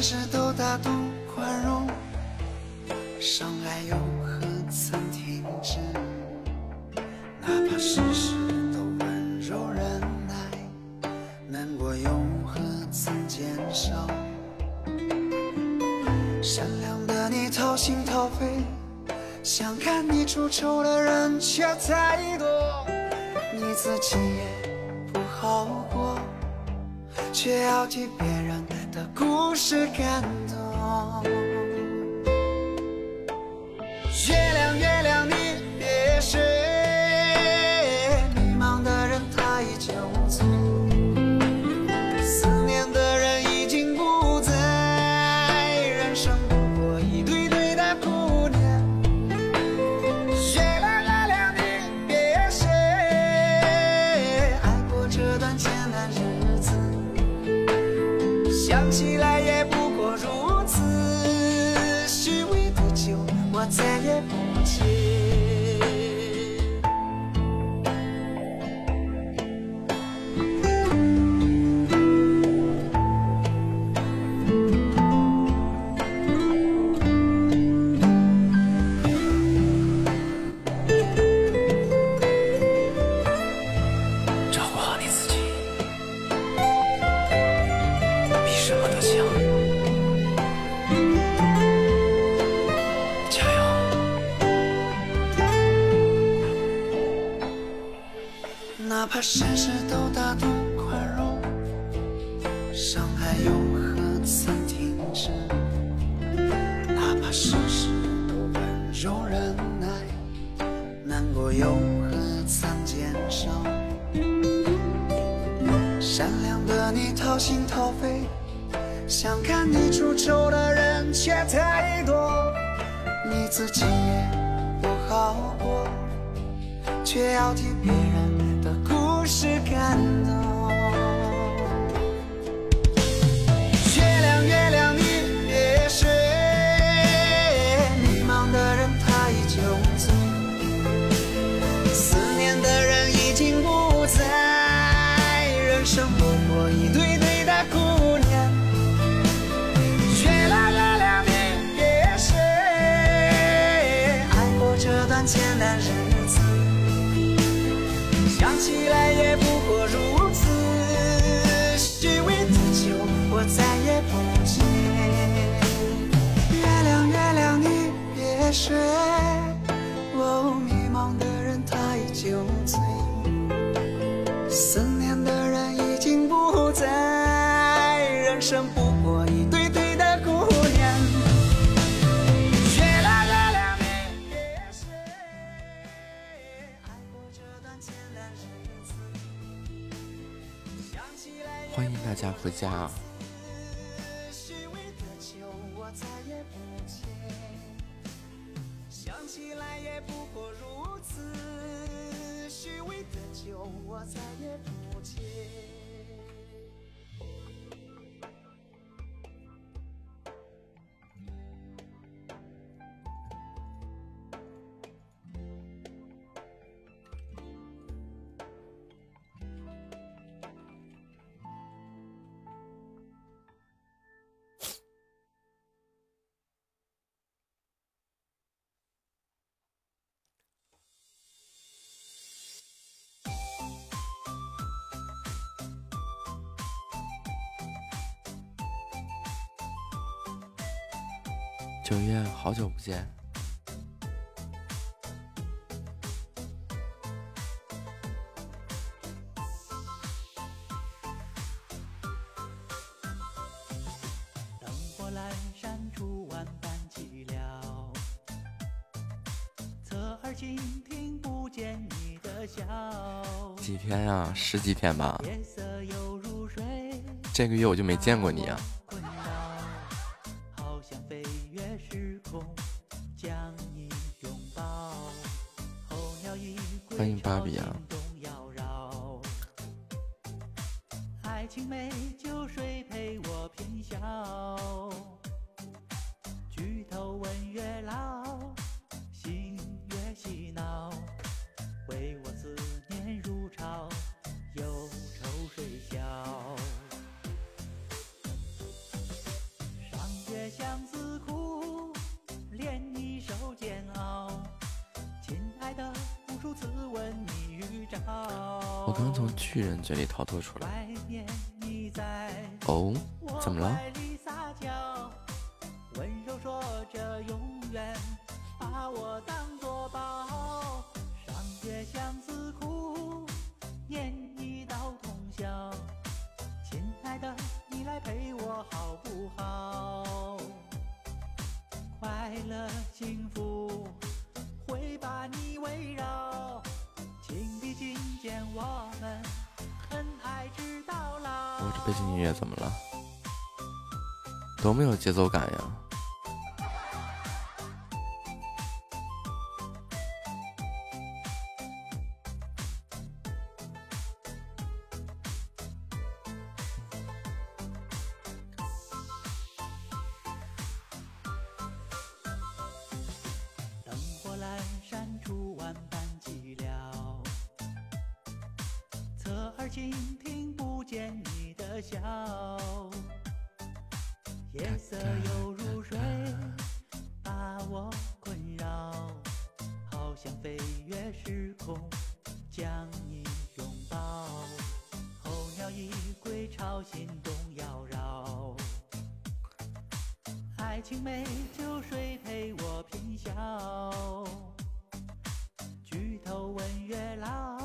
事都大度宽容伤害又何曾停止哪怕事事都温柔忍耐难过又何曾减少善良的你掏心掏肺想看你出丑的人却太多你自己也不好过却要替别九月好久不见。灯火阑珊处寂寥侧耳倾听不见你的笑。几天呀？十几天吧。这个月我就没见过你呀好突出けど我心中妖娆，爱情美酒水陪我品笑，举头问月老。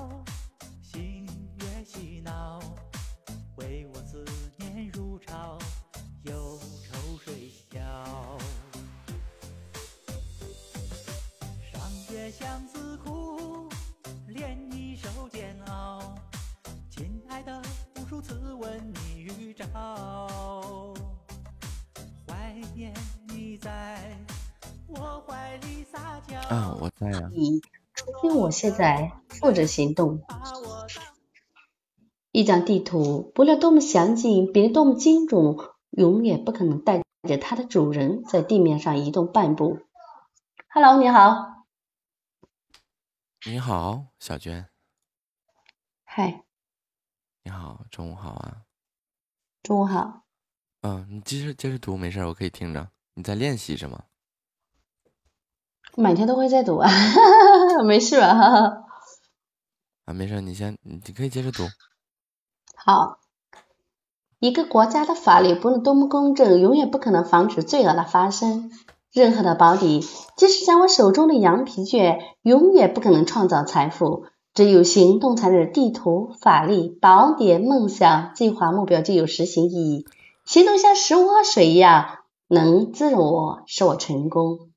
啊，我在呀、你，除非我现在负责行动。一张地图，不论多么详尽，比例多么精准，永远不可能带着它的主人在地面上移动半步。Hello，你好，你好，小娟。嗨，你好，中午好啊。中午好。嗯，你接着接着读，没事，我可以听着。你在练习是吗？每天都会在读啊，没事吧？哈哈。啊，没事，你先，你你可以接着读。好，一个国家的法律不论多么公正，永远不可能防止罪恶的发生。任何的保底，即使像我手中的羊皮卷，永远不可能创造财富。只有行动才是地图、法律、宝典、梦想、计划、目标具有实行意义。行动像食物和水一样，能滋润我，使我成功。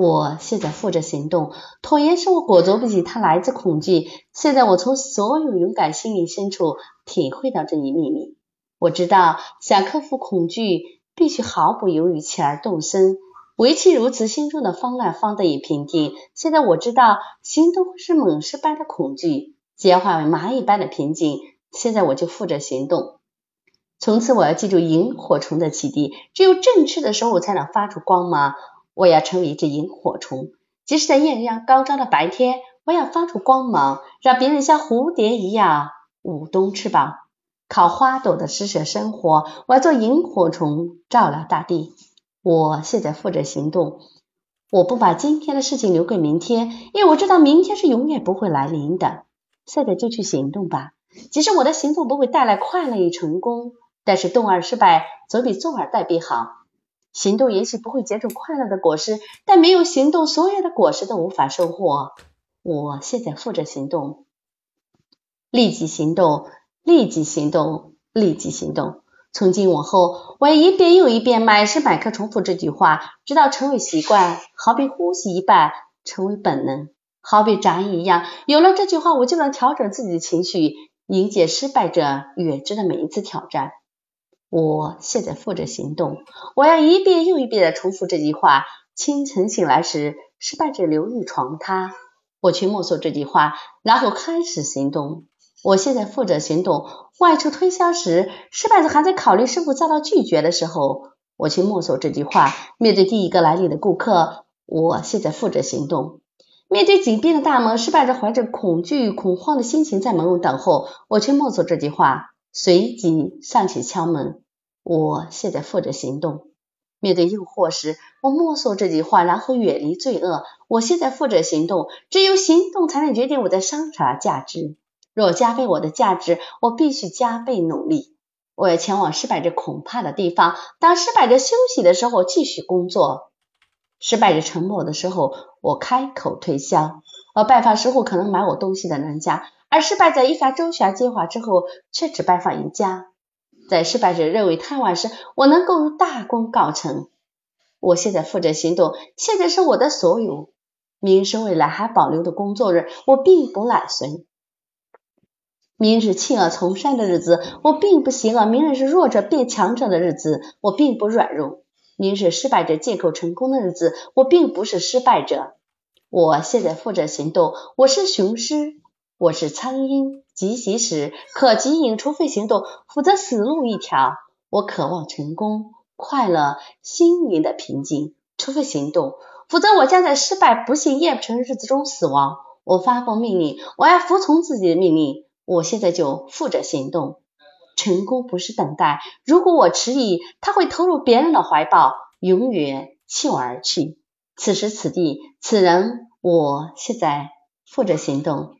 我现在负责行动，拖延是我裹足不及，它来自恐惧。现在我从所有勇敢心灵深处体会到这一秘密。我知道，想克服恐惧，必须毫不犹豫起而动身。唯其如此，心中的慌乱方得以平静。现在我知道，行动是猛狮般的恐惧简化为蚂蚁般的平静。现在我就负责行动。从此，我要记住萤火虫的启迪：只有振翅的时候，才能发出光芒。我要成为一只萤火虫，即使在艳阳高照的白天，我要发出光芒，让别人像蝴蝶一样舞动翅膀，靠花朵的施舍生活。我要做萤火虫，照亮大地。我现在负责行动，我不把今天的事情留给明天，因为我知道明天是永远不会来临的。现在就去行动吧，即使我的行动不会带来快乐与成功，但是动而失败总比坐而待毙好。行动也许不会结出快乐的果实，但没有行动，所有的果实都无法收获。我现在负责行动，立即行动，立即行动，立即行动。从今往后，我一遍又一遍、百时百刻重复这句话，直到成为习惯，好比呼吸一般，成为本能，好比眨眼一样。有了这句话，我就能调整自己的情绪，迎接失败者远之的每一次挑战。我现在负责行动，我要一遍又一遍的重复这句话。清晨醒来时，失败者流于床榻，我去默诵这句话，然后开始行动。我现在负责行动。外出推销时，失败者还在考虑是否遭到拒绝的时候，我去默诵这句话。面对第一个来临的顾客，我现在负责行动。面对紧闭的大门，失败者怀着恐惧、恐慌的心情在门外等候，我去默诵这句话。随即上去敲门。我现在负责行动。面对诱惑时，我默诵这句话，然后远离罪恶。我现在负责行动。只有行动才能决定我的商场价值。若加倍我的价值，我必须加倍努力。我要前往失败者恐怕的地方。当失败者休息的时候，继续工作；失败者沉默的时候，我开口推销。我拜访十户可能买我东西的人家。而失败者一番周旋计划之后，却只拜访一家。在失败者认为太晚时，我能够大功告成。我现在负责行动，现在是我的所有。明是未来还保留的工作日，我并不懒随。明日弃恶从善的日子，我并不邪恶；明日是弱者变强者的日子，我并不软弱。明日失败者借口成功的日子，我并不是失败者。我现在负责行动，我是雄狮。我是苍鹰，急行时可急影，除非行动，否则死路一条。我渴望成功、快乐、心灵的平静，除非行动，否则我将在失败、不幸、厌不成日子中死亡。我发布命令，我要服从自己的命令。我现在就负责行动。成功不是等待，如果我迟疑，他会投入别人的怀抱，永远弃我而去。此时此地此人，我现在负责行动。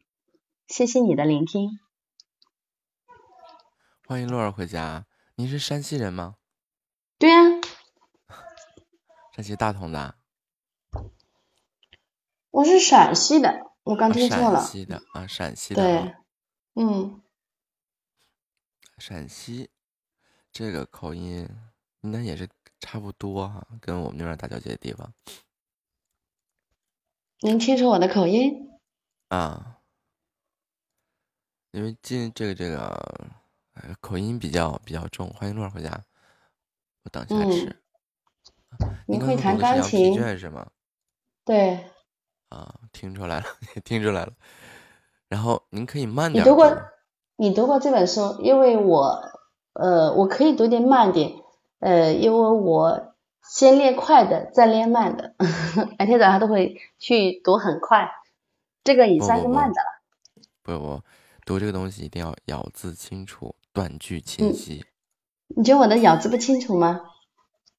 谢谢你的聆听。欢迎洛儿回家。您是山西人吗？对呀、山西大同的啊。我是陕西的，我刚啊听错了陕。西的啊，陕西的啊。对，嗯，陕西这个口音应该也是差不多哈、跟我们那边大交界的地方能听出我的口音？啊。因为今这个这个呃口音比较比较重。欢迎洛儿回家，我等下嗯吃。您刚您会弹钢琴？卷是吗？对，啊，听出来了，听出来了。然后您可以慢点读。你读过你读过这本书？因为我呃，我可以读点慢点，呃，因为我先练快的，再练慢的，每天早上都会去读很快，这个也算是慢的了。不不，读这个东西一定要咬字清楚，断句清晰。你觉得我的咬字不清楚吗？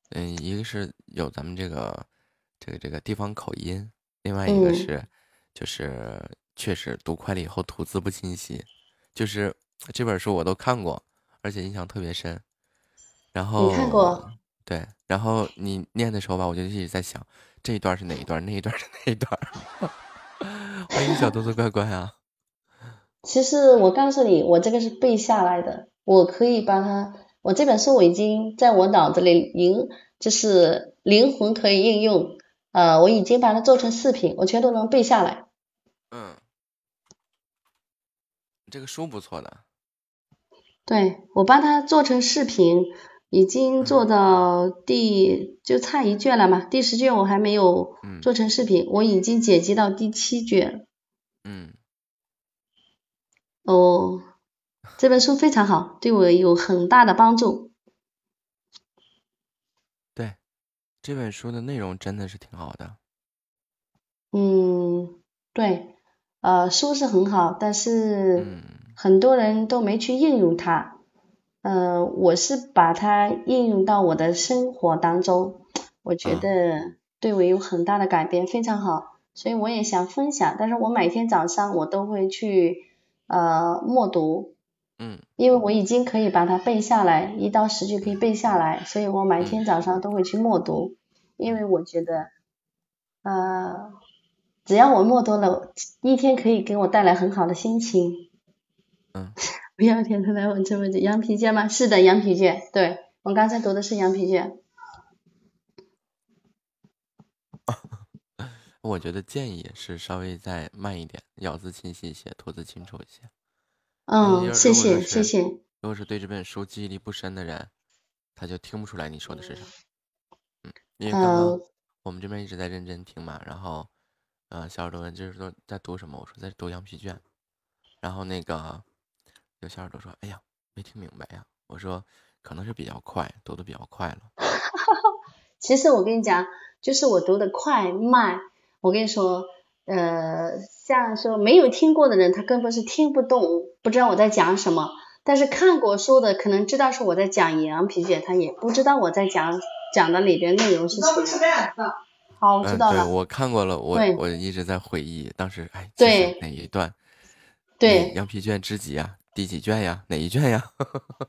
嗯，一个是有咱们这个这个这个地方口音，另外一个是就是确实读快了以后吐字不清晰。就是这本书我都看过，而且印象特别深。然后你看过？对，然后你念的时候吧，我就一直在想这一段是哪一段，那一段是哪一段。欢迎小兔子乖乖啊！其实我告诉你，我这个是背下来的，我可以把它。我这本书我已经在我脑子里灵，就是灵魂可以应用，呃，我已经把它做成视频，我全都能背下来。嗯，这个书不错的。对，我把它做成视频，已经做到第就差一卷了嘛，第十卷我还没有做成视频，我已经剪辑到第七卷。嗯。哦。这本书非常好，对我有很大的帮助。对，这本书的内容真的是挺好的。嗯，对，呃，书是很好，但是很多人都没去应用它。呃，我是把它应用到我的生活当中，我觉得对我有很大的改变，非常好，所以我也想分享。但是我每天早上我都会去呃默读。嗯，因为我已经可以把它背下来，一到十句可以背下来，所以我每天早上都会去默读，因为我觉得，呃，只要我默读了，一天可以给我带来很好的心情。嗯，不要天天来问这问题，羊皮卷吗？是的，羊皮卷，对我刚才读的是羊皮卷。我觉得建议是稍微再慢一点，咬字清晰一些，吐字清楚一些。嗯，谢谢谢谢。如果是对这本书记忆力不深的人，他就听不出来你说的是啥。嗯，因为刚刚我们这边一直在认真听嘛，然后，呃，小耳朵问就是说在读什么，我说在读羊皮卷，然后那个有小耳朵说，哎呀，没听明白呀。我说可能是比较快，读的比较快了。其实我跟你讲，就是我读的快慢，我跟你说。呃，像说没有听过的人，他根本是听不懂，不知道我在讲什么。但是看过书的，可能知道是我在讲羊皮卷，他也不知道我在讲讲的里边内容是什么。好，我知道了。对，我看过了，我我一直在回忆当时，哎，对哪一段？对，羊皮卷之几呀？第几卷呀？哪一卷呀？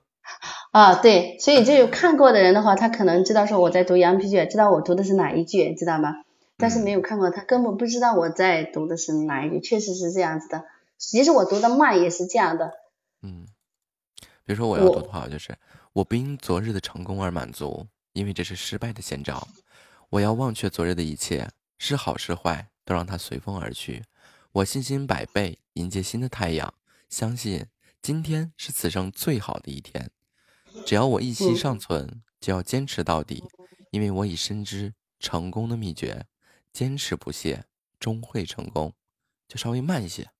啊，对，所以就有看过的人的话，他可能知道说我在读羊皮卷，知道我读的是哪一句，知道吗？但是没有看过，他根本不知道我在读的是哪一句，确实是这样子的。其实我读的慢也是这样的。嗯，比如说我要读的话，就是我不因昨日的成功而满足，因为这是失败的先兆。我要忘却昨日的一切，是好是坏都让它随风而去。我信心百倍迎接新的太阳，相信今天是此生最好的一天。只要我一息尚存，就要坚持到底，因为我已深知成功的秘诀。坚持不懈，终会成功。就稍微慢一些。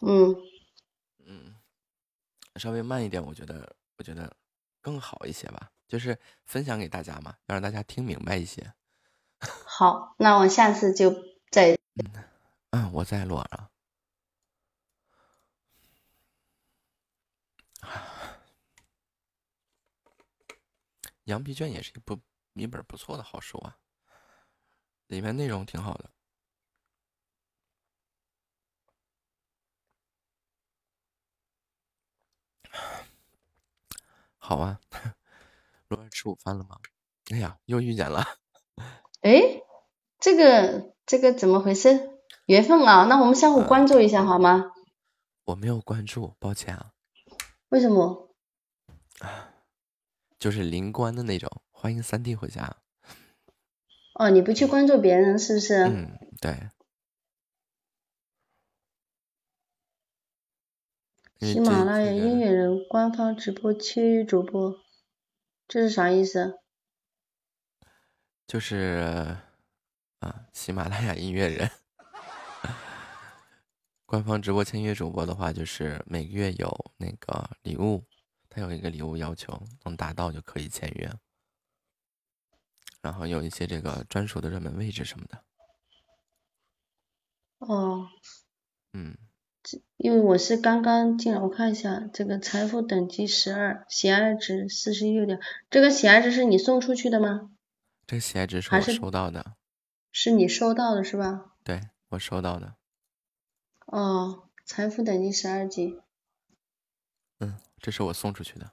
嗯嗯，稍微慢一点，我觉得我觉得更好一些吧。就是分享给大家嘛，要让大家听明白一些。好，那我下次就再嗯嗯，我在录啊。羊皮卷也是一部一本不错的好书啊。里面内容挺好的，好啊。罗儿吃午饭了吗？哎呀，又遇见了。哎，这个这个怎么回事？缘分啊，那我们相互关注一下好吗？我没有关注，抱歉啊。为什么？就是灵官的那种。欢迎三弟回家。哦，你不去关注别人是不是？嗯，对。喜马拉雅音乐人官方直播缺约主播，这是啥意思？就是啊，喜马拉雅音乐人。官方直播签约主播的话，就是每个月有那个礼物，他有一个礼物要求，能达到就可以签约。然后有一些这个专属的热门位置什么的。哦，嗯，因为我是刚刚进来，我看一下这个财富等级十二，喜爱值四十六点，这个喜爱值是你送出去的吗？这个喜爱值是我收到的，是你收到的是吧？对我收到的。哦，财富等级十二级，嗯，这是我送出去的。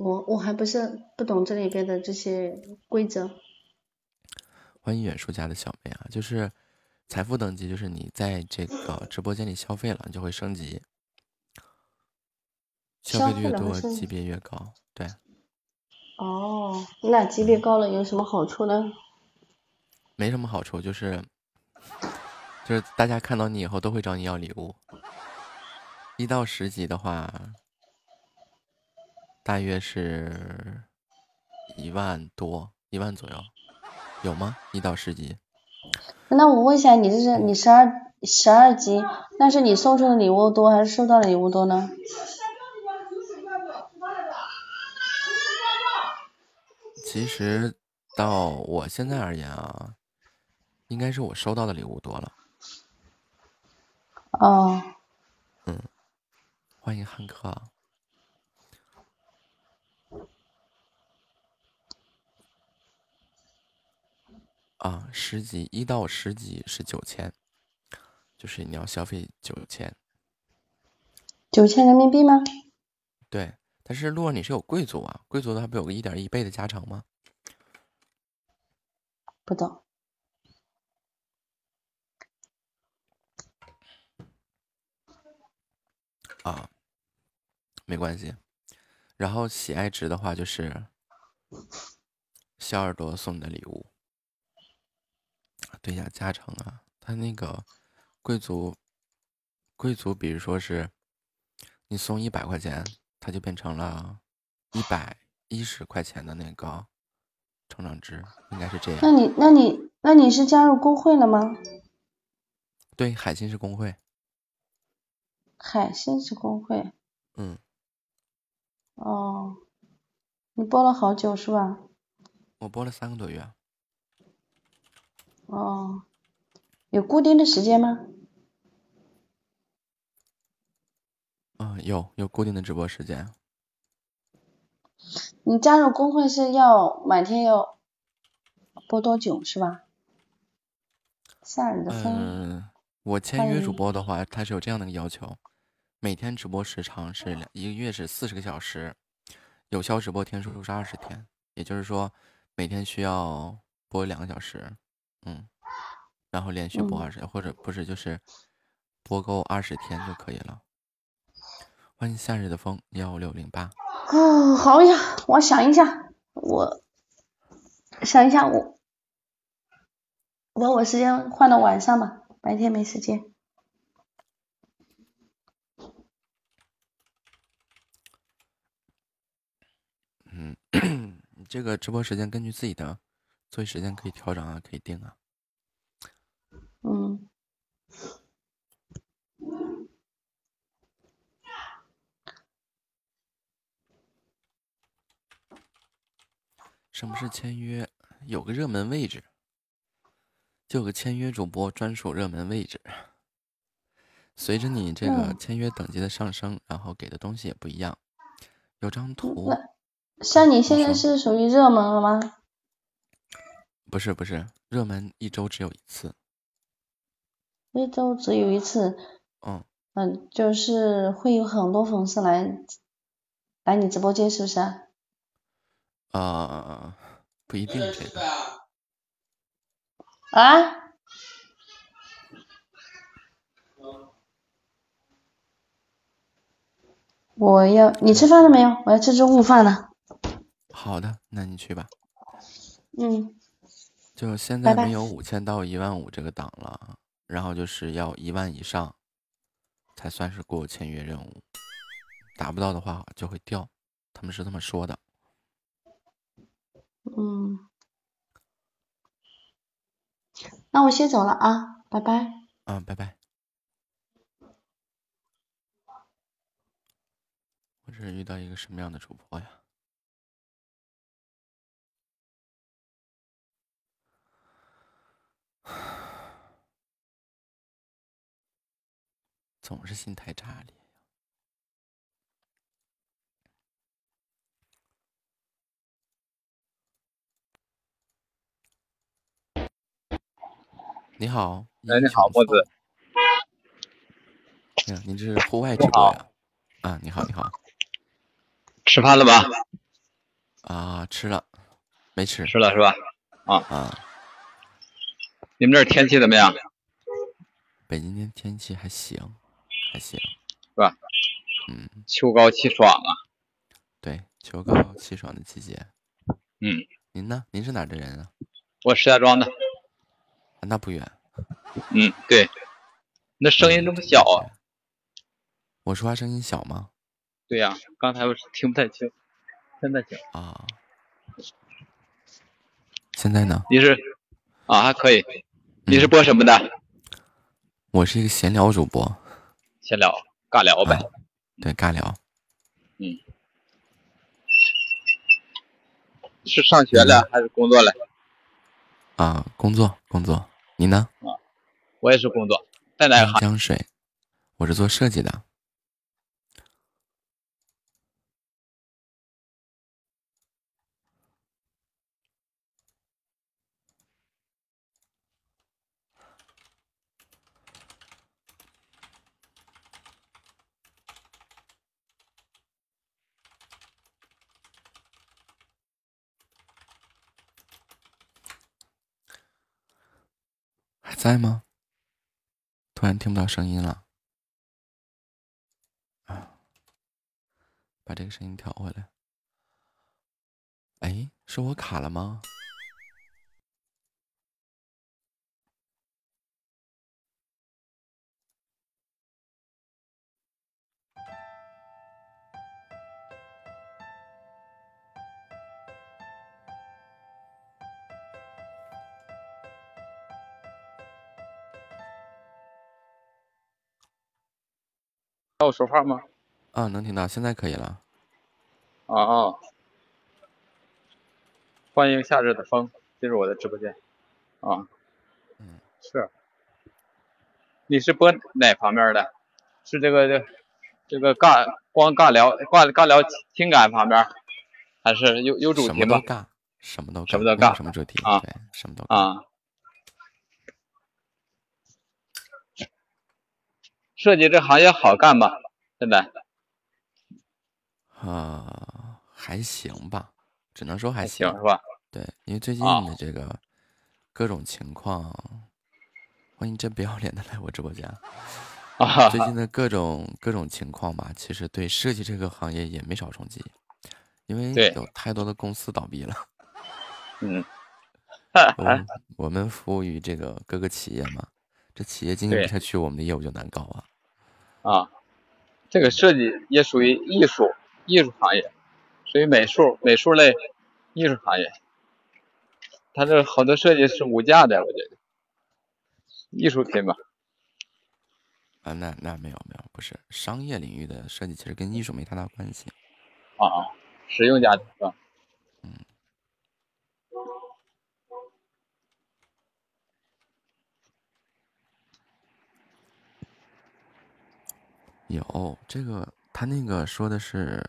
我我还不是不懂这里边的这些规则。欢迎远叔家的小妹啊，就是财富等级，就是你在这个直播间里消费了，你就会升级，消费的越多，级别越高。对，哦，那级别高了有什么好处呢？没什么好处，就是就是大家看到你以后都会找你要礼物。一到十级的话，大约是一万多，一万左右，有吗？一到十级，那我问一下，你这是你十二十二级，那是你送出的礼物多还是收到的礼物多呢？其实到我现在而言啊，应该是我收到的礼物多了。哦，嗯欢迎汉克。啊，十级一到十级是九千，就是你要消费九千。九千人民币吗？对，但是如果你是有贵族啊，贵族的话不有个一点一倍的加成吗？不懂。啊，没关系。然后喜爱值的话就是小耳朵送你的礼物，对呀，加成啊。他那个贵族，贵族，比如说是你送一百块钱，他就变成了一百一十块钱的那个成长值，应该是这样。那你那你那你是加入工会了吗？对，海信是工会，海信是工会。嗯，哦，你播了好久是吧？我播了三个多月。哦，有固定的时间吗？嗯，有有固定的直播时间。你加入工会是要每天要播多久是吧？吓人的分。嗯，我签约主播的话，他是有这样的一个要求，每天直播时长是两一个月是四十个小时，有效直播天数是二十天，也就是说每天需要播两个小时，嗯，然后连续播嗯二十、或者不是就是播够二十天就可以了。欢迎夏日的风幺六零八，哦，好呀，我想一下，我想一下，我把我时间换到晚上吧，白天没时间。嗯，你这个直播时间根据自己的作息时间可以调整啊，可以定啊。嗯，什么是签约？有个热门位置，就有个签约主播专属热门位置。随着你这个嗯签约等级的上升，然后给的东西也不一样。有张图，像你现在是属于热门了吗？不是不是，热门一周只有一次。一周只有一次，嗯，嗯，就是会有很多粉丝来来你直播间，是不是啊？呃，不一定这个。啊？我要你吃饭了没有？我要吃中午饭了。好的，那你去吧。嗯，就现在没有五千到一万五这个档了，然后就是要一万以上才算是过签约任务，达不到的话就会掉，他们是这么说的。嗯，那我先走了啊，拜拜。嗯，拜拜。我这是遇到一个什么样的主播呀？总是心态炸裂。你好，哎，你好，墨子。哎呀，您这是户外直播呀？啊，你好，你好。吃饭了吧？啊，吃了，没吃。吃了是吧？啊啊。你们这儿天气怎么样？北京天天气还行，还行，是吧？嗯。秋高气爽啊。对，秋高气爽的季节。嗯。您呢？您是哪的人啊？我石家庄的。啊那不远。嗯，对。那声音这么小啊？我说话声音小吗？对呀，刚才我听不太清，现在行。啊。现在呢？你是？啊，还可以。你是播什么的？我是一个闲聊主播。闲聊，尬聊呗。对，尬聊。嗯。是上学了还是工作了？啊，工作，工作。你呢？啊，我也是工作，在哪个行？江水，我是做设计的。在吗？突然听不到声音了。啊，把这个声音调回来。哎，是我卡了吗？听我说话吗？啊，能听到，现在可以了。啊啊！欢迎夏日的风进入我的直播间。啊，嗯，是。你是播哪方面的？是这个这这个尬光尬聊尬尬聊情感方面，还是有有主题吗？尬，什么都什么都尬，什么主题啊？对，什么都啊。设计这行业好干吗？现在？啊，还行吧，只能说还行是吧？对，因为最近的这个各种情况，欢迎真不要脸的来我直播间。啊，最近的各种各种情况吧，其实对设计这个行业也没少冲击，因为有太多的公司倒闭了。嗯。我我们服务于这个各个企业嘛，这企业经营不下去，我们的业务就难搞啊。啊，这个设计也属于艺术艺术行业，属于美术美术类艺术行业。他这好多设计是无价的，我觉得艺术品吧。啊，那那没有没有，不是商业领域的设计，其实跟艺术没太大关系。啊，实用价值是吧？嗯。有这个，他那个说的是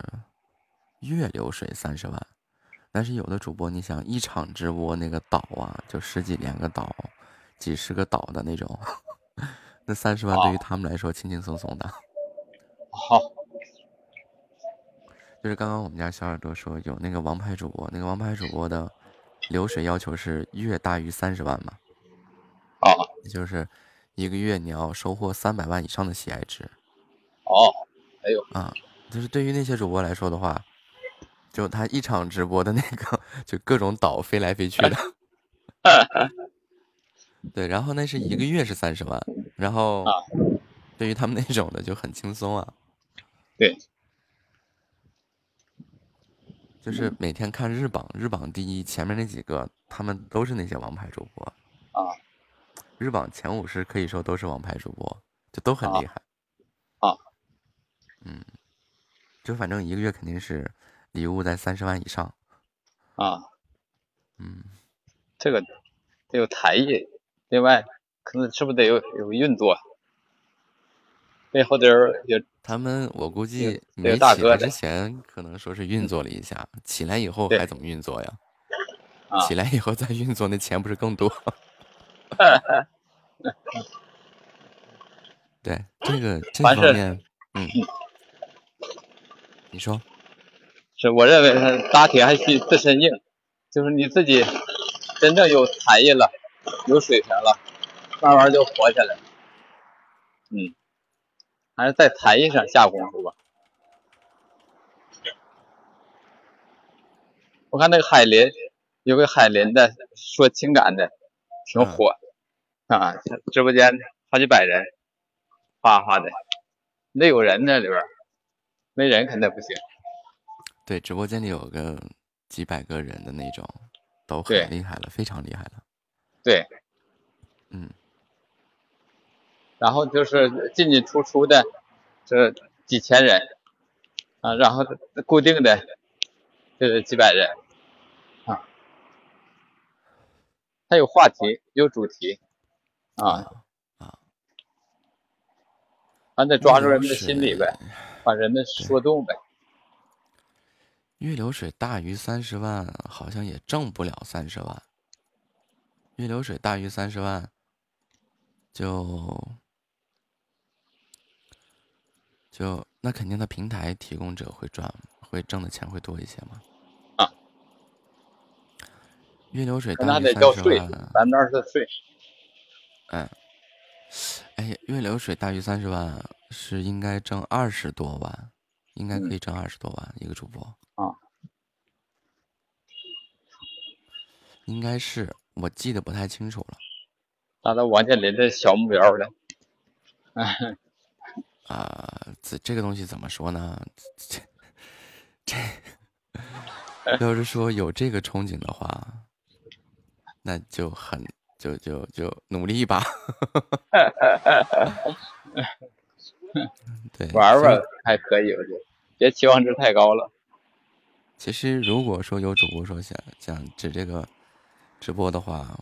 月流水三十万，但是有的主播，你想一场直播那个岛啊，就十几连个岛，几十个岛的那种，那三十万对于他们来说轻轻松松的。好，就是刚刚我们家小耳朵说有那个王牌主播，那个王牌主播的流水要求是月大于三十万嘛？啊，也就是一个月你要收获三百万以上的喜爱值。哦，还有啊，就是对于那些主播来说的话，就他一场直播的那个，就各种岛飞来飞去的。对，然后那是一个月是三十万，然后对于他们那种的就很轻松啊。对，就是每天看日榜，日榜第一前面那几个，他们都是那些王牌主播啊。日榜前五十可以说都是王牌主播，就都很厉害啊。嗯，就反正一个月肯定是礼物在三十万以上啊。嗯，这个得有才艺，另外可能是不是得有有运作？背后得有他们，我估计没起来之前可能说是运作了一下，起来以后还怎么运作呀？起来以后再运作，那钱不是更多？对，这个这方面，嗯，你说，是我认为打铁还需自身硬，就是你自己真正有才艺了，有水平了，慢慢就火起来。嗯。还是在才艺上下功夫吧。我看那个海林，有个海林的说情感的，挺火啊，直播间好几百人，哗哗的，得有人那里边，没人肯定不行。对，直播间里有个几百个人的那种，都很厉害了，非常厉害了。对，嗯。然后就是进进出出的，这几千人啊，然后固定的就是几百人啊，他有话题，有主题啊啊，还得抓住人们的心理呗，把人们说动呗。月流水大于三十万，好像也挣不了三十万。月流水大于三十万，就。就那肯定，的平台提供者会赚，会挣的钱会多一些嘛？啊，月流水大于三十万，百分之二十的税。嗯，哎，月流水大于三十万是应该挣二十多万，应该可以挣二十多万一个主播啊。应该是，我记得不太清楚了。达到王健林的小目标了。啊，这这个东西怎么说呢？这这要是说有这个憧憬的话，那就很就就就努力吧。对，玩玩还可以，我觉得别期望值太高了。其实如果说有主播说想想指这个直播的话，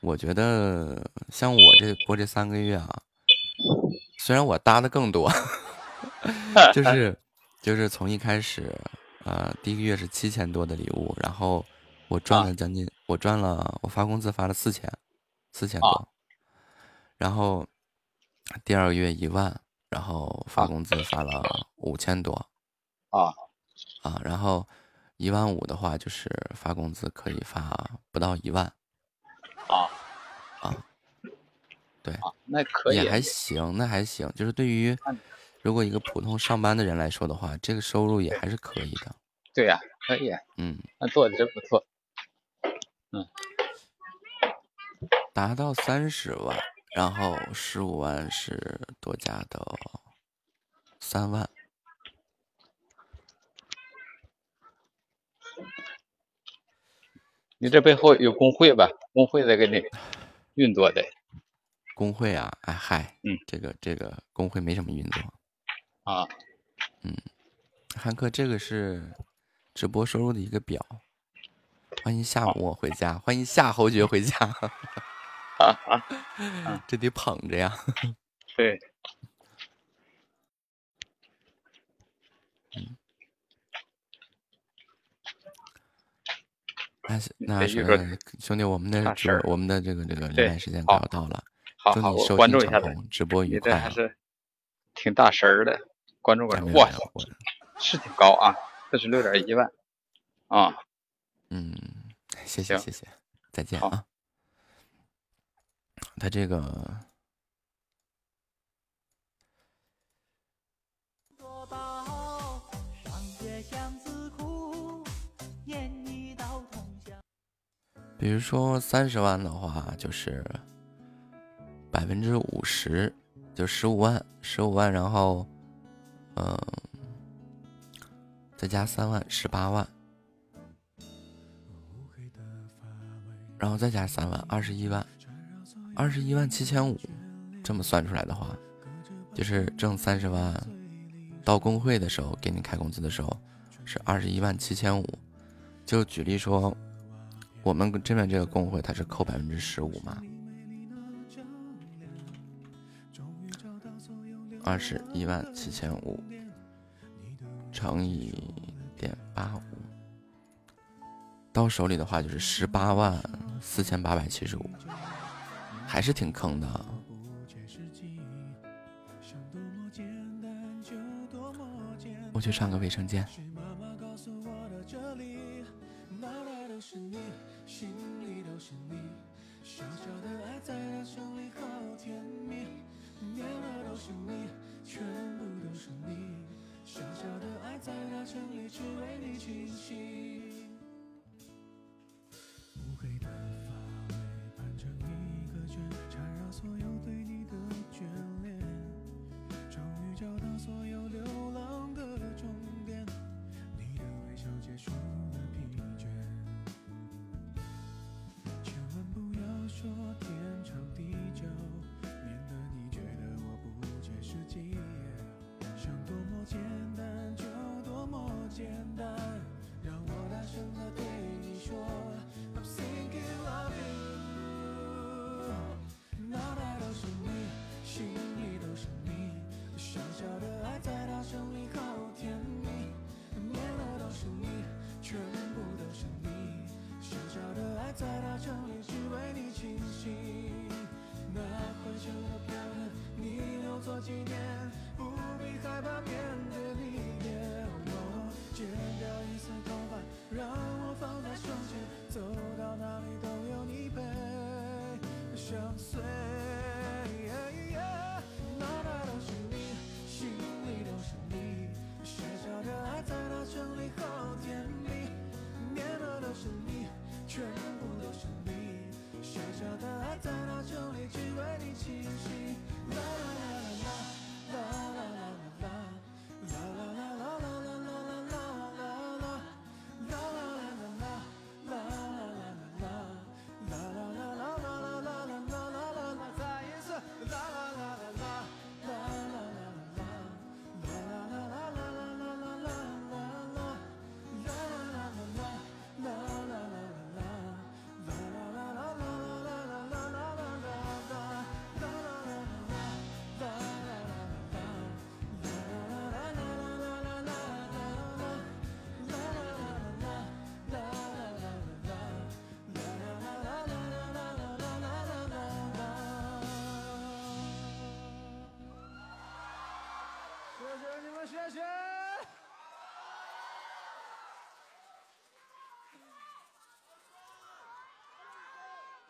我觉得像我这播这三个月啊。虽然我搭的更多，就是就是从一开始，呃，第一个月是七千多的礼物，然后我赚了将近，我赚了，我发工资发了四千，四千多，然后第二个月一万，然后发工资发了五千多，啊啊，然后一万五的话就是发工资可以发不到一万，啊啊。对，那可以，也还行，那还行。就是对于如果一个普通上班的人来说的话，这个收入也还是可以的。对呀，可以。嗯，那做的真不错。嗯，达到三十万，然后十五万是多加的三万。你这背后有工会吧？工会在给你运作的。工会啊，哎嗨，嗯，这个这个工会没什么运作，啊，嗯，汉克，这个是直播收入的一个表，欢迎夏末回家，欢迎夏侯爵回家，这得捧着呀，对，嗯，那那是兄弟，我们的直我们的这个这个连麦时间快要到了。好好，我关注一下他，直播愉快。还是挺大神儿的，关注关注。哇，是挺高啊，四十六点一万啊。嗯，谢谢谢谢，再见啊。他这个。比如说三十万的话，就是。百分之五十，就十五万，十五万，然后，嗯，再加三万，十八万，然后再加三万，二十一万，二十一万七千五，这么算出来的话，就是挣三十万，到工会的时候给你开工资的时候是二十一万七千五。就举例说，我们这边这个工会它是扣百分之十五嘛，二十一万七千五。乘以点八五，到手里的话就是十八万四千八百七十五，还是挺坑的。我去上个卫生间。在大城里，只为你倾心。所有对你的眷恋。终于找到所有流随。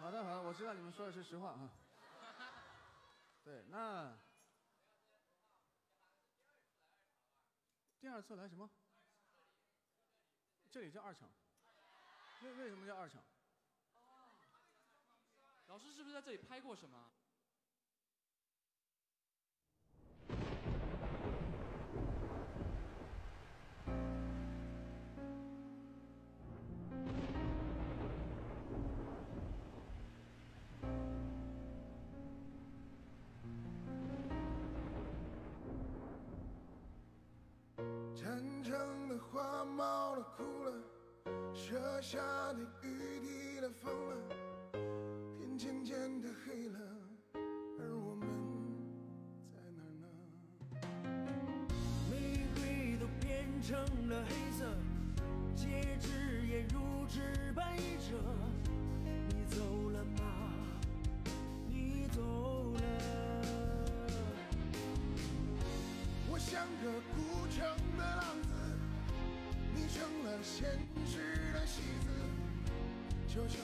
好的，好的，我知道你们说的是实话啊。对，那第二次来什么？这里叫二场。为为什么叫二场？老师是不是在这里拍过什么？成了黑色，戒指也如纸白折。你走了吗？你走了。我像个孤城的浪子。你成了现实的戏子，求求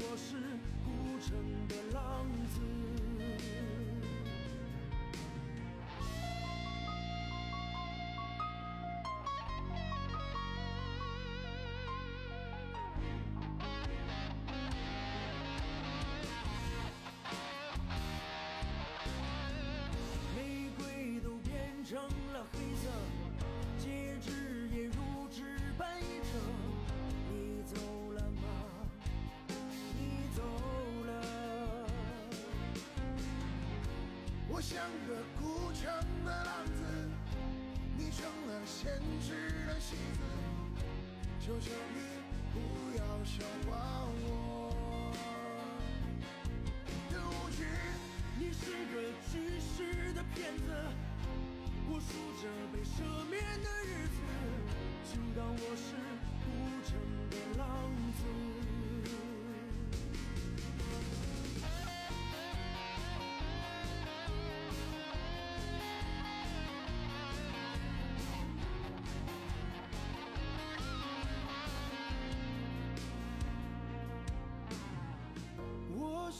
我是相遇。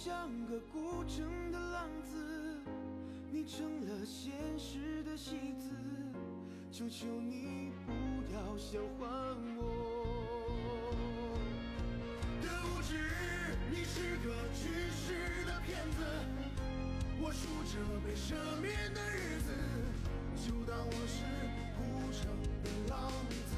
像个孤城的浪子，你成了现实的戏子，求求你不要笑话我的无知。你是个知识的骗子，我数着被赦免的日子，就当我是孤城的浪子。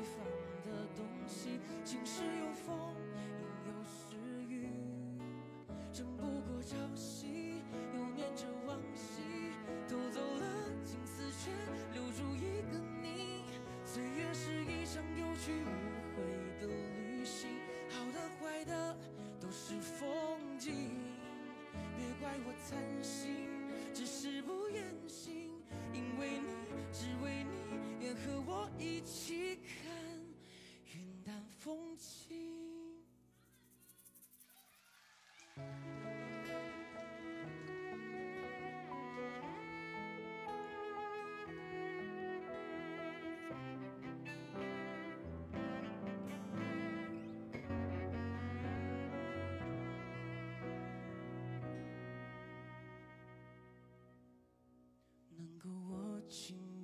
晴时有风，阴有时雨，争不过朝夕，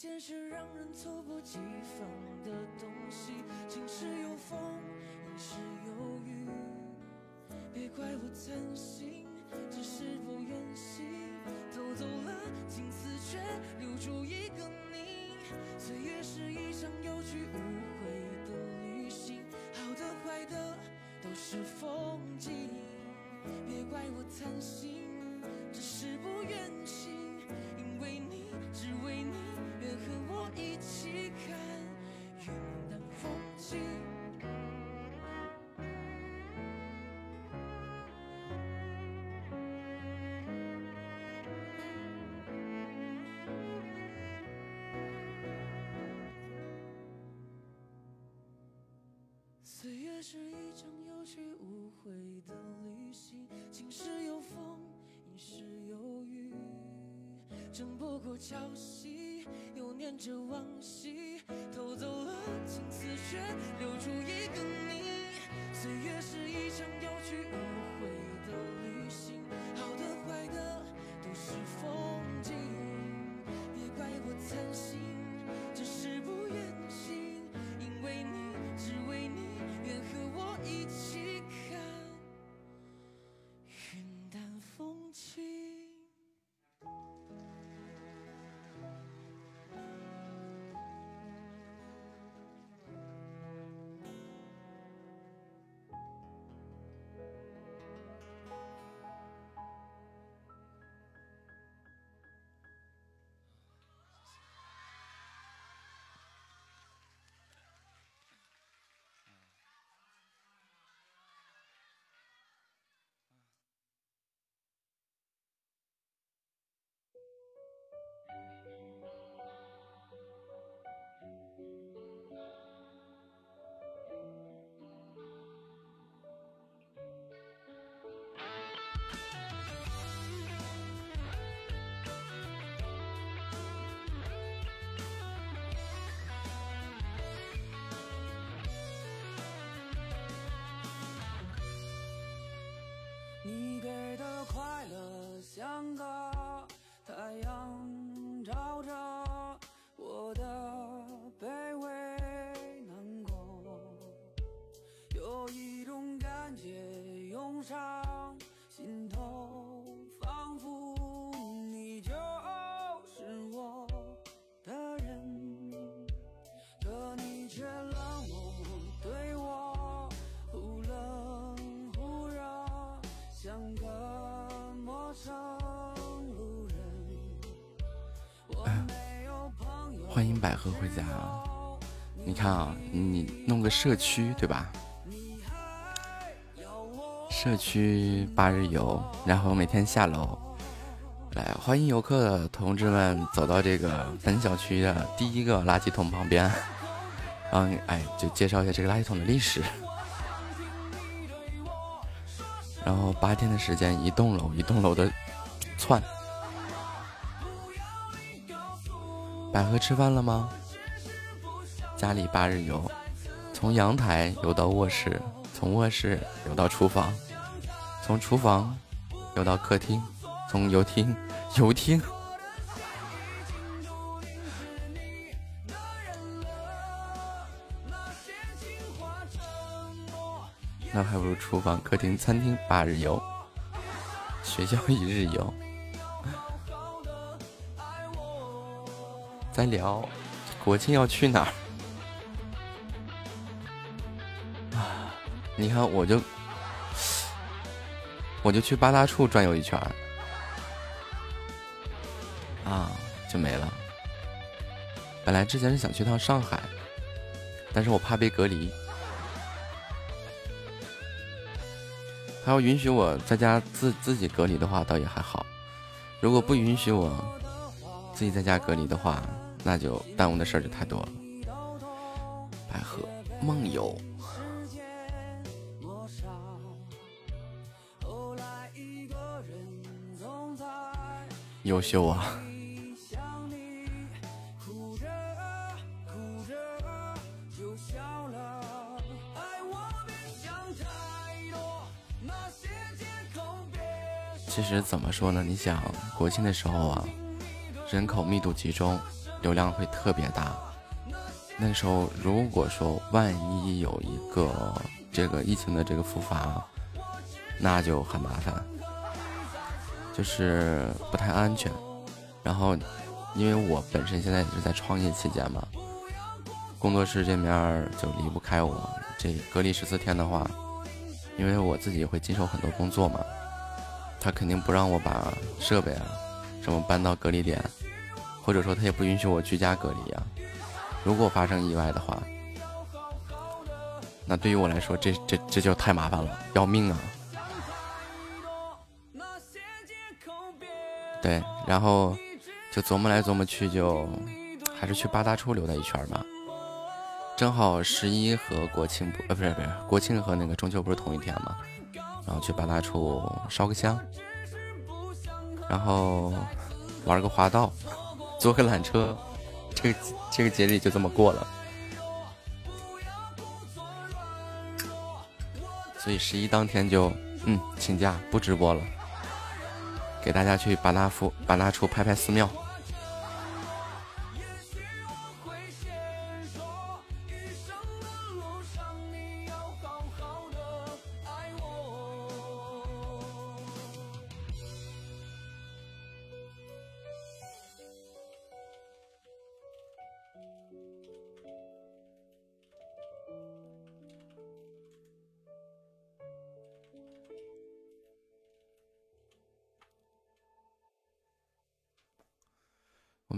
时间是让人猝不及防的东西？晴时有风，阴时有雨，别怪我贪心，只是不愿醒，偷走了青丝却，留住一个你。岁月是一场有去无回的旅行。好的坏的都是风景，别怪我贪心，争不过朝夕又念着往昔偷走了青丝却留住一个你。岁月是一场有去无回欢迎百合回家啊。你看啊，你弄个社区对吧？社区八日游，然后每天下楼来欢迎游客的同志们走到这个本小区的第一个垃圾桶旁边，嗯，哎，就介绍一下这个垃圾桶的历史。然后八天的时间，一栋楼一栋楼的窜。百合吃饭了吗？家里八日游，从阳台游到卧室，从卧室游到厨房，从厨房游到客厅，从游厅游厅，那还不如厨房、客厅、餐厅八日游，学校一日游。再聊国庆要去哪儿？啊，你看我就我就去八大处转悠一圈啊，就没了。本来之前是想去趟上海，但是我怕被隔离。他要允许我在家自自己隔离的话，倒也还好；如果不允许我自己在家隔离的话，那就耽误的事儿就太多了。百合梦游，优秀啊！其实怎么说呢？你想国庆的时候啊，人口密度集中，流量会特别大。那时候如果说万一有一个这个疫情的这个复发，那就很麻烦，就是不太安全。然后，因为我本身现在也是在创业期间嘛，工作室这面就离不开我。这隔离十四天的话，因为我自己会经手很多工作嘛。他肯定不让我把设备啊什么搬到隔离点，或者说他也不允许我居家隔离啊。如果发生意外的话，那对于我来说，这这这就太麻烦了，要命啊！对，然后就琢磨来琢磨去，就还是去八大处溜达一圈吧。正好十一和国庆不，呃，不是不是，国庆和那个中秋不是同一天吗？然后去八大处烧个香，然后玩个滑道，坐个缆车，这个这个节日就这么过了。所以十一当天就嗯请假不直播了，给大家去八大夫八大处拍拍寺庙。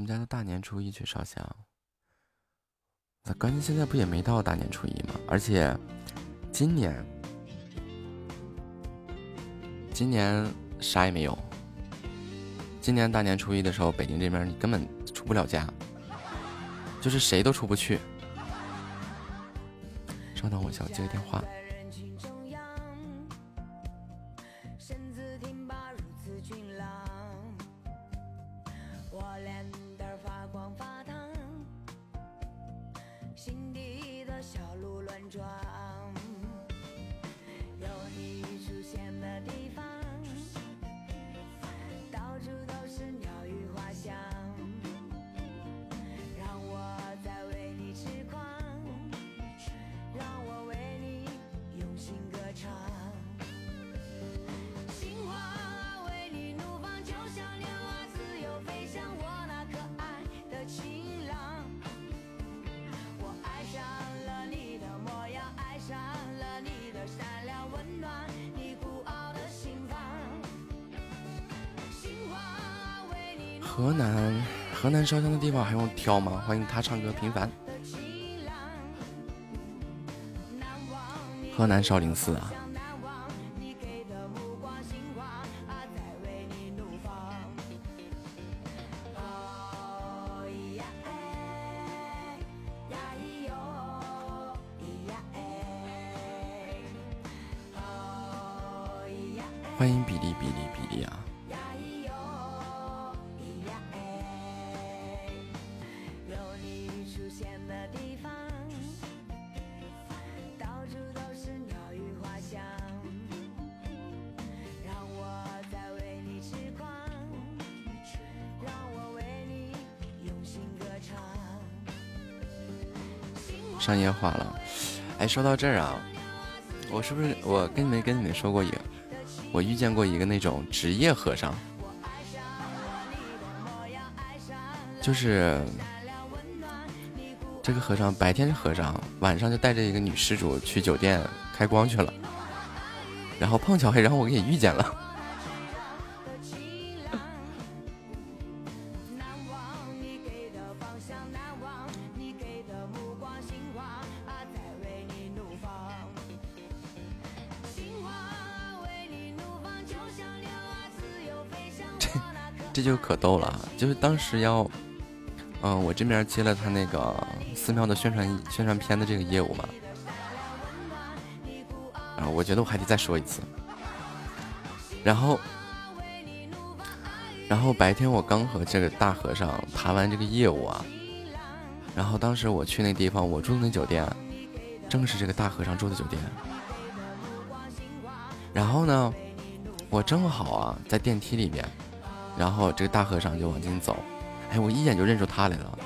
我们家的大年初一去烧香，那关键现在不也没到大年初一吗？而且今年今年啥也没有。今年大年初一的时候，北京这边你根本出不了家，就是谁都出不去。稍等，我一下，我接个电话。烧香的地方还用挑吗？欢迎他唱歌平凡。河南少林寺啊。商业化了，哎，说到这儿啊，我是不是我跟你们跟你们说过一个？我遇见过一个那种职业和尚，就是这个和尚白天是和尚，晚上就带着一个女施主去酒店开光去了，然后碰巧还让我给遇见了。就可逗了，就是当时要，嗯，我这边接了他那个寺庙的宣传宣传片的这个业务嘛，啊，我觉得我还得再说一次，然后，然后白天我刚和这个大和尚谈完这个业务啊，然后当时我去那地方，我住的那酒店，正是这个大和尚住的酒店，然后呢，我正好啊在电梯里面。然后这个大和尚就往前走，哎，我一眼就认出他来了。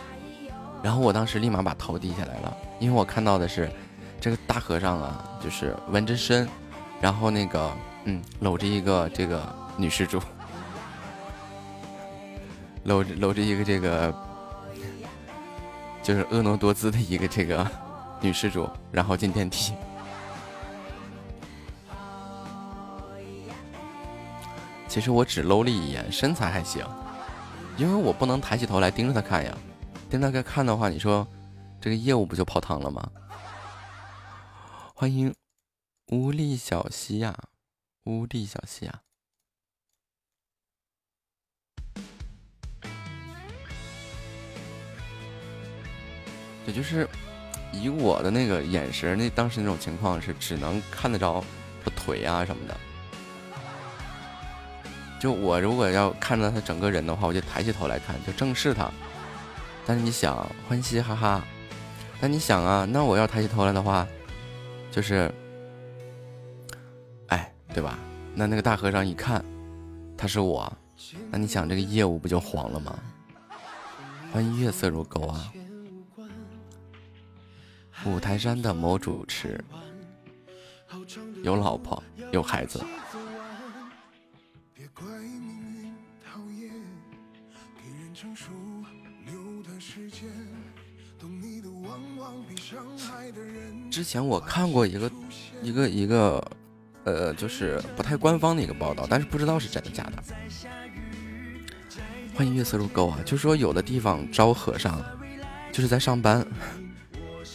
然后我当时立马把头低下来了，因为我看到的是这个大和尚啊，就是纹着身，然后那个嗯，搂着一个这个女施主，搂着搂着一个这个就是婀娜多姿的一个这个女施主，然后进电梯。其实我只搂了一眼，身材还行，因为我不能抬起头来盯着他看呀，盯着他看的话，你说这个业务不就泡汤了吗？欢迎无力小西呀，无力小西呀，也就是以我的那个眼神，那当时那种情况是只能看得着他腿啊什么的。就我如果要看到他整个人的话，我就抬起头来看，就正视他。但是你想，欢喜哈哈。那你想啊，那我要抬起头来的话，就是，哎，对吧？那那个大和尚一看，他是我，那你想这个业务不就黄了吗？欢迎月色如钩啊！五台山的某主持，有老婆，有孩子。之前我看过一个一个一个，呃，就是不太官方的一个报道，但是不知道是真的假的。欢迎月色入沟啊，就说有的地方招和尚，就是在上班，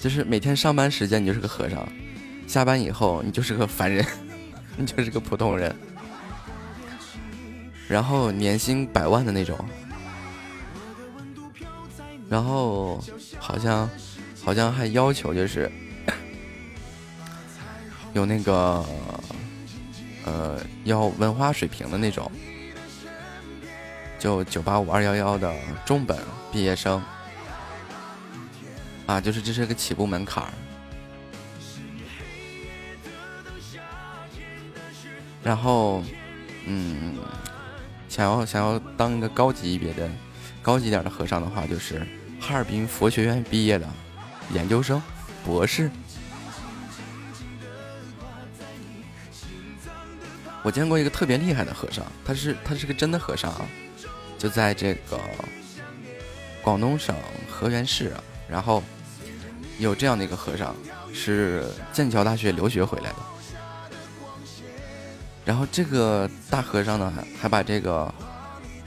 就是每天上班时间你就是个和尚，下班以后你就是个凡人，你就是个普通人。然后年薪百万的那种，然后好像好像还要求就是有那个呃要文化水平的那种，就九八五二幺幺的重本毕业生啊，就是这是个起步门槛儿，然后嗯。想要想要当一个高级别的、高级点的和尚的话，就是哈尔滨佛学院毕业的研究生、博士。我见过一个特别厉害的和尚，他是他是个真的和尚啊，就在这个广东省河源市，然后有这样的一个和尚，是剑桥大学留学回来的。然后这个大和尚呢，还把这个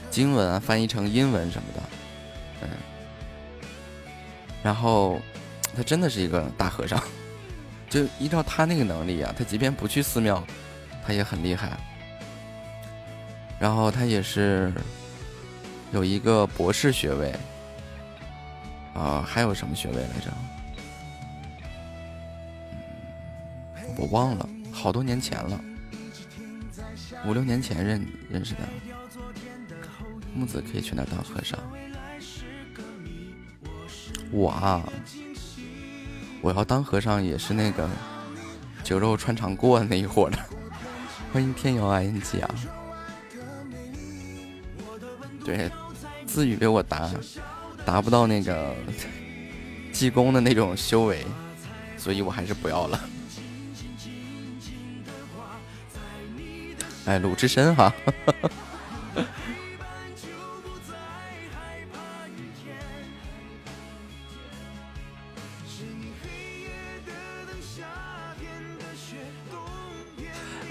经文啊翻译成英文什么的，嗯，然后他真的是一个大和尚，就依照他那个能力啊，他即便不去寺庙，他也很厉害。然后他也是有一个博士学位，啊，还有什么学位来着？我忘了，好多年前了，五六年前认认识的。木子可以去那当和尚。我啊，我要当和尚也是那个酒肉穿肠过那一伙的。欢迎天瑶 ing 啊。对，自语给我答达不到那个 济公的那种修为，所以我还是不要了。哎，鲁智深哈，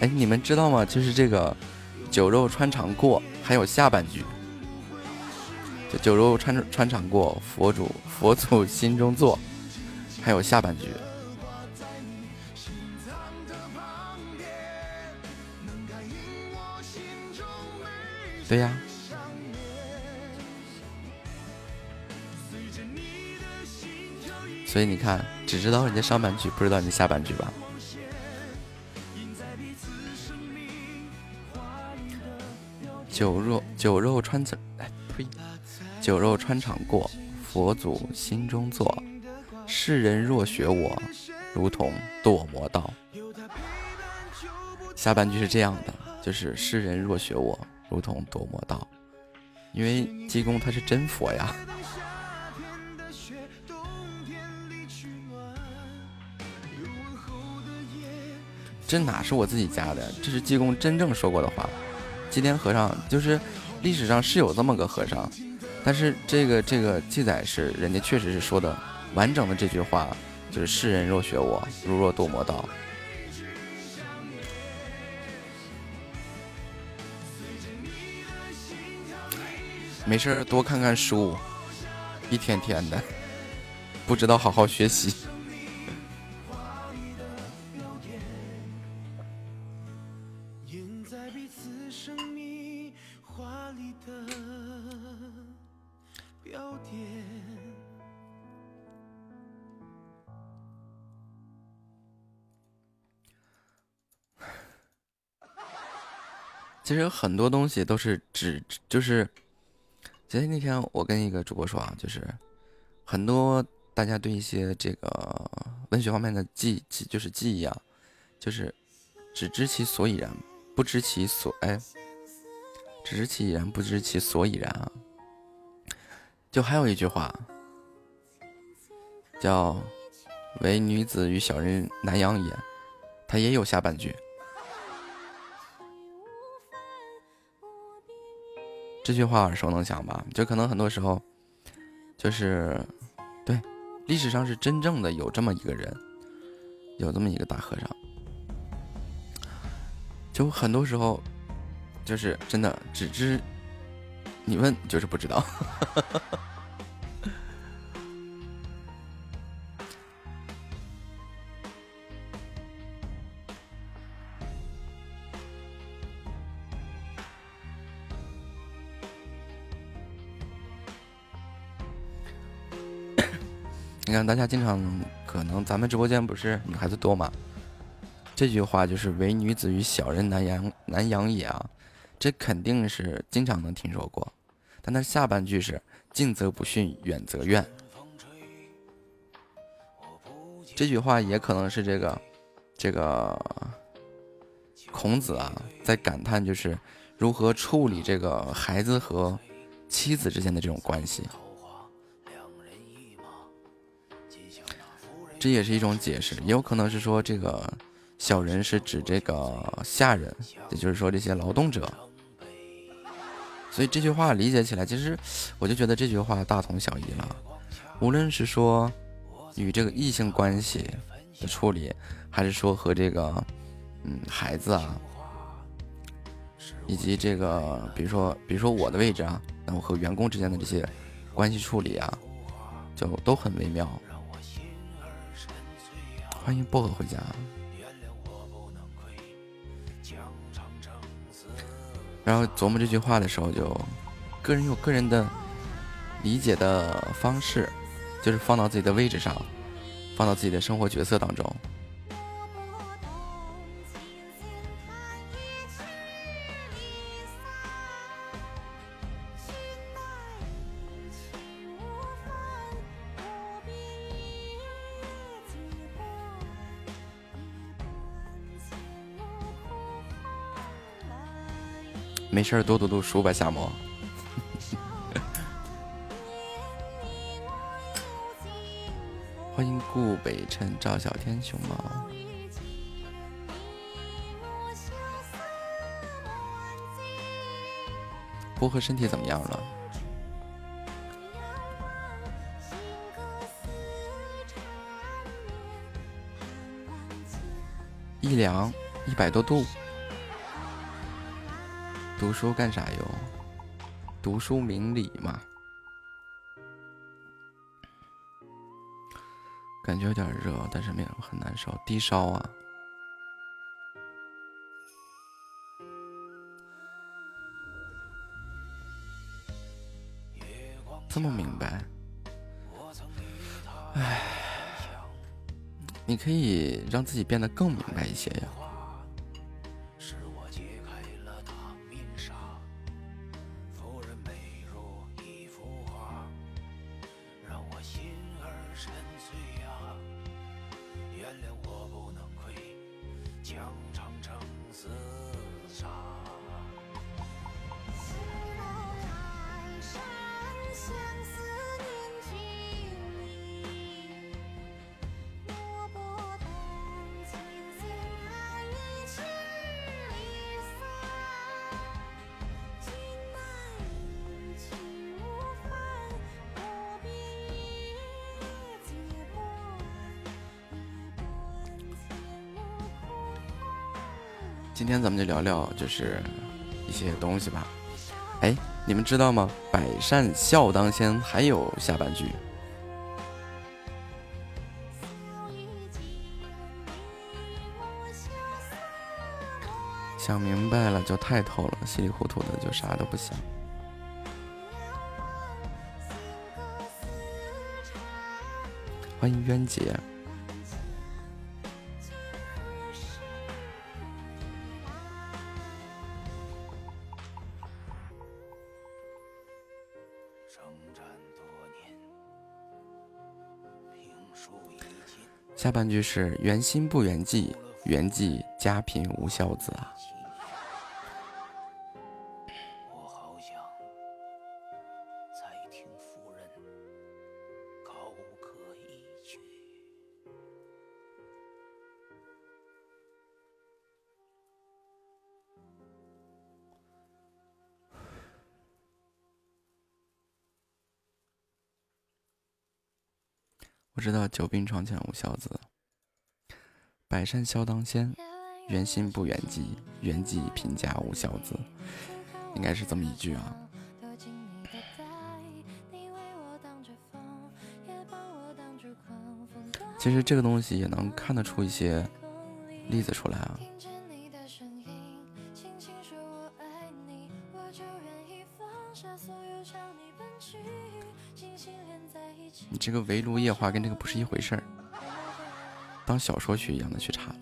哎，你们知道吗？就是这个酒肉穿肠过，还有下半句，就酒肉穿穿肠过，佛祖佛祖心中坐，还有下半句。对呀，所以你看，只知道人家上半句，不知道你下半句吧？酒肉酒肉穿肠，哎呸！酒肉穿肠过，佛祖心中坐。世人若学我，如同堕魔道。下半句是这样的，就是世人若学我。如同堕魔道，因为济公他是真佛呀。这哪是我自己加的？这是济公真正说过的话。吉天和尚就是历史上是有这么个和尚，但是这个这个记载是人家确实是说的完整的这句话，就是世人若学我，如若堕魔道。没事多看看书，一天天的，不知道好好学习。其实很多东西都是只就是。其实那天我跟一个主播说啊，就是很多大家对一些这个文学方面的记记，就是记忆啊，就是只知其所以然，不知其所哎，只知其以然，不知其所以然啊。就还有一句话，叫“唯女子与小人难养也”，它也有下半句。这句话耳熟能详吧？就可能很多时候，就是对历史上是真正的有这么一个人，有这么一个大和尚。就很多时候，就是真的只知你问就是不知道。看，大家经常可能咱们直播间不是女孩子多吗？这句话就是“唯女子与小人难养难养也”啊，这肯定是经常能听说过。但它下半句是“近则不逊，远则怨”，这句话也可能是这个这个孔子啊在感叹，就是如何处理这个孩子和妻子之间的这种关系。这也是一种解释，也有可能是说这个小人是指这个下人，也就是说这些劳动者。所以这句话理解起来，其实我就觉得这句话大同小异了。无论是说与这个异性关系的处理，还是说和这个嗯孩子啊以及这个，比如说，比如说我的位置啊，那我和员工之间的这些关系处理啊，就都很微妙。欢迎薄荷回家。然后琢磨这句话的时候，就个人有个人的理解的方式，就是放到自己的位置上，放到自己的生活角色当中。没事儿，多读读书吧，夏沫。欢迎顾北辰、赵小天、熊猫。薄荷身体怎么样了？一凉，一百多度。读书干啥哟？读书明理嘛。感觉有点热，但是没有很难受，低烧啊。这么明白？唉，你可以让自己变得更明白一些呀。就是一些东西吧。哎，你们知道吗？百善孝当先还有下半句。想明白了就太透了，稀里糊涂的就啥都不想。欢迎渊姐。半句是“缘心不缘迹，缘迹家贫无孝子”啊。我知道久病床前无孝子，百善孝当先，缘心不缘迹，缘迹贫家无孝子，应该是这么一句啊。其实这个东西也能看得出一些例子出来啊。这个围炉夜话跟这个不是一回事儿，当小说去一样的去查了。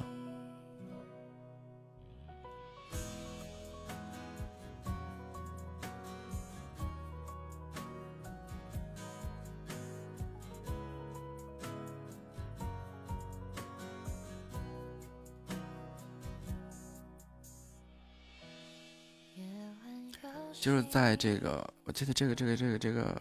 就是在这个，我记得这个这个这个这个。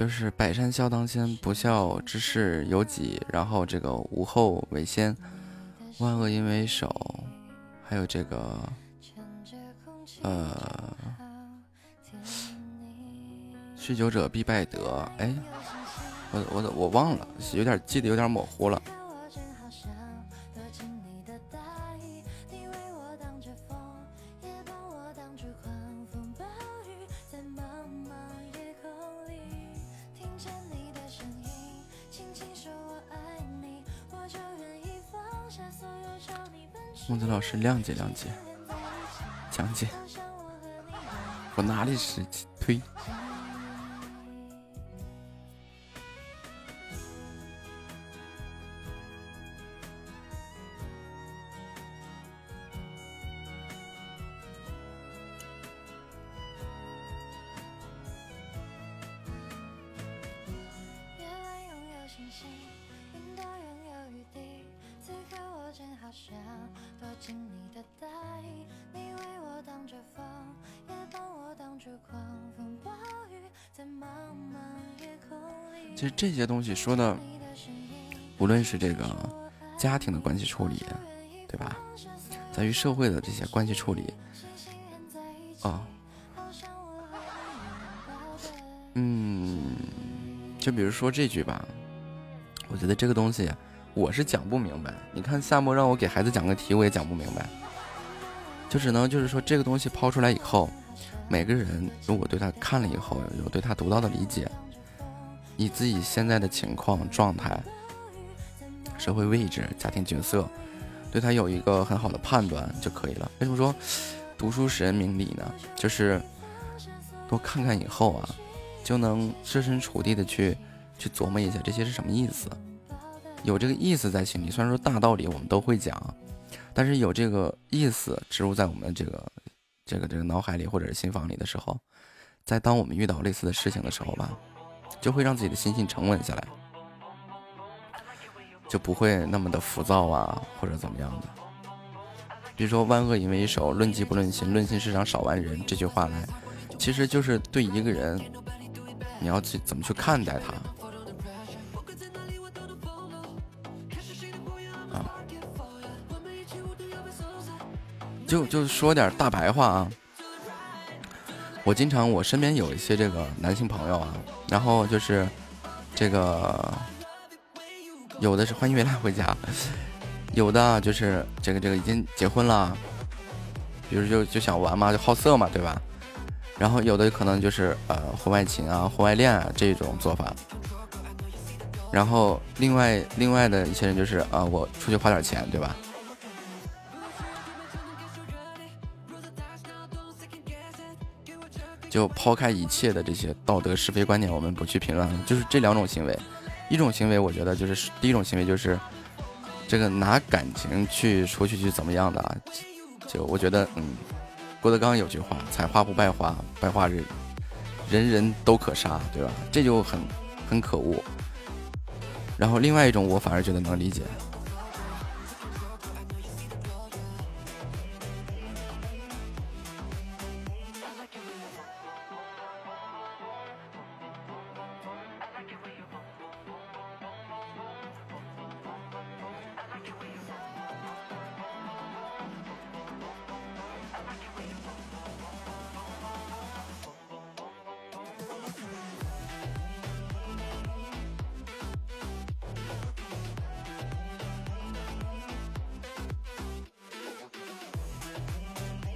就是百善孝当先，不孝之事有几？然后这个无后为先，万恶淫为首，还有这个，呃，酗酒者必败德。哎，我我我忘了，有点记得有点模糊了。是，谅解谅解，讲解。我哪里是推？这些东西说的，无论是这个家庭的关系处理，对吧？在于社会的这些关系处理，啊，嗯，就比如说这句吧，我觉得这个东西我是讲不明白。你看夏末让我给孩子讲个题，我也讲不明白，就只能就是说这个东西抛出来以后，每个人如果对他看了以后有对他独到的理解。你自己现在的情况、状态、社会位置、家庭角色，对他有一个很好的判断就可以了。为什么说读书使人明理呢？就是多看看以后啊，就能设身处地的去去琢磨一下这些是什么意思，有这个意思在心里。虽然说大道理我们都会讲，但是有这个意思植入在我们这个这个这个脑海里或者是心房里的时候，在当我们遇到类似的事情的时候吧。就会让自己的心性沉稳下来，就不会那么的浮躁啊，或者怎么样的。比如说“万恶淫为首，论迹不论心，论心世上少完人”这句话来，其实就是对一个人，你要去怎么去看待他？就就说点大白话啊。我经常，我身边有一些这个男性朋友啊，然后就是这个有的是欢迎月亮回家，有的就是这个这个已经结婚了，比如就就想玩嘛，就好色嘛，对吧？然后有的可能就是呃婚外情啊、婚外恋啊这种做法，然后另外另外的一些人就是啊，我出去花点钱，对吧？就抛开一切的这些道德是非观念，我们不去评论了，就是这两种行为。一种行为，我觉得就是第一种行为，就是这个拿感情去出去去怎么样的啊？就我觉得，嗯，郭德纲有句话：“采花不败花，败花人人人都可杀”，对吧？这就很很可恶。然后另外一种，我反而觉得能理解。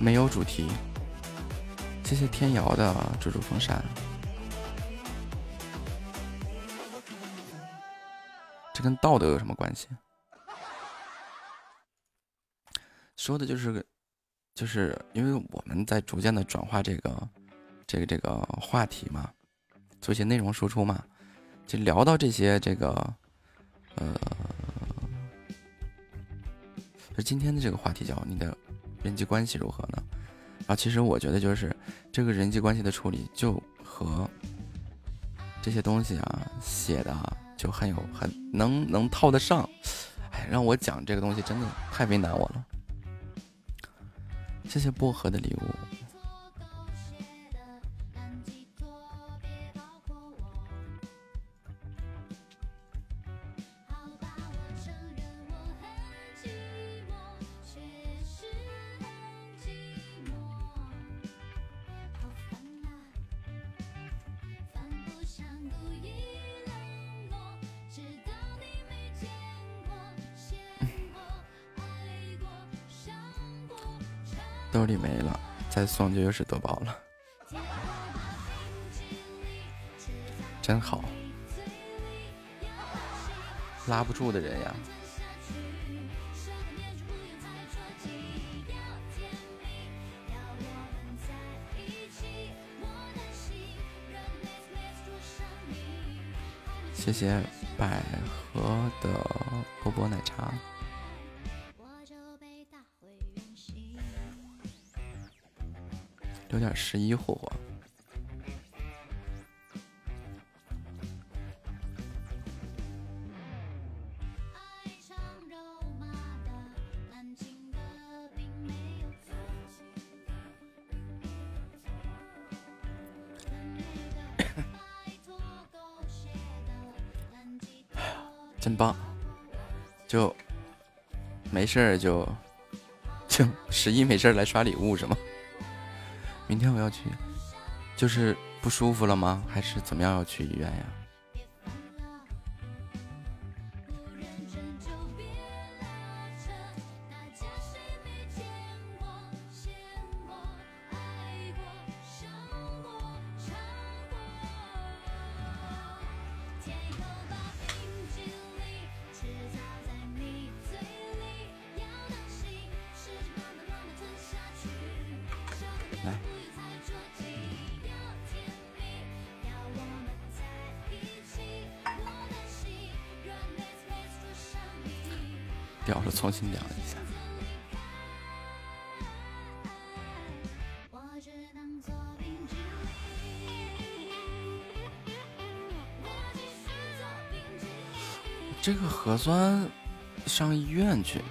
没有主题，谢谢天瑶的猪猪风扇。这跟道德有什么关系？说的就是，就是因为我们在逐渐的转化这个，这个这个话题嘛，做一些内容输出嘛，就聊到这些这个，呃，今天的这个话题叫你的。人际关系如何呢？啊，其实我觉得就是这个人际关系的处理，就和这些东西啊写的就很有很能能套得上。哎，让我讲这个东西真的太为难我了。谢谢薄荷的礼物。兜里没了，再送就又是多宝了，真好，拉不住的人呀。谢谢百合的波波奶茶，有点十一火火。真棒，就没事儿就就十一没事儿来刷礼物是吗？明天我要去，就是不舒服了吗？还是怎么样要去医院呀？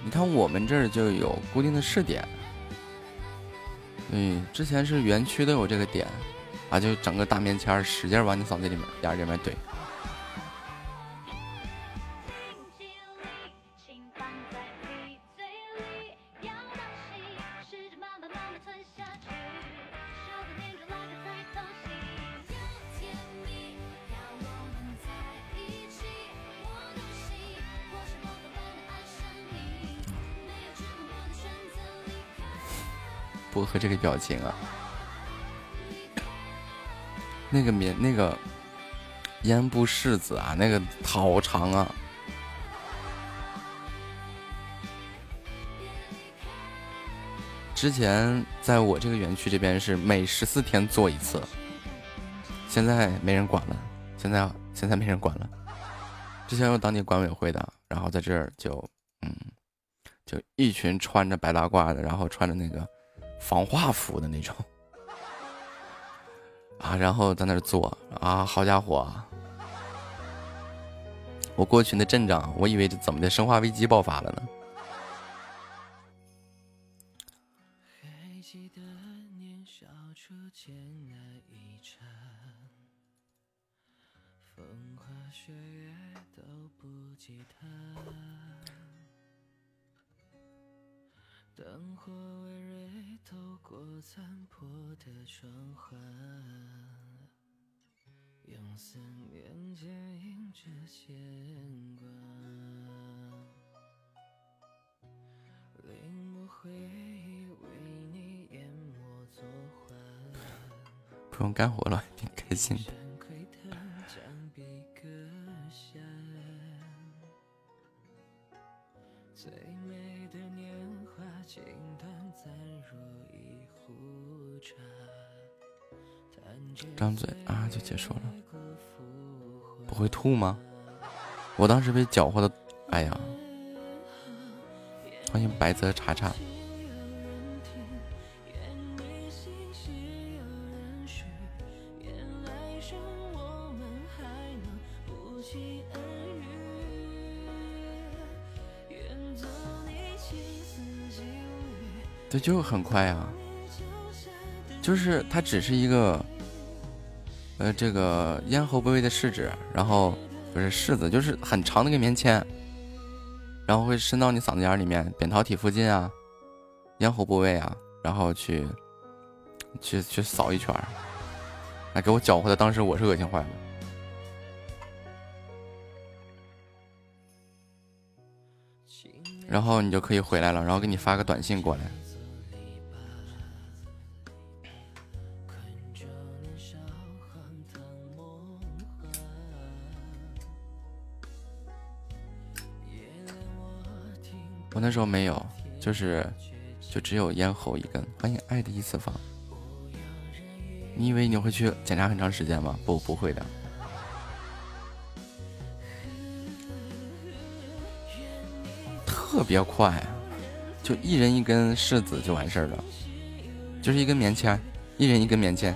你看我们这儿就有固定的试点。嗯，之前是园区都有这个点，啊，就整个大棉签使劲往你嗓子里面眼里面怼。这个表情啊，那个棉那个烟部柿子啊，那个好长啊。之前在我这个园区这边是每十四天做一次，现在没人管了，现在现在没人管了。之前有当地管委会的，然后在这儿就嗯，就一群穿着白大褂的，然后穿着那个。防化服的那种啊，然后在那坐啊，好家伙！我过去那阵仗，我以为这怎么的，生化危机爆发了呢？透过残破的窗花，用思念接应着牵挂。淋不回忆为你淹没作画。不用干活了，挺开心的。张嘴啊，就结束了。不会吐吗？我当时被搅和的，哎呀！欢迎白泽茶茶。对，就很快呀，就是它只是一个，呃，这个咽喉部位的试纸，然后不是柿子，就是很长的一个棉签，然后会伸到你嗓子眼里面，扁桃体附近啊，咽喉部位啊，然后去去去扫一圈，哎，给我搅和的，当时我是恶心坏了。然后你就可以回来了，然后给你发个短信过来。我那时候没有，就是就只有咽喉一根。欢迎爱的一次方。你以为你会去检查很长时间吗？不，不会的。特别快，就一人一根柿子就完事儿了，就是一根棉签，一人一根棉签。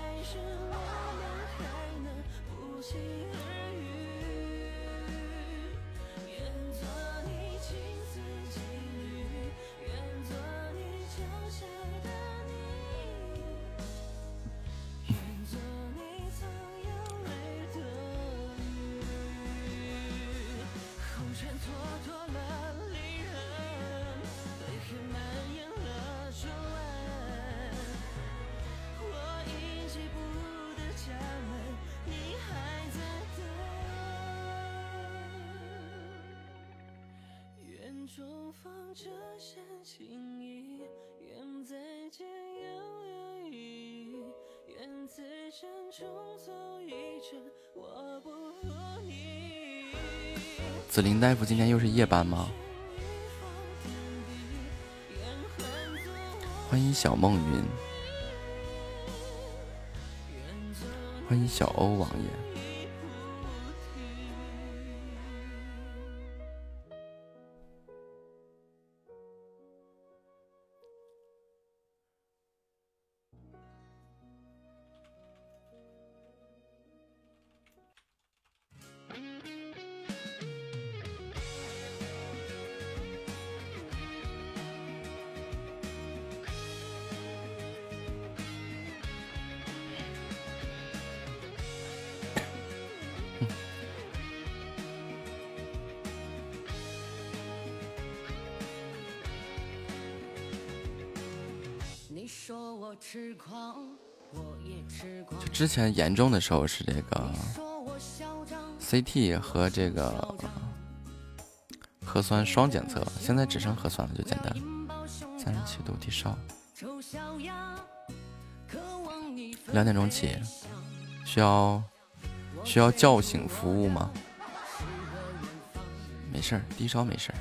大夫今天又是夜班吗？欢迎小梦云，欢迎小欧王爷。之前严重的时候是这个 CT 和这个核酸双检测，现在只剩核酸了，就简单。三十七度低烧，两点钟起，需要需要叫醒服务吗？没事儿，低烧没事儿，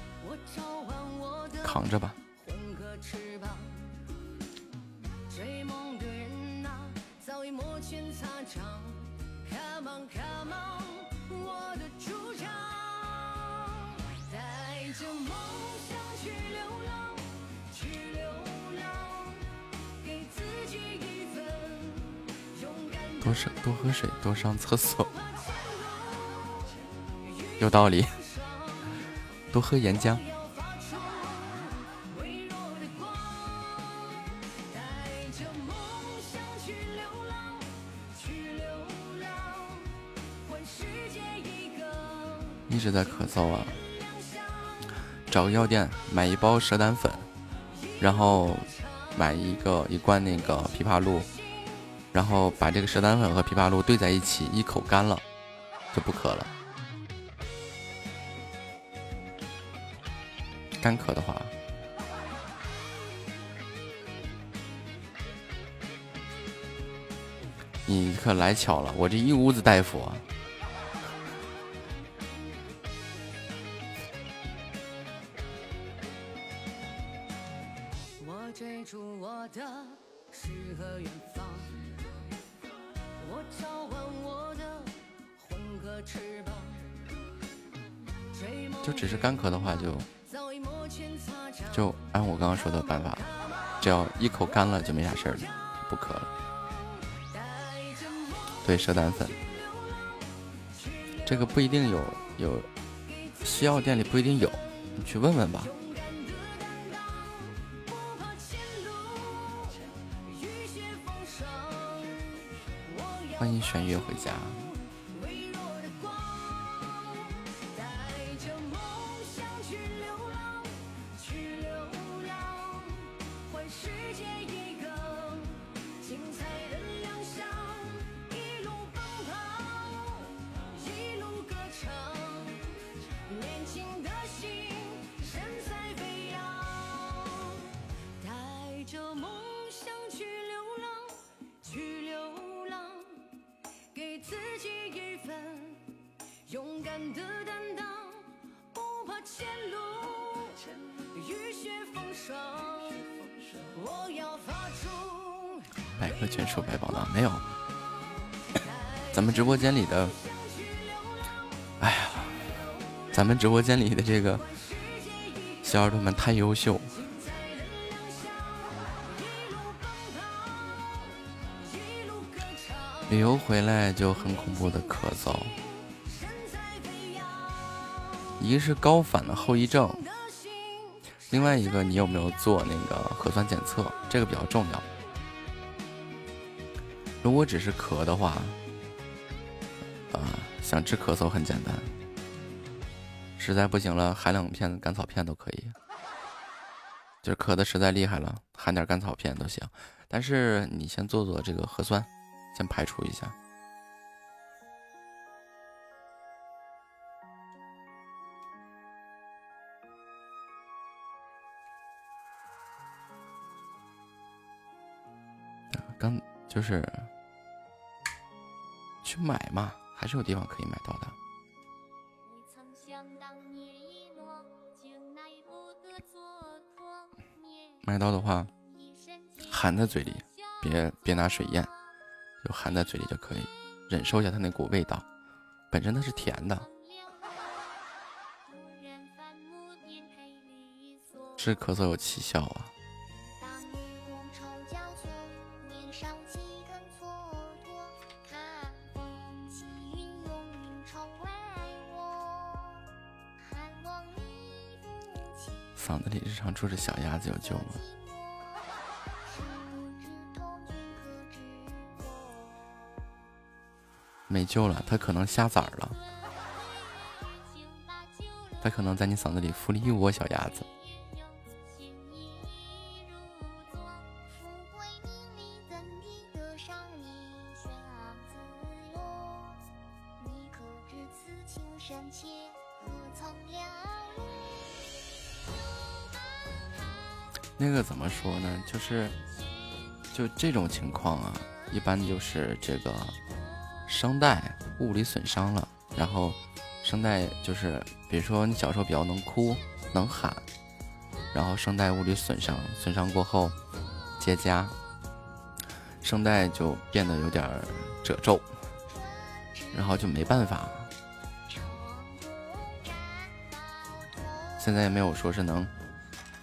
扛着吧。多上多喝水，多上厕所，有道理。多喝岩浆。一直在咳嗽啊！找个药店买一包蛇胆粉，然后买一个一罐那个枇杷露。然后把这个蛇胆粉和枇杷露兑在一起，一口干了，就不渴了。干渴的话，你可来巧了，我这一屋子大夫。就只是干咳的话，就就按我刚刚说的办法，只要一口干了就没啥事儿了，不咳了。对，蛇胆粉，这个不一定有有，西药店里不一定有，你去问问吧。欢迎玄月回家。间里的，哎呀，咱们直播间里的这个小耳朵们太优秀。旅游回来就很恐怖的咳嗽，一个是高反的后遗症，另外一个你有没有做那个核酸检测？这个比较重要。如果只是咳的话，想治咳嗽很简单，实在不行了，含两片甘草片都可以。就是咳的实在厉害了，含点甘草片都行。但是你先做做这个核酸。先排除一下。刚就是去买嘛，还是有地方可以买到的。买到的话，含在嘴里，别别拿水咽。就含在嘴里就可以，忍受一下它那股味道，本身它是甜的，治咳嗽有奇效啊。嗓子里日常住着小鸭子有救吗？没救了，它可能下崽了，它可能在你嗓子里孵了一窝小鸭子。就是，就这种情况啊，一般就是这个。声带物理损伤了，然后声带就是，比如说你小时候比较能哭能喊，然后声带物理损伤，损伤过后结痂，声带就变得有点褶皱，然后就没办法。现在也没有说是能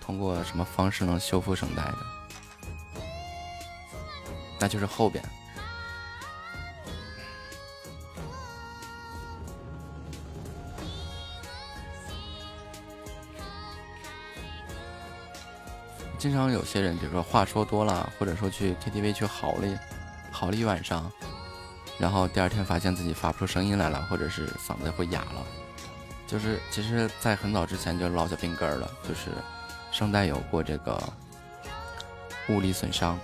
通过什么方式能修复声带的，那就是后边。经常有些人，比如说话说多了，或者说去 KTV 去嚎了，嚎了一晚上，然后第二天发现自己发不出声音来了，或者是嗓子会哑了，就是其实，在很早之前就落下病根了，就是声带有过这个物理损伤。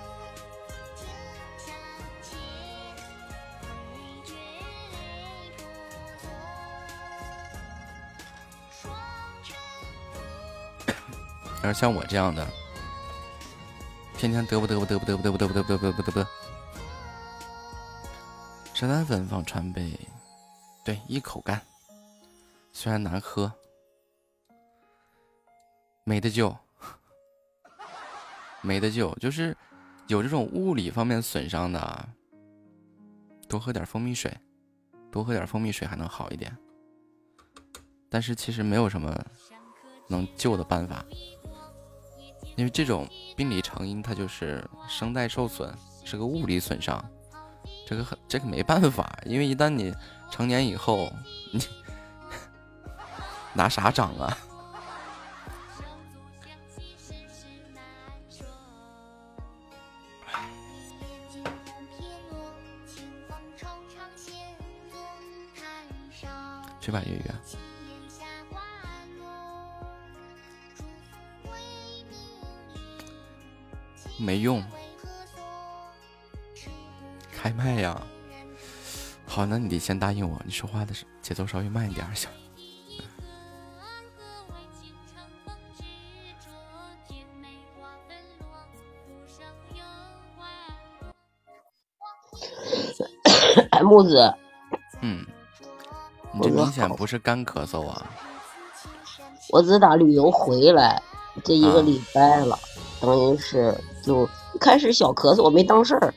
要是像我这样的。天天嘚啵嘚啵嘚啵嘚啵嘚啵嘚啵嘚啵嘚啵嘚啵，蛇胆粉放川贝，对，一口干，虽然难喝，没得救，没得救，就是有这种物理方面损伤的，多喝点蜂蜜水，多喝点蜂蜜水还能好一点，但是其实没有什么能救的办法。因为这种病理成因，它就是声带受损，是个物理损伤，这个很这个没办法。因为一旦你成年以后，你拿啥长啊？去吧，月月。没用，开麦呀！好，那你得先答应我，你说话的时节奏稍微慢一点行。木子，嗯，你这明显不是干咳嗽啊，我自打旅游回来这一个啊礼拜了，等于是就一开始小咳嗽我没当事儿，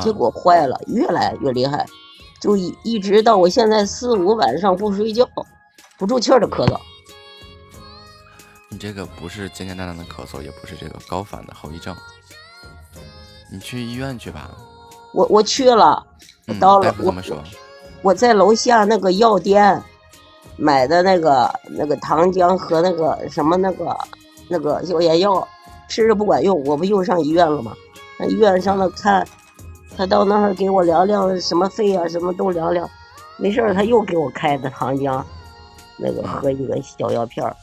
结果坏了，越来越厉害，就一一直到我现在四五晚上不睡觉，不住气儿的咳嗽。你这个不是简简单单的咳嗽，也不是这个高反的后遗症。你去医院去吧。我我去了，我嗯，到了我么说？我在楼下那个药店买的那个那个糖浆和那个什么那个那个消炎药，吃着不管用，我不又上医院了吗？那医院上那看，他到那儿给我量量什么肺啊，什么都量量，没事儿他又给我开的糖浆，那个喝一个小药片儿，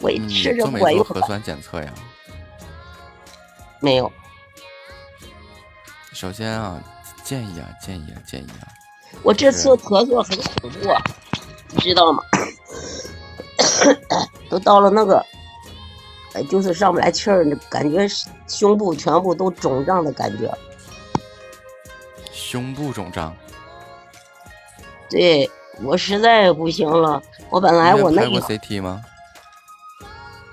我一吃着管用，做核酸检测呀？没有。首先啊，建议啊，建议啊，建议啊，我这次咳嗽很恐怖啊，你知道吗？都到了那个，呃，就是上不来气儿，感觉胸部全部都肿胀的感觉。胸部肿胀。对我实在不行了，我本来我那个，CT 吗？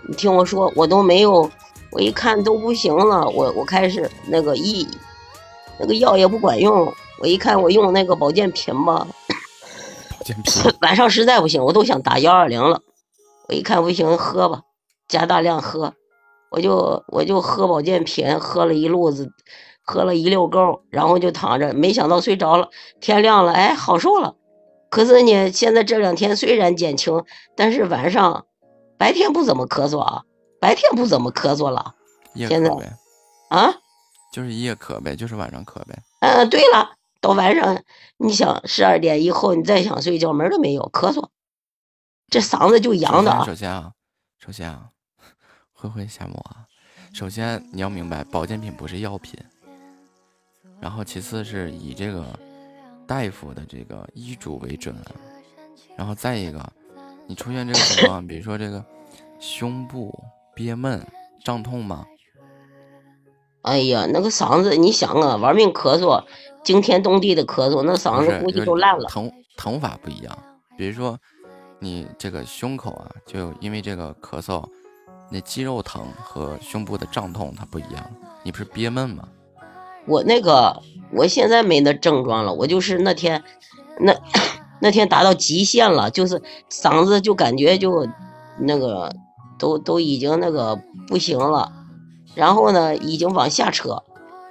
你听我说，我都没有，我一看都不行了，我我开始那个一，那个药也不管用，我一看我用那个保健品吧，保健品。晚上实在不行，我都想打幺二零了。我一看不行，喝吧，加大量喝，我就我就喝保健品，喝了一路子，喝了一溜够，然后就躺着，没想到睡着了，天亮了，哎，好受了。可是呢，现在这两天虽然减轻，但是晚上白天不怎么咳嗽啊，白天不怎么咳嗽了夜现在咳呗，啊。就是夜咳呗，就是晚上咳呗。嗯，对了，到晚上你想十二点以后，你再想睡觉，门都没有，咳嗽，这嗓子就痒的啊。首先啊，首先啊，灰灰夏沫啊，首先你要明白，保健品不是药品，然后其次是以这个大夫的这个医嘱为准啊，然后再一个，你出现这个情况，比如说这个胸部憋闷、胀痛吗？哎呀，那个嗓子，你想啊，玩命咳嗽，惊天动地的咳嗽，那嗓，子估计都烂了。疼疼法不一样。比如说，你这个胸口啊，就因为这个咳嗽，那肌肉疼和胸部的胀痛它不一样。你不是憋闷吗？我那个，我现在没那症状了，我就是那天，那那天达到极限了，就是嗓子就感觉就那个都都已经那个不行了，然后呢，已经往下扯，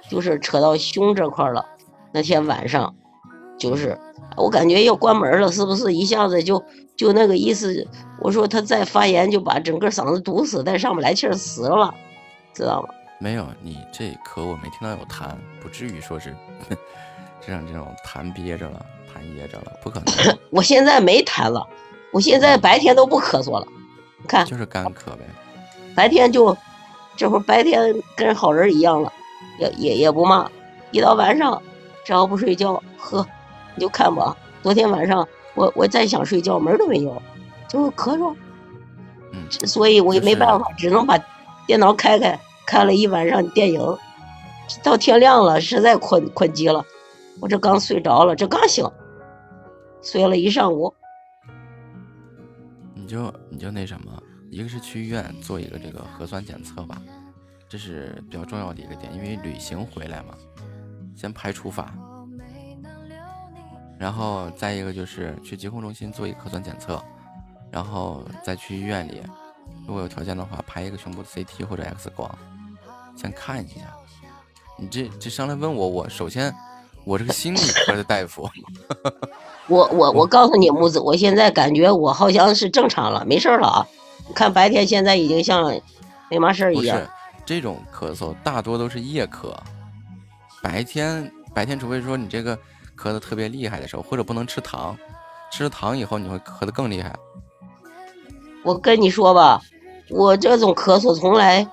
就是扯到胸这块了。那天晚上，就是我感觉要关门了，是不是一下子就就那个意思？我说他再发炎就把整个嗓子堵死，再上不来气儿死了，知道吗？没有，你这咳我没听到有痰，不至于说是 这样这种痰憋着了，痰噎着了，不可能，我现在没痰了，我现在白天都不咳嗽了。你看，就是干咳呗。白天就这会儿白天跟好人一样了，也也也不骂。一到晚上，只要不睡觉，呵，你就看吧。昨天晚上我我再想睡觉，门儿都没有，就咳嗽。嗯，所以我也没办法，只能把电脑开开，看了一晚上电影，到天亮了，实在困困极了。我这刚睡着了，这刚醒，睡了一上午。你就你就那什么，一个是去医院做一个这个核酸检测吧，这是比较重要的一个点，因为旅行回来嘛，先排除法。然后再一个就是去疾控中心做一个核酸检测，然后再去医院里，如果有条件的话，拍一个胸部的 CT 或者 X 光，先看一下。你这这上来问我，我首先我是个心理科的大夫，我我我告诉你木子，我现在感觉我好像是正常了，没事儿了啊。看白天现在已经像没嘛事儿一样不是。这种咳嗽大多都是夜咳，白天白天除非说你这个咳的特别厉害的时候，或者不能吃糖，吃了糖以后你会咳得更厉害。我跟你说吧，我这种咳嗽从来，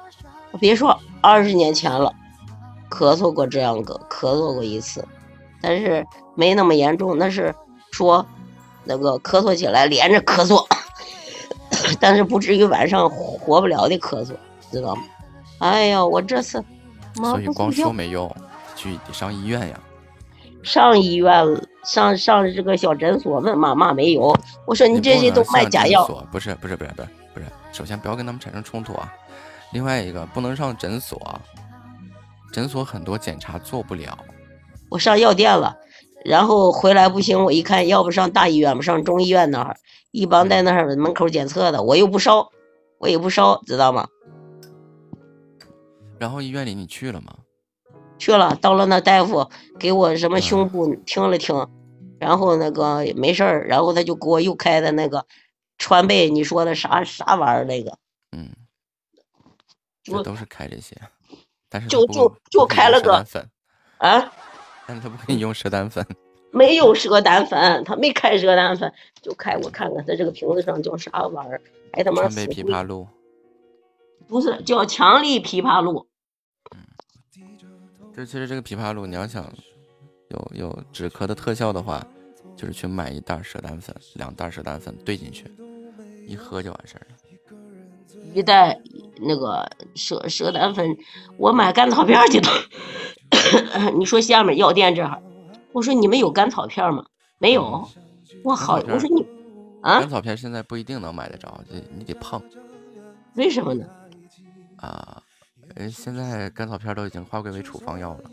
别说二十年前了，咳嗽过这样个咳嗽过一次，但是没那么严重。那是说那个咳嗽起来连着咳嗽，但是不至于晚上活不了的咳嗽，知道吗？哎呀，我这次所以光说没用，去得上医院呀。上医院了，上上这个小诊所问妈妈没有，我说你这些都卖假药。不是不是不是不是不是，首先不要跟他们产生冲突啊。另外一个不能上诊所，诊所很多检查做不了。我上药店了，然后回来不行，我一看，要不上大医院，不上中医院那儿，一帮在那儿门口检测的，我又不烧，我也不烧，知道吗？然后医院里你去了吗？去了，到了那大夫给我什么胸部听了听，然后那个没事儿，然后他就给我又开的那个川贝，你说的啥啥玩意儿那个？嗯，这都是开这些，但是就就就开了个粉啊，但是他不给你用蛇胆粉，没有蛇胆粉，他没开蛇胆粉，就开我看看他这个瓶子上叫啥玩意儿，还他妈川贝枇杷露，不是叫强力枇杷露。就其实这个枇杷露，你要想有有止咳的特效的话，就是去买一袋蛇胆粉，两袋蛇胆粉兑进去，一喝就完事儿了。一袋那个蛇蛇胆粉，我买甘草片去的。你说下面药店这儿，我说你们有甘草片吗？没有。我好，我说你啊，甘草片现在不一定能买得着，这你得碰。为什么呢？啊。呃，现在甘草片都已经划归为处方药了，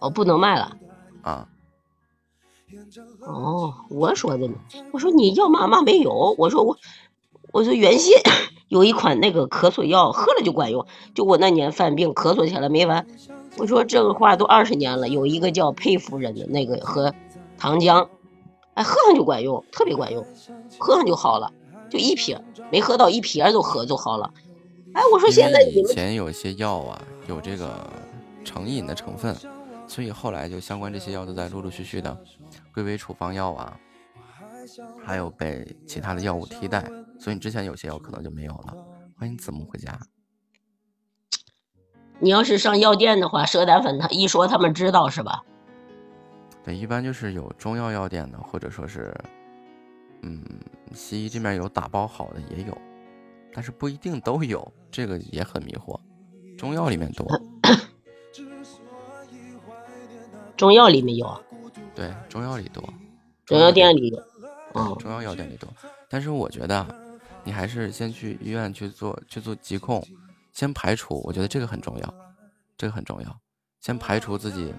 哦，不能卖了，啊，哦，我说的呢，我说你要嘛嘛没有，我说我，我说原先 有一款那个咳嗽药，喝了就管用，就我那年犯病咳嗽起来没完，我说这个话都二十年了，有一个叫佩夫人的那个和糖浆，哎，喝上就管用，特别管用，喝上就好了，就一瓶，没喝到一瓶就喝就好了。哎，我说现在以前有些药啊，有这个成瘾的成分，所以后来就相关这些药都在陆陆续续的归为处方药啊，还有被其他的药物替代，所以你之前有些药可能就没有了。欢迎子木回家。你要是上药店的话，蛇胆粉他一说他们知道是吧？对，一般就是有中药药店的，或者说是，嗯，西医这边有打包好的也有。但是不一定都有，这个也很迷惑。中药里面多，中药里面有，对，中药里多，中药店里有，嗯，中药药店里多。但是我觉得，你还是先去医院去做去做疾控，先排除。我觉得这个很重要，这个很重要。先排除自己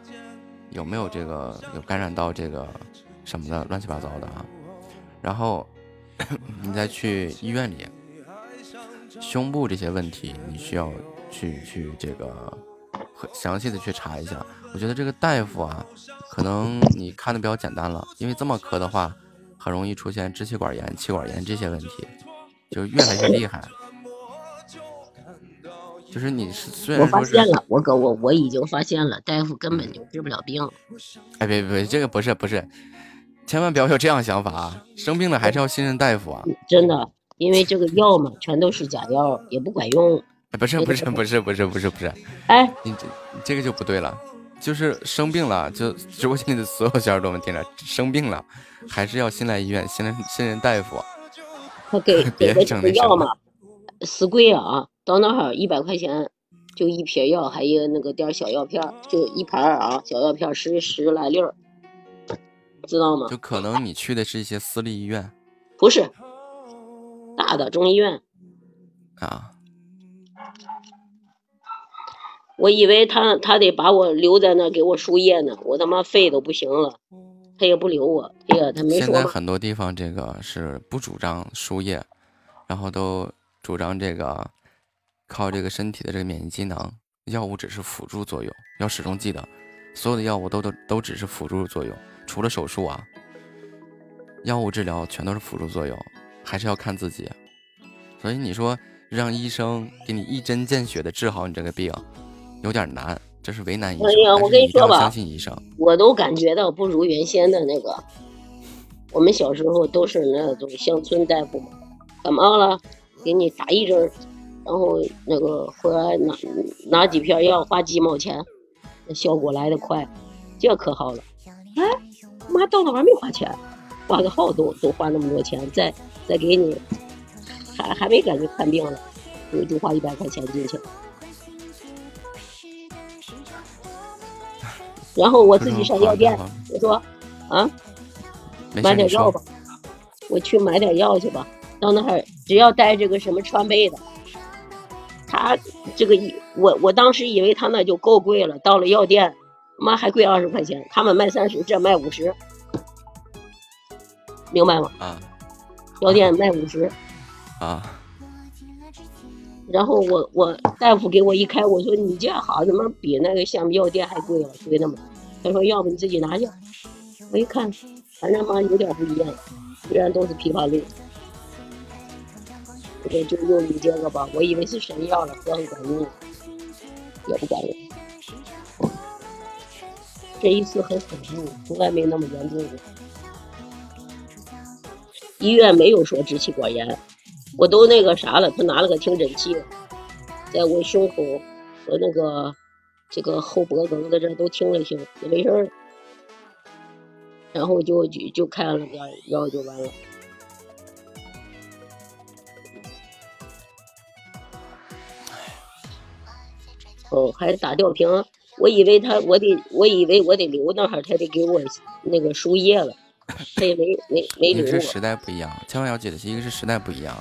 有没有这个有感染到这个什么的乱七八糟的啊，然后 你再去医院里。胸部这些问题，你需要去去这个很详细的去查一下。我觉得这个大夫啊，可能你看的比较简单了，因为这么咳的话，很容易出现支气管炎、气管炎这些问题，就越来越厉害。就是你是虽然我发现了，我哥我我已经发现了，大夫根本就治不了病。哎，别别别，这个不是不是，千万不要有这样想法啊！生病了还是要信任大夫啊！真的。因为这个药嘛，全都是假药，也不管用。不是不是不是不是不是不是，哎，你这这个就不对了。就是生病了，就直播间里的所有小耳朵们听着，生病了还是要先来医院，先来信任大夫。他给 给的这个药嘛，死贵啊！到那儿一百块钱就一瓶药，还有那个点小药片，就一盘啊，小药片十十来粒儿，知道吗？就可能你去的是一些私立医院，不是。大的中医院啊，我以为他他得把我留在那给我输液呢，我他妈肺都不行了，他也不留我。哎呀，他没说。现在很多地方这个是不主张输液，然后都主张这个靠这个身体的这个免疫机能，药物只是辅助作用。要始终记得，所有的药物都都都只是辅助作用，除了手术啊，药物治疗全都是辅助作用。还是要看自己，所以你说让医生给你一针见血的治好你这个病，有点难，这是为难医生。哎呀，我跟你说吧，相信医生，我都感觉到不如原先的那个。我们小时候都是那种乡村大夫嘛，感冒了给你打一针，然后那个回来拿拿几片药，花几毛钱，那效果来得快，这可好了。哎，妈到那玩没花钱，挂个号都都花那么多钱，再。再给你，还还没赶去看病呢，就就花一百块钱进去了。然后我自己上药店我说啊，买点药吧，我去买点药去吧。到那儿只要带这个什么川贝的，他这个一我我当时以为他那就够贵了，到了药店，妈还贵二十块钱，他们卖三十，这卖五十，明白吗？啊药店卖五十，啊，然后我我大夫给我一开，我说你这好怎么比那个橡皮药店还贵了，贵那么？他说要不你自己拿去。我一看，反正嘛有点不一样，虽然都是枇杷露，我说就用你这个吧，我以为是神药了，喝很管用，也不管用。这一次很恐怖，从来没那么严重过。医院没有说支气管炎，我都那个啥了，他拿了个听诊器，在我胸口和那个这个后脖梗子这都听了听，也没事儿。然后就就就开了点药就完了。哦，还打吊瓶，我以为他我得我以为我得留那儿，他得给我那个输液了，他也没没没。一个是时代不一样，千万要记得，一个是时代不一样。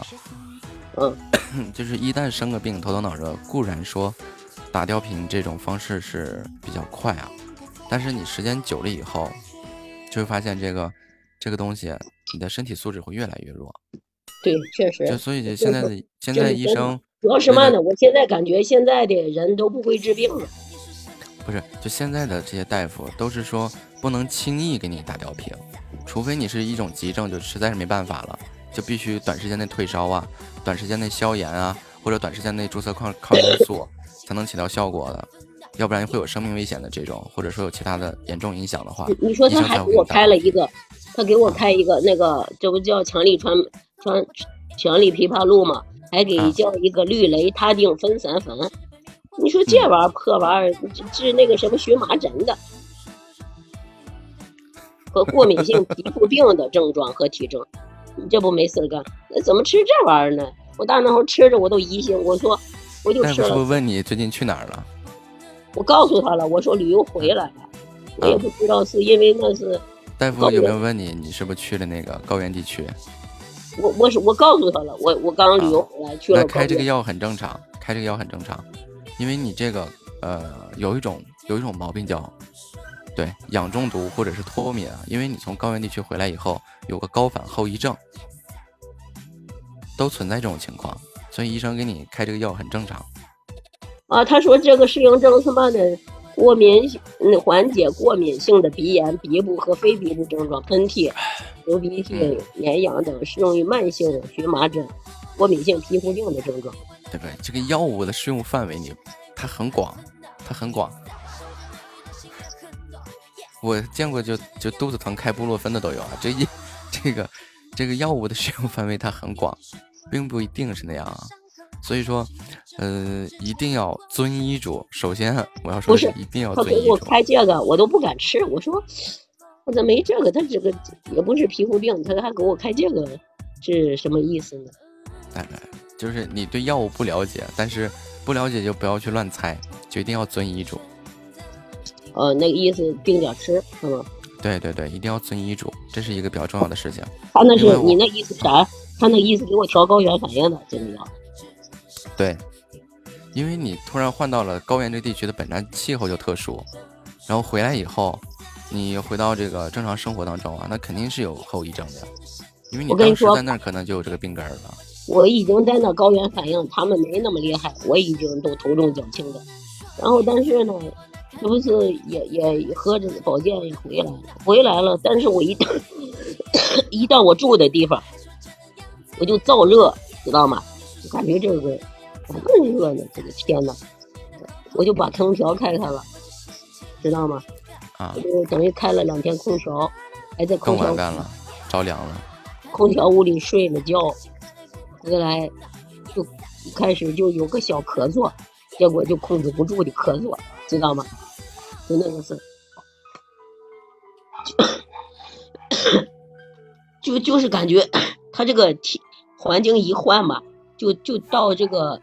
嗯，就是一旦生个病，头疼脑热，固然说打吊瓶这种方式是比较快啊，但是你时间久了以后，就会发现这个这个东西，你的身体素质会越来越弱。对，确实。就所以就现在的现在医生主要是嘛呢？我现在感觉现在的人都不会治病了。不是，就现在的这些大夫都是说不能轻易给你打吊瓶，除非你是一种急症，就实在是没办法了，就必须短时间内退烧啊，短时间内消炎啊，或者短时间内注射抗抗生素才能起到效果的，要不然会有生命危险的这种，或者说有其他的严重影响的话，你说他还给我开了一个，他给我开一个那个，这不叫强力川川强力枇杷露吗？还给叫一个氯雷他定分散粉。你说这玩意儿破玩意儿治那个什么荨麻疹的和过敏性皮肤病的症状和体征，你这不没事干？那怎么吃这玩意儿呢？我大那会儿吃着我都疑心，我说我就吃了。大夫问你最近去哪儿了？我告诉他了，我说旅游回来了，我也不知道是因为那是。大夫有没有问你，你是不是去了那个高原地区？我我是我告诉他了，我我刚旅游回来去了。那开这个药很正常，开这个药很正常，因为你这个呃有一种有一种毛病叫对氧中毒或者是脱敏啊，因为你从高原地区回来以后有个高反后遗症，都存在这种情况，所以医生给你开这个药很正常。啊，他说这个适应症是嘛的？过敏嗯，缓解过敏性的鼻炎、鼻部和非鼻部症状，喷嚏、流鼻涕、眼痒等，适用于慢性荨麻疹、过敏性皮肤病的症状。对不对？这个药物的适用范围你它很广，它很广。我见过就就肚子疼开布洛芬的都有啊，这一这个这个药物的使用范围它很广，并不一定是那样啊。所以说，呃，一定要遵医嘱。首先，我要说不是一定要他遵医嘱。给我开这个，我都不敢吃。我说我咋没这个？他这个也不是皮肤病，他还给我开这个，是什么意思呢？哎，就是你对药物不了解，但是不了解就不要去乱猜，就一定要遵医嘱。呃，那个意思定点吃是吗？对对对，一定要遵医嘱，这是一个比较重要的事情。他那是你那意思啥？他那意思给我调高原反应的，这个药。对，因为你突然换到了高原这地区的本来气候就特殊，然后回来以后，你回到这个正常生活当中啊，那肯定是有后遗症的，因为你当时在那儿可能就有这个病根了。我已经在那高原反应，他们没那么厉害，我已经都头重脚轻的。然后但是呢，这不是也也喝着保健也回来了，回来了。但是我一到一到我住的地方，我就燥热，知道吗？就感觉这个怎么更热呢？这个天呐，我就把空调开开了，知道吗？啊我，就等于开了两天空调，还在空调蛋了，着凉了。空调屋里睡了觉，回来就一开始就有个小咳嗽，结果就控制不住的咳嗽，知道吗？就那个事儿，就就是感觉他这个体环境一换嘛，就就到这个，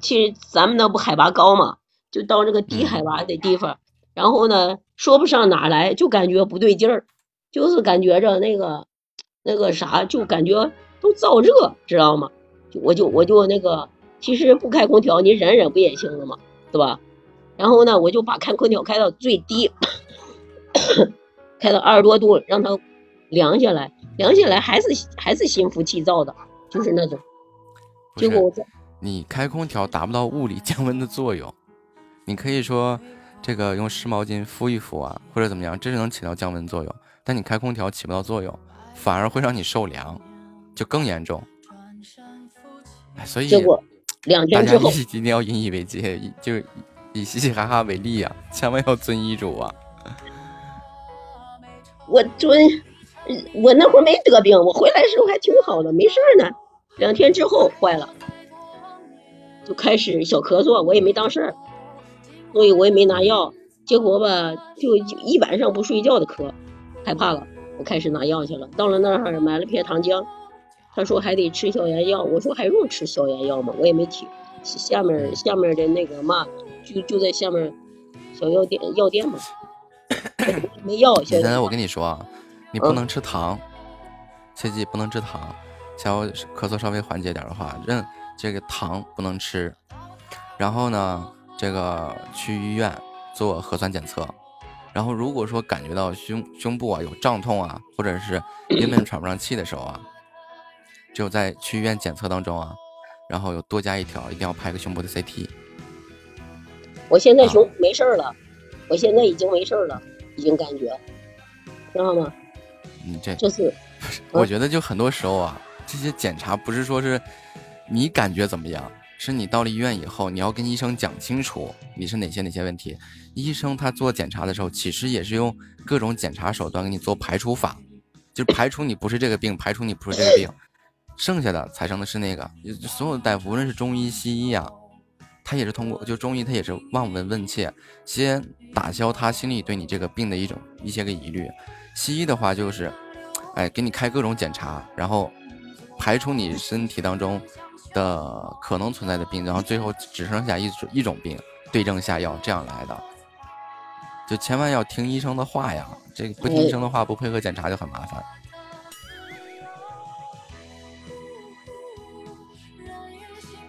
其实咱们那不海拔高嘛，就到这个低海拔的地方，然后呢，说不上哪来，就感觉不对劲儿，就是感觉着那个那个啥，就感觉都燥热，知道吗？就我就我就那个，其实不开空调，你忍忍不也行了吗？对吧？然后呢，我就把开空调开到最低，开到二十多度，让它凉下来，凉下来还是还是心浮气躁的，就是那种。结果我在你开空调达不到物理降温的作用，你可以说这个用湿毛巾敷一敷啊，或者怎么样，这是能起到降温作用。但你开空调起不到作用，反而会让你受凉，就更严重。哎，所以结果两大天之后，家一定要引以为戒，就是以嘻嘻哈哈为例啊，千万要遵医嘱啊。我遵，我那会儿没得病，我回来的时候还挺好的，没事儿呢。两天之后坏了，就开始小咳嗽，我也没当事儿，所以我也没拿药。结果吧，就一晚上不睡觉的咳，害怕了，我开始拿药去了。到了那儿买了片糖浆，他说还得吃消炎药，我说还用吃消炎药吗？我也没听。下面下面的那个嘛，就就在下面小药店药店嘛，没药。现在我跟你说啊，你不能吃糖，切记不能吃糖。想要咳嗽稍微缓解点的话，任这个糖不能吃。然后呢，这个去医院做核酸检测。然后如果说感觉到胸胸部啊有胀痛啊，或者是 根本喘不上气的时候啊，只有在去医院检测当中啊，然后有多加一条，一定要拍个胸部的 CT。我现在胸没事儿了，我现在已经没事儿了，已经感觉，知道吗？你这就是，我觉得就很多时候啊，这些检查不是说是你感觉怎么样，是你到了医院以后，你要跟医生讲清楚你是哪些哪些问题。医生他做检查的时候，其实也是用各种检查手段给你做排除法，就是排除你不是这个病，排除你不是这个病，剩下的才生的是那个。所有的大夫，无论是中医、西医啊，他也是通过就中医，他也是望闻问切，先打消他心里对你这个病的一种一些个疑虑。西医的话就是，哎，给你开各种检查，然后排除你身体当中的可能存在的病，然后最后只剩下一种一种病，对症下药，这样来的。就千万要听医生的话呀，这个不听医生的话，不配合检查就很麻烦。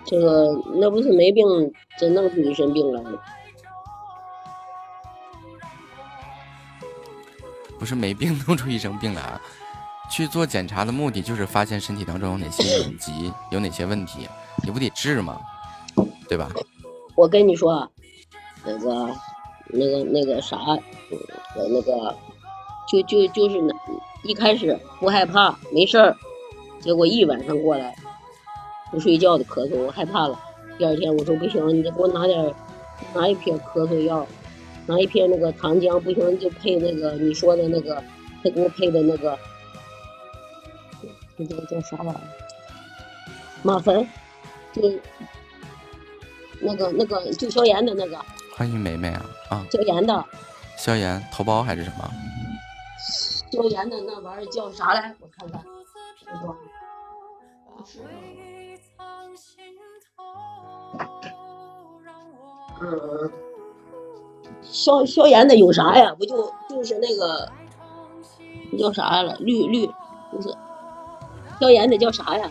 这个那不是没病真弄出一身病来吗？不是没病弄出一身病来啊，去做检查的目的就是发现身体当中有哪些隐疾，有哪些问题，你不得治吗？对吧？我跟你说啊，那个、那个、那个啥，嗯我那个就就就是那一开始不害怕，没事儿，结果一晚上过来不睡觉的咳嗽，我害怕了。第二天我说不行，你再给我拿点儿拿一瓶咳嗽药，拿一片那个糖浆，不行就配那个你说的那个，他给我配的那个，那这个叫啥玩意儿？马芬，就那个那个就消炎的那个欢迎梅梅啊啊！消炎的消炎头孢还是什么？消炎的那玩意儿叫啥来？我看看，那 个嗯，消消炎的有啥呀？不就就是那个那叫啥了？绿绿不是消炎的叫啥呀？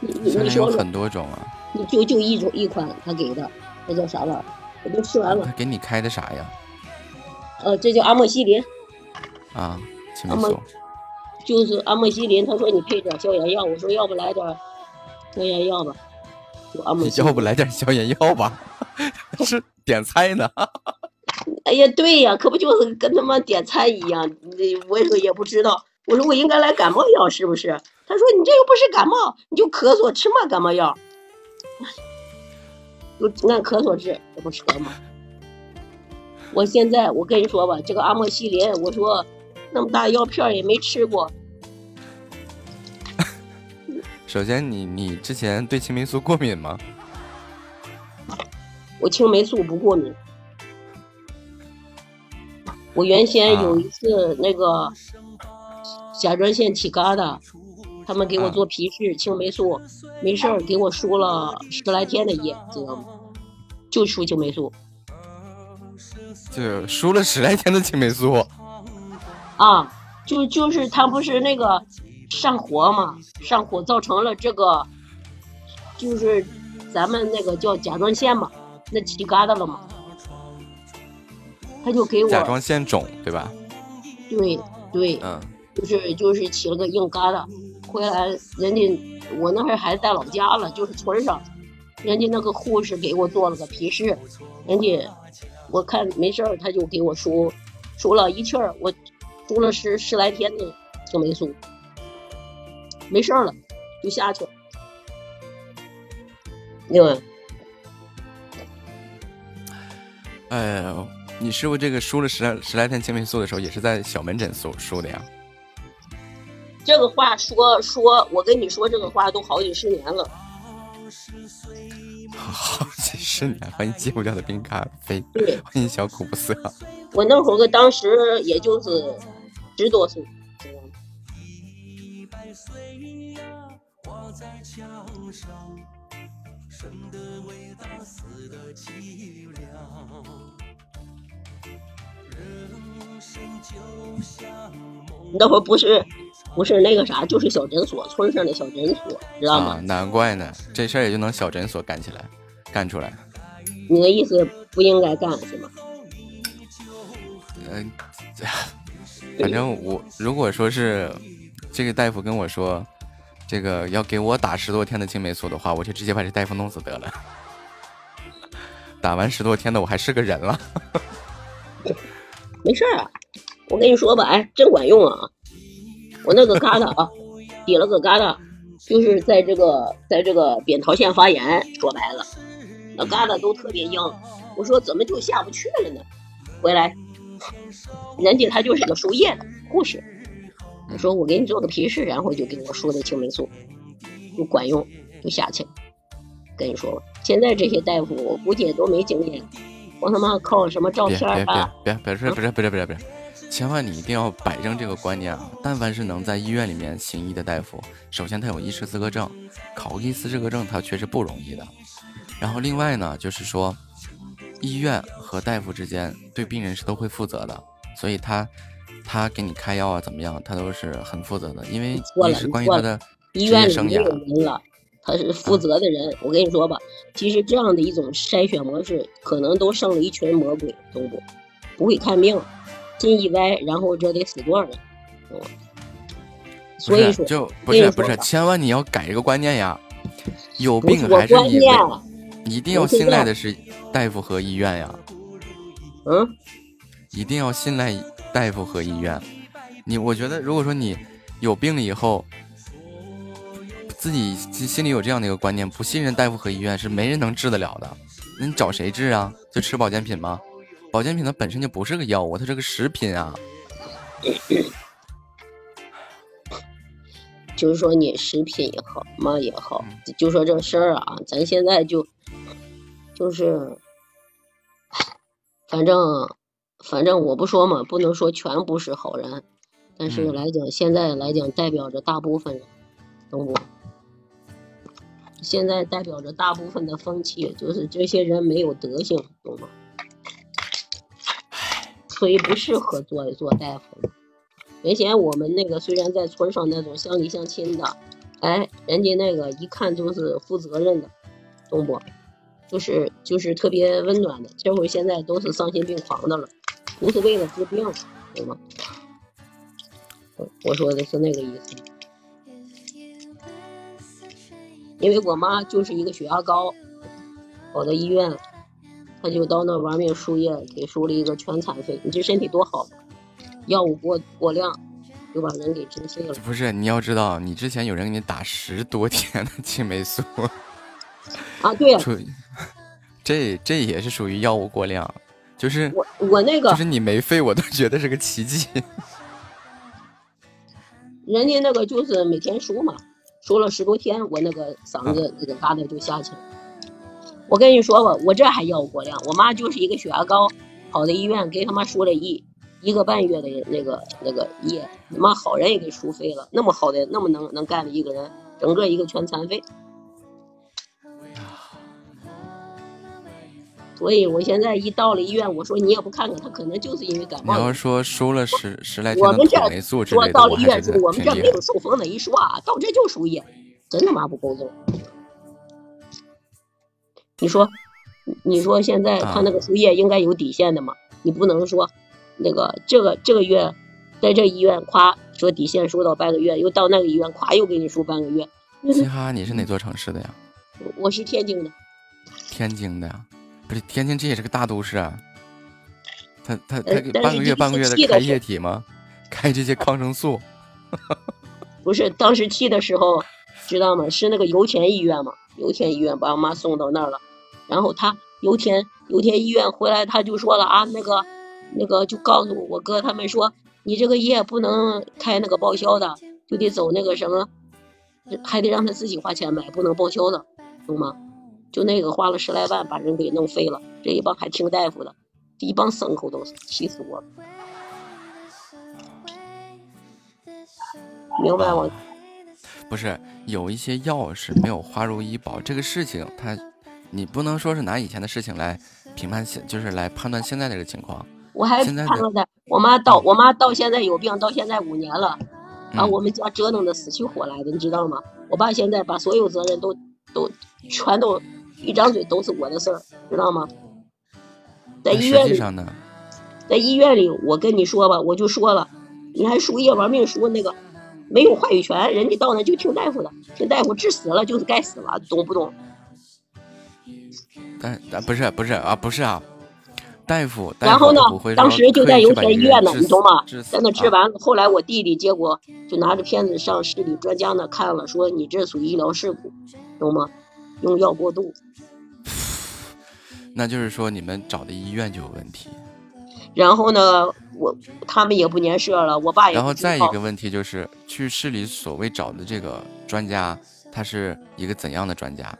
你有你说说，很多种啊，你就就一种一款他给的，那叫啥玩意儿？我都吃完了他。给你开的啥呀？呃，这叫阿莫西林，啊，青阿莫。就是阿莫西林。他说你配点消炎药，我说要不来点消炎药吧，你。要不来点消炎药吧？是点菜呢。哎呀，对呀，可不就是跟他妈点菜一样？你我这个也不知道。我说我应该来感冒药是不是？他说你这又不是感冒，你就咳嗽，吃嘛感冒药？就按咳嗽治，这不扯吗？我现在我跟你说吧，这个阿莫西林，我说那么大药片也没吃过，首先你，你之前对青霉素过敏吗？我青霉素不过敏。我原先啊有一次那个甲状腺起疙瘩，他们给我啊做皮试，青霉素没事儿，给我输了十来天的液，知道吗？就输青霉素。就就输了十来天的青霉素。啊，就就是他不是那个上火嘛，上火造成了这个，就是咱们那个叫甲状腺嘛，那起疙瘩了嘛，他就给我甲状腺肿，对吧？对对，嗯，就是就是起了个硬疙瘩，回来人家我那会儿还在老家了，就是村上，人家那个护士给我做了个皮试，人家我看没事儿，他就给我输输了一气儿，我输了十十来天的青霉素，没事儿了，就下去了。另外，哎呦，你师傅这个输了十来十来天青霉素的时候，也是在小门诊输输的呀？这个话说说，我跟你说这个话都好几十年了。好几十年，欢迎戒不掉的冰咖啡，对，欢迎小苦不涩。我那会儿个当时也就是十多岁，那会儿不是不是那个啥，就是小诊所，村上的小诊所，知道吗？啊，难怪呢，这事儿也就能小诊所干起来，干出来。你的意思不应该干是吗？嗯、反正我如果说是这个大夫跟我说，这个要给我打十多天的青霉素的话，我就直接把这大夫弄死得了。打完十多天的我还是个人了。没事儿啊，我跟你说吧，哎，真管用啊！我那个疙瘩啊，抵了个疙瘩，就是在这个在这个扁桃腺发炎，说白了，那疙瘩都特别硬。我说怎么就下不去了呢？回来，人家他就是个输液的护士，说我给你做个皮试，然后就给我输的青霉素，就管用，就下去了。跟你说吧，现在这些大夫我估计也都没经验，我他妈靠什么照别别片啊？别别，不是不是不是不是千万你一定要摆正这个观念啊！但凡是能在医院里面行医的大夫，首先他有医师资格证，考个医师资格证他确实不容易的。然后另外呢，就是说，医院和大夫之间对病人是都会负责的，所以他他给你开药啊怎么样，他都是很负责的，因为你是关于他的，医院里没有涯。人了，他是负责的人。我跟你说吧，其实这样的一种筛选模式，可能都剩了一群魔鬼，懂不？不会看病，进一歪，然后这得死多少人，懂所以说，就不是不是，千万你要改一个观念呀！有病还是以我观念为一定要信赖的是大夫和医院呀。嗯，一定要信赖大夫和医院。你我觉得，如果说你有病了以后，自己心心里有这样的一个观念，不信任大夫和医院，是没人能治得了的。那你找谁治啊？就吃保健品吗？保健品它本身就不是个药物，它是个食品啊。就是说你食品也好，嘛也好，就说这事儿啊，咱现在就就是，反正反正我不说嘛，不能说全部是好人，但是嗯来讲，现在来讲代表着大部分人，懂不？现在代表着大部分的风气，就是这些人没有德行，懂吗？所以不适合做做大夫。原先我们那个虽然在村上那种乡里乡亲的，哎，人家那个一看就是负责任的，懂不？就是就是特别温暖的。这会儿现在都是丧心病狂的了，不是为了治病，懂吗？我我说的是那个意思。因为我妈就是一个血压高，跑到医院，她就到那玩命输液，给输了一个全残废。你这身体多好，药物过过量，就把人给治碎了。不是，你要知道，你之前有人给你打十多天的青霉素，啊，对呀、属于 这这也是属于药物过量，就是我我那个就是你没废，我都觉得是个奇迹。人家那个就是每天输嘛，输了十多天，我那个嗓子那个疙瘩就下去了。我跟你说吧，我这还药过量，我妈就是一个血压高，跑到医院给他妈输了一一个半月的那个那个液，他妈好人也给输废了，那么好的那么能能干的一个人，整个一个全残废。所以我现在一到了医院，我说你也不看看，他可能就是因为感冒你冒。要说输了十十来天的我们这土霉素之类的，我到了医院说，我们这没有受风的一说啊，到这就输液，真他妈不够揍。你说，你说现在他那个输液应该有底线的嘛？你不能说那个这个这个月在这医院夸说底线输到半个月，又到那个医院夸又给你输半个月。嘻哈，你是哪座城市的呀？我是天津的，天津的呀？不是天津，这也是个大都市啊。他他他半个月半个月的开液体吗？开这些抗生素？不是当时去的时候，知道吗？是那个油田医院嘛，油田医院把我妈送到那儿了，然后他油田油田医院回来，他就说了啊，那个那个就告诉我哥他们说，你这个液不能开那个报销的，就得走那个什么，还得让他自己花钱买，不能报销的，懂吗？就那个花了十来万把人给弄废了，这一帮还听大夫的，这一帮牲口都是气死我了，明白我？不是有一些药是没有花入医保，这个事情它，你不能说是拿以前的事情来评判现，就是来判断现在这个情况。我还现在我妈到我妈到现在有病，到现在五年了，把嗯我们家折腾的死去活来的，你知道吗？我爸现在把所有责任都都全都一张嘴都是我的事儿，知道吗？在医院里，上呢，在医院里，我跟你说吧，我就说了，你还输液玩命输那个，没有话语权，人家到那就听大夫的，听大夫治死了就是该死了，懂不懂？但但不是不是啊，不是啊，大夫，大然后呢当时就在油田医院呢，你懂吗在那治啊完了，后来我弟弟结果就拿着片子上市里专家那看了，说你这属于医疗事故，懂吗？用药过度。那就是说你们找的医院就有问题。然后呢，我他们也不粘涉了，我爸也然后再一个问题就是，去市里所谓找的这个专家，他是一个怎样的专家？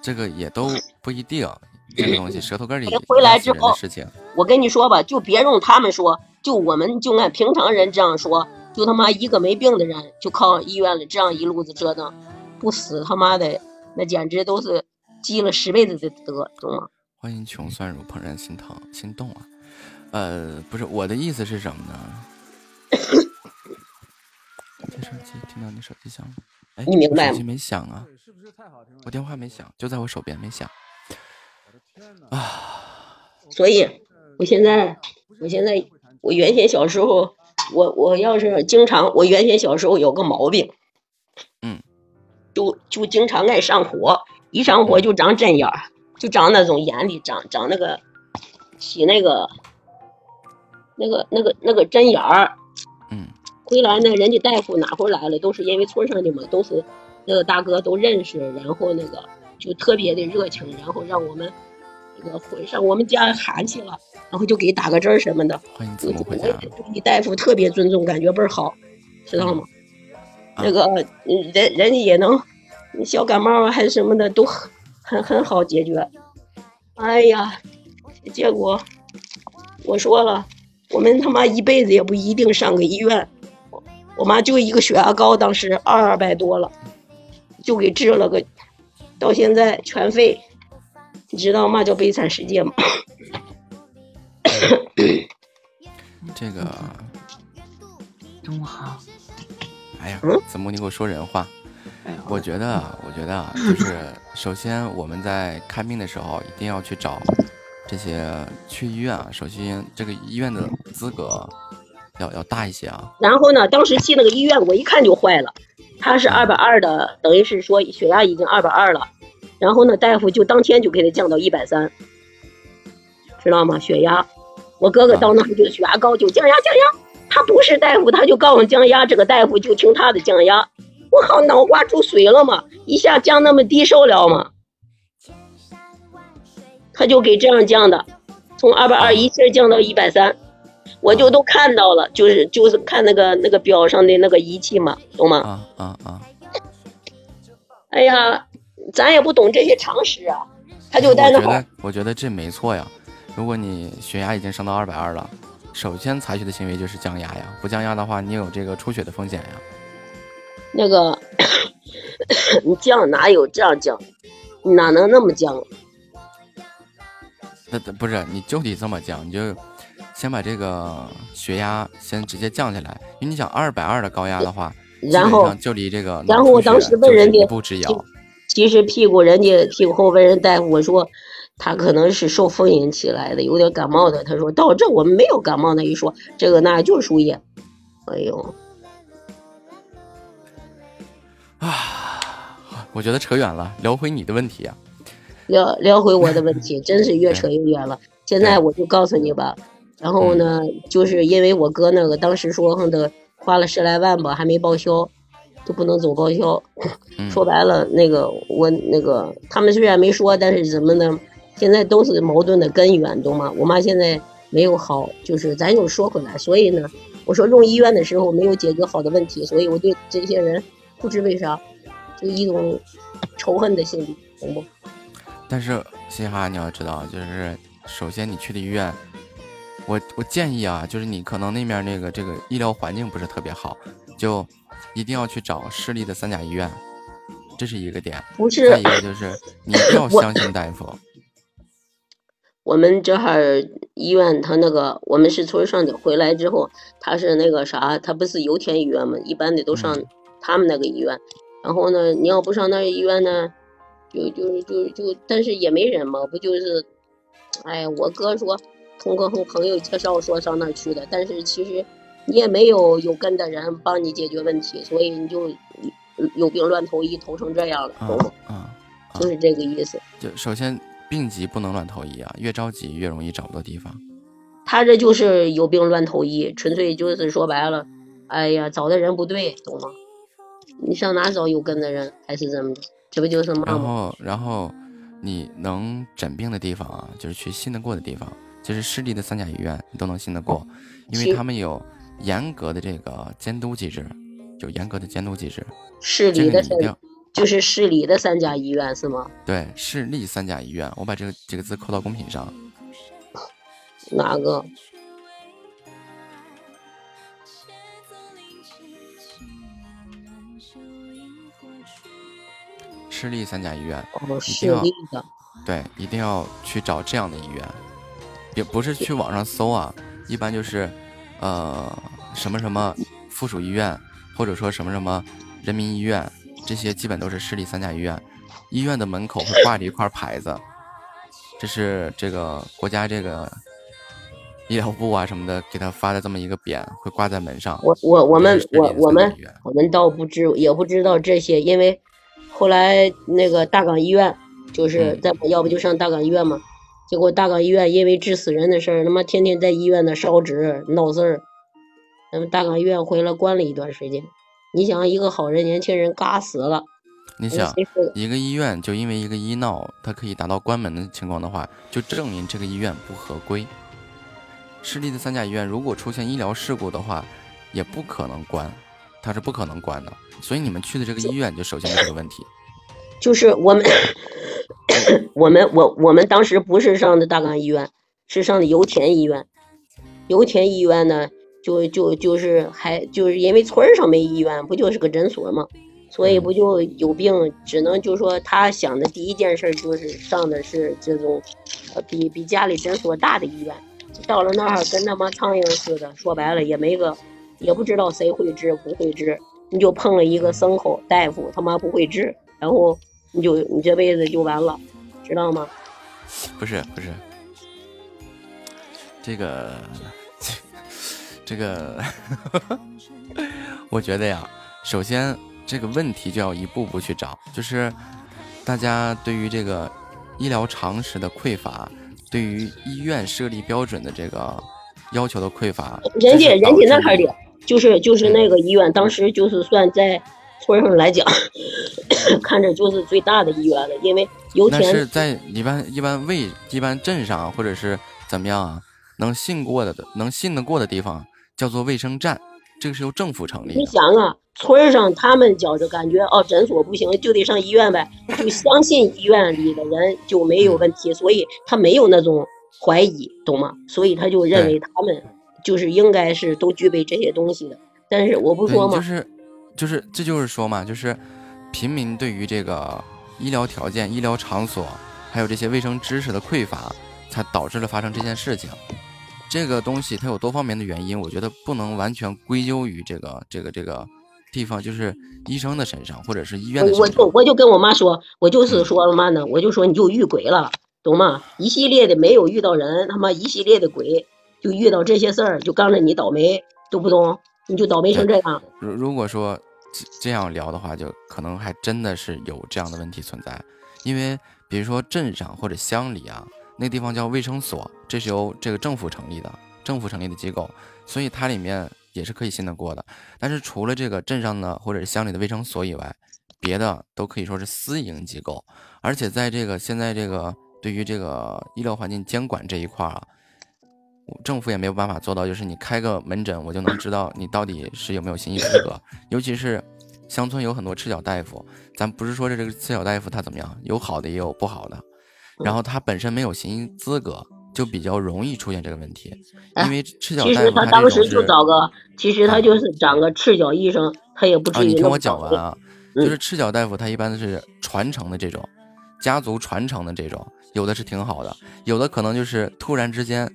这个也都不一定。这个东西 舌头根儿里回来之后事情，我跟你说吧，就别用他们说，就我们就按平常人这样说，就他妈一个没病的人，就靠医院里这样一路子折腾，不死他妈的那简直都是积了十辈子的德，懂吗？欢迎穷酸如怦然心疼心动啊！呃，不是我的意思是什么呢？这手机听到你手机响了，哎，你明白吗手机没响啊，我电话没响，就在我手边没响。啊，所以，我现在，我现在，我原先小时候，我我要是经常，我原先小时候有个毛病，嗯，就就经常爱上火，一上火就长针眼儿，就长那种眼里长长那个起那个那个那个那个针眼儿。嗯，回来呢，人家大夫哪回来了，都是因为村上的嘛，都是那个大哥都认识，然后那个就特别的热情，然后让我们那个回上我们家喊去了，然后就给打个针儿什么的。欢迎子木回家。对你大夫特别尊重，感觉倍儿好，知道吗？啊那个嗯人人家也能小感冒啊还是什么的都很很很好解决。哎呀，结果我说了，我们他妈一辈子也不一定上个医院。我我妈就一个血压高，当时二百多了，就给治了个，到现在全废。你知道嘛叫悲惨世界吗？这个，中午好。哎呀嗯，子木，你给我说人话。哎我觉得啊，我觉得啊，就是首先我们在看病的时候一定要去找这些去医院啊。首先，这个医院的资格要要大一些啊。然后呢，当时去那个医院，我一看就坏了，他是二百二的，等于是说血压已经二百二了。然后呢，大夫就当天就给他降到一百三，知道吗？血压，我哥哥到那儿就血压高，就降压降压。他不是大夫，他就告诉降压，这个大夫就听他的降压。我靠，脑瓜出水了嘛，一下降那么低受了吗？他就给这样降的，从二百二一下降到一百三。我就都看到了，就是就是看那个那个表上的那个仪器嘛，懂吗？啊啊啊！哎呀，咱也不懂这些常识啊，他就我在那儿觉得，我觉得这没错呀。如果你血压已经升到二百二了，首先采取的行为就是降压呀。不降压的话，你有这个出血的风险呀。那个，你降哪有这样降？你哪能那么降？那那不是，你就得这么降，你就先把这个血压先直接降下来，因为你想二百二的高压的话，然后就离这个然后我当时问人家。其实屁股人家屁股后问人大夫，我说他可能是受风引起来的，有点感冒的。他说到这我们没有感冒那一说，这个那就是输液。哎呦，我觉得扯远了，聊回你的问题啊。聊聊回我的问题，真是越扯越远了。现在我就告诉你吧，然后呢，就是因为我哥那个当时说的花了十来万吧，还没报销，就不能走报销。说白了，那个我那个他们虽然没说，但是怎么呢？现在都是矛盾的根源，懂吗？我妈现在没有好，就是咱又说回来，所以呢，我说用医院的时候没有解决好的问题，所以我对这些人不知为啥就一种仇恨的心理，懂不？但是嘻哈，你要知道，就是首先你去的医院，我我建议啊，就是你可能那面那个这个医疗环境不是特别好，就一定要去找市立的三甲医院，这是一个点。不是再一个就是 你一定要相信大夫。我们这哈儿医院，他那个我们是村上的，回来之后他是那个啥，他不是油田医院嘛，一般的都上他们那个医院。然后呢，你要不上那儿医院呢，就就就就，但是也没人嘛，不就是，哎，我哥说通过和朋友介绍说上那儿去的，但是其实你也没有有跟的人帮你解决问题，所以你就有病乱投医，投成这样了，懂吗？啊，就是这个意思。就首先病急不能乱投医啊，越着急越容易找不到地方。他这就是有病乱投医，纯粹就是说白了，哎呀，找的人不对，懂吗？你上哪找有根的人，还是怎么的？这不就是吗然？后，然后你能诊病的地方啊，就是去信得过的地方，就是市立的三甲医院，你都能信得过，因为他们有严格的这个监督机制，有严格的监督机制。市里的就是市里的三甲医院是吗？对市立三甲医院，我把这个这个字扣到公屏上。哪个？市立三甲医院，哦，一市定要立的。对，一定要去找这样的医院，也不是去网上搜啊，一般就是，呃，什么什么附属医院，或者说什么什么人民医院，这些基本都是市立三甲医院。医院的门口会挂着一块牌子，这是这个国家这个医疗部啊什么的给他发的这么一个匾，会挂在门上。我我我们我我们我们倒不知也不知道这些，因为后来那个大港医院就是在要不就上大港医院嘛，结果大港医院因为治死人的事儿，他妈天天在医院那烧纸闹事儿，那么大港医院回来关了一段时间。你想一个好人年轻人嘎死了，你想一个医院就因为一个医闹，它可以达到关门的情况的话，就证明这个医院不合规。市立的三甲医院如果出现医疗事故的话，也不可能关，它是不可能关的。所以你们去的这个医院就首先是这个问题。就是我们我们我我们当时不是上的大港医院，是上的油田医院。油田医院呢，就就就是还就是因为村儿上没医院，不就是个诊所嘛，所以不就有病，只能就说他想的第一件事就是上的是这种，呃，比比家里诊所大的医院。到了那儿跟他妈苍蝇似的，说白了也没个，也不知道谁会治不会治，你就碰了一个牲口大夫，他妈不会治，然后你就你这辈子就完了，知道吗？不是不是，这个这个，我觉得呀，首先这个问题就要一步步去找，就是大家对于这个医疗常识的匮乏，对于医院设立标准的这个要求的匮乏，人家人家那块儿的，就是就是那个医院，当时就是算在村上来讲，看着就是最大的医院了，因为油田是在一般一般卫一般镇上或者是怎么样啊，能信过的能信得过的地方叫做卫生站，这个是由政府成立你。想啊，村上他们觉着感觉哦，诊所不行就得上医院呗，就相信医院里的人就没有问题，所以他没有那种怀疑，懂吗？所以他就认为他们就是应该是都具备这些东西的。但是我不说嘛？就是就是这就是说嘛，就是平民对于这个医疗条件、医疗场所还有这些卫生知识的匮乏，才导致了发生这件事情。这个东西它有多方面的原因，我觉得不能完全归咎于这个这个这个地方，就是医生的身上，或者是医院的我身上。就我就跟我妈说，我就是说了嘛呢，我就说你就遇鬼了，懂吗？一系列的没有遇到人，他妈一系列的鬼，就遇到这些事儿，就刚着你倒霉，懂不懂？你就倒霉成这样。如如果说这这样聊的话，就可能还真的是有这样的问题存在，因为比如说镇上或者乡里啊，那地方叫卫生所，这是由这个政府成立的，政府成立的机构，所以它里面也是可以信得过的。但是除了这个镇上的或者是乡里的卫生所以外，别的都可以说是私营机构，而且在这个现在这个对于这个医疗环境监管这一块儿啊，政府也没有办法做到，就是你开个门诊，我就能知道你到底是有没有行医资格。尤其是乡村有很多赤脚大夫，咱不是说这这个赤脚大夫他怎么样，有好的也有不好的，然后他本身没有行医资格，就比较容易出现这个问题。因为赤脚大夫他他当时就找个，其实他就是找个赤脚医生，他也不啊，至于啊你听我讲完啊，就是赤脚大夫他一般都是传承的这种，家族传承的这种，有的是挺好的，有的可能就是突然之间，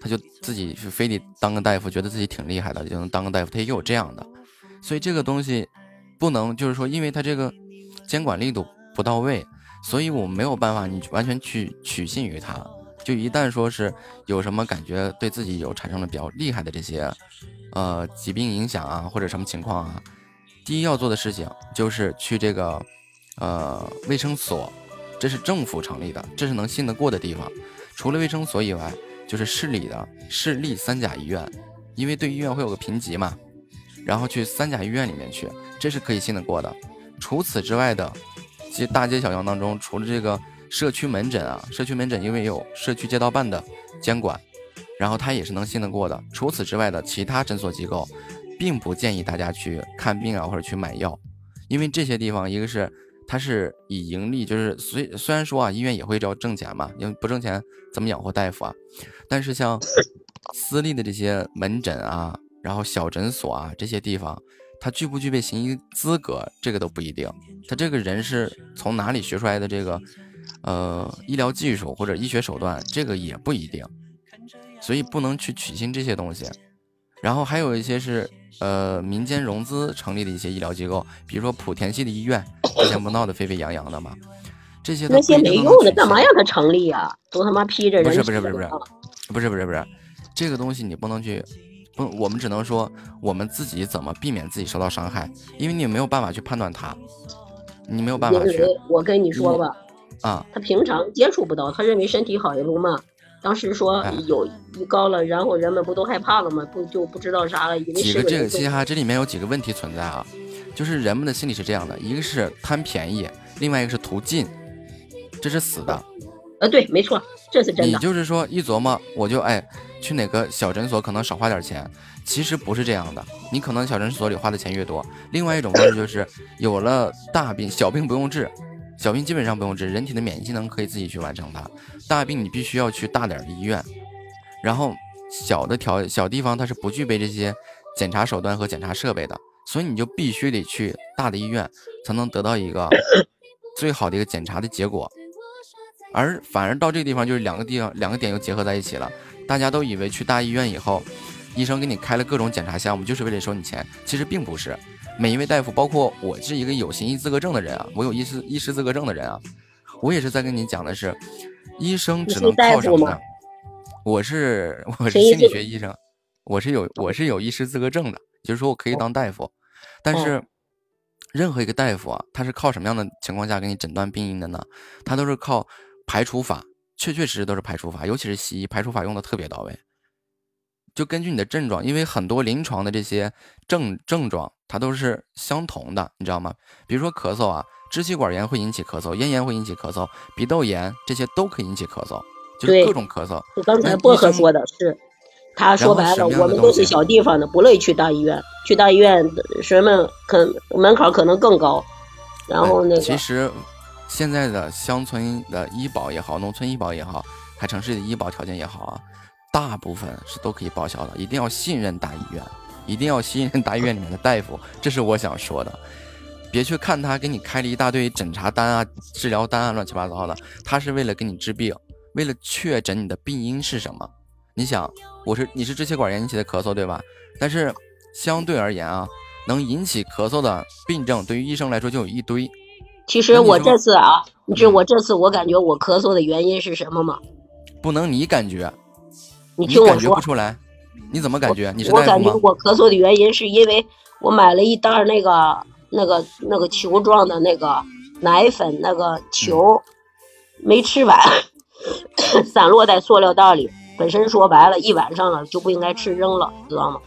他就自己是非得当个大夫，觉得自己挺厉害的，就能当个大夫，他也有这样的，所以这个东西不能就是说，因为他这个监管力度不到位，所以我们没有办法你完全去取信于他。就一旦说是有什么感觉对自己有产生了比较厉害的这些，呃疾病影响啊，或者什么情况啊，第一要做的事情就是去这个呃卫生所，这是政府成立的，这是能信得过的地方。除了卫生所以外，就是市里的市立三甲医院，因为对医院会有个评级嘛，然后去三甲医院里面去，这是可以信得过的。除此之外的，其实大街小巷当中，除了这个社区门诊啊，社区门诊因为有社区街道办的监管，然后它也是能信得过的。除此之外的其他诊所机构，并不建议大家去看病啊或者去买药，因为这些地方一个是它是以盈利，就是虽虽然说啊医院也会要挣钱嘛，因为不挣钱怎么养活大夫啊？但是像 私立的这些门诊啊，然后小诊所啊这些地方，他具不具备行医资格，这个都不一定。他这个人是从哪里学出来的这个呃医疗技术或者医学手段，这个也不一定。所以不能去取信这些东西。然后还有一些是呃民间融资成立的一些医疗机构，比如说莆田系的医院，之前不闹得沸沸扬扬的吗？这些都那些没用的，干嘛让他成立呀？都他妈披着人不是不是不是不是啊不是不是不是，这个东西你不能去，不，我们只能说我们自己怎么避免自己受到伤害，因为你没有办法去判断它，你没有办法去我跟你说吧，啊，他平常接触不到，他认为身体好也不嘛。当时说哎有一高了，然后人们不都害怕了吗？不就不知道啥了，以为几个这个是人嘻哈，这里面有几个问题存在啊，就是人们的心理是这样的，一个是贪便宜，另外一个是图近，这是死的。呃，对，没错，这是真的你的。就是说一琢磨，我就哎去哪个小诊所可能少花点钱，其实不是这样的。你可能小诊所里花的钱越多，另外一种方式就是有了大病，小病不用治，小病基本上不用治，人体的免疫机能可以自己去完成它。大病你必须要去大点的医院，然后小的条小地方它是不具备这些检查手段和检查设备的，所以你就必须得去大的医院才能得到一个 最好的一个检查的结果。而反而到这个地方，就是两个地方两个点又结合在一起了。大家都以为去大医院以后，医生给你开了各种检查项目，就是为了收你钱，其实并不是。每一位大夫，包括我是一个有行医资格证的人啊，我有医师医师资格证的人啊，我也是在跟你讲的是，医生只能靠什么呢？我是我是心理学医生，我是有我是有医师资格证的，就是说我可以当大夫，但哦是任何一个大夫啊，他是靠什么样的情况下给你诊断病因的呢？他都是靠排除法，确确实实都是排除法，尤其是西医排除法用的特别到位。就根据你的症状，因为很多临床的这些症症状，它都是相同的，你知道吗？比如说咳嗽啊，支气管炎会引起咳嗽，咽炎会引起咳嗽，鼻窦炎这些都可以引起咳嗽，就是各种咳嗽。就刚才薄荷说的是，他说白了，我们都是小地方的，不乐意去大医院。去大医院，人们可门槛可能更高。然后那个，哎其实现在的乡村的医保也好，农村医保也好，还城市的医保条件也好啊，大部分是都可以报销的。一定要信任大医院，一定要信任大医院里面的大夫，这是我想说的。别去看他给你开了一大堆诊查单啊、治疗单啊，乱七八糟的，他是为了给你治病，为了确诊你的病因是什么。你想，我是你是支气管炎引起的咳嗽，对吧？但是相对而言啊，能引起咳嗽的病症，对于医生来说就有一堆。其实我这次啊，你知道我这次我感觉我咳嗽的原因是什么吗？不能你感觉，你听我感觉说不出来，你怎么感觉？你是我感觉？我咳嗽的原因是因为我买了一袋儿那个那个那个球状的那个奶粉那个球，没吃完，散落在塑料袋里。本身说白了，一晚上了就不应该吃扔了，知道吗？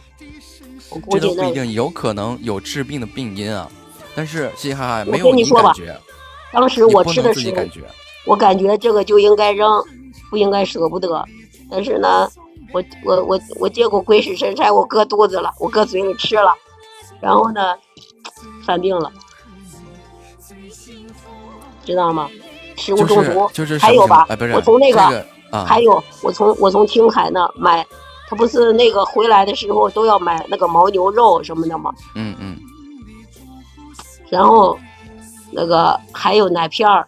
我估计那不一定，有可能有治病的病因啊。但是嘻嘻哈哈我没有你感觉，当时我吃的时候，感觉。我感觉这个就应该扔，不应该舍不得。但是呢，我我我我结果鬼使神差，我搁肚子了，我搁嘴里吃了，然后呢，犯病了，知道吗？食物中毒，就是还有吧？哎不是我从那这个啊还有我从我从青海那买，他不是那个回来的时候都要买那个牦牛肉什么的吗？嗯嗯，然后那个还有奶片儿，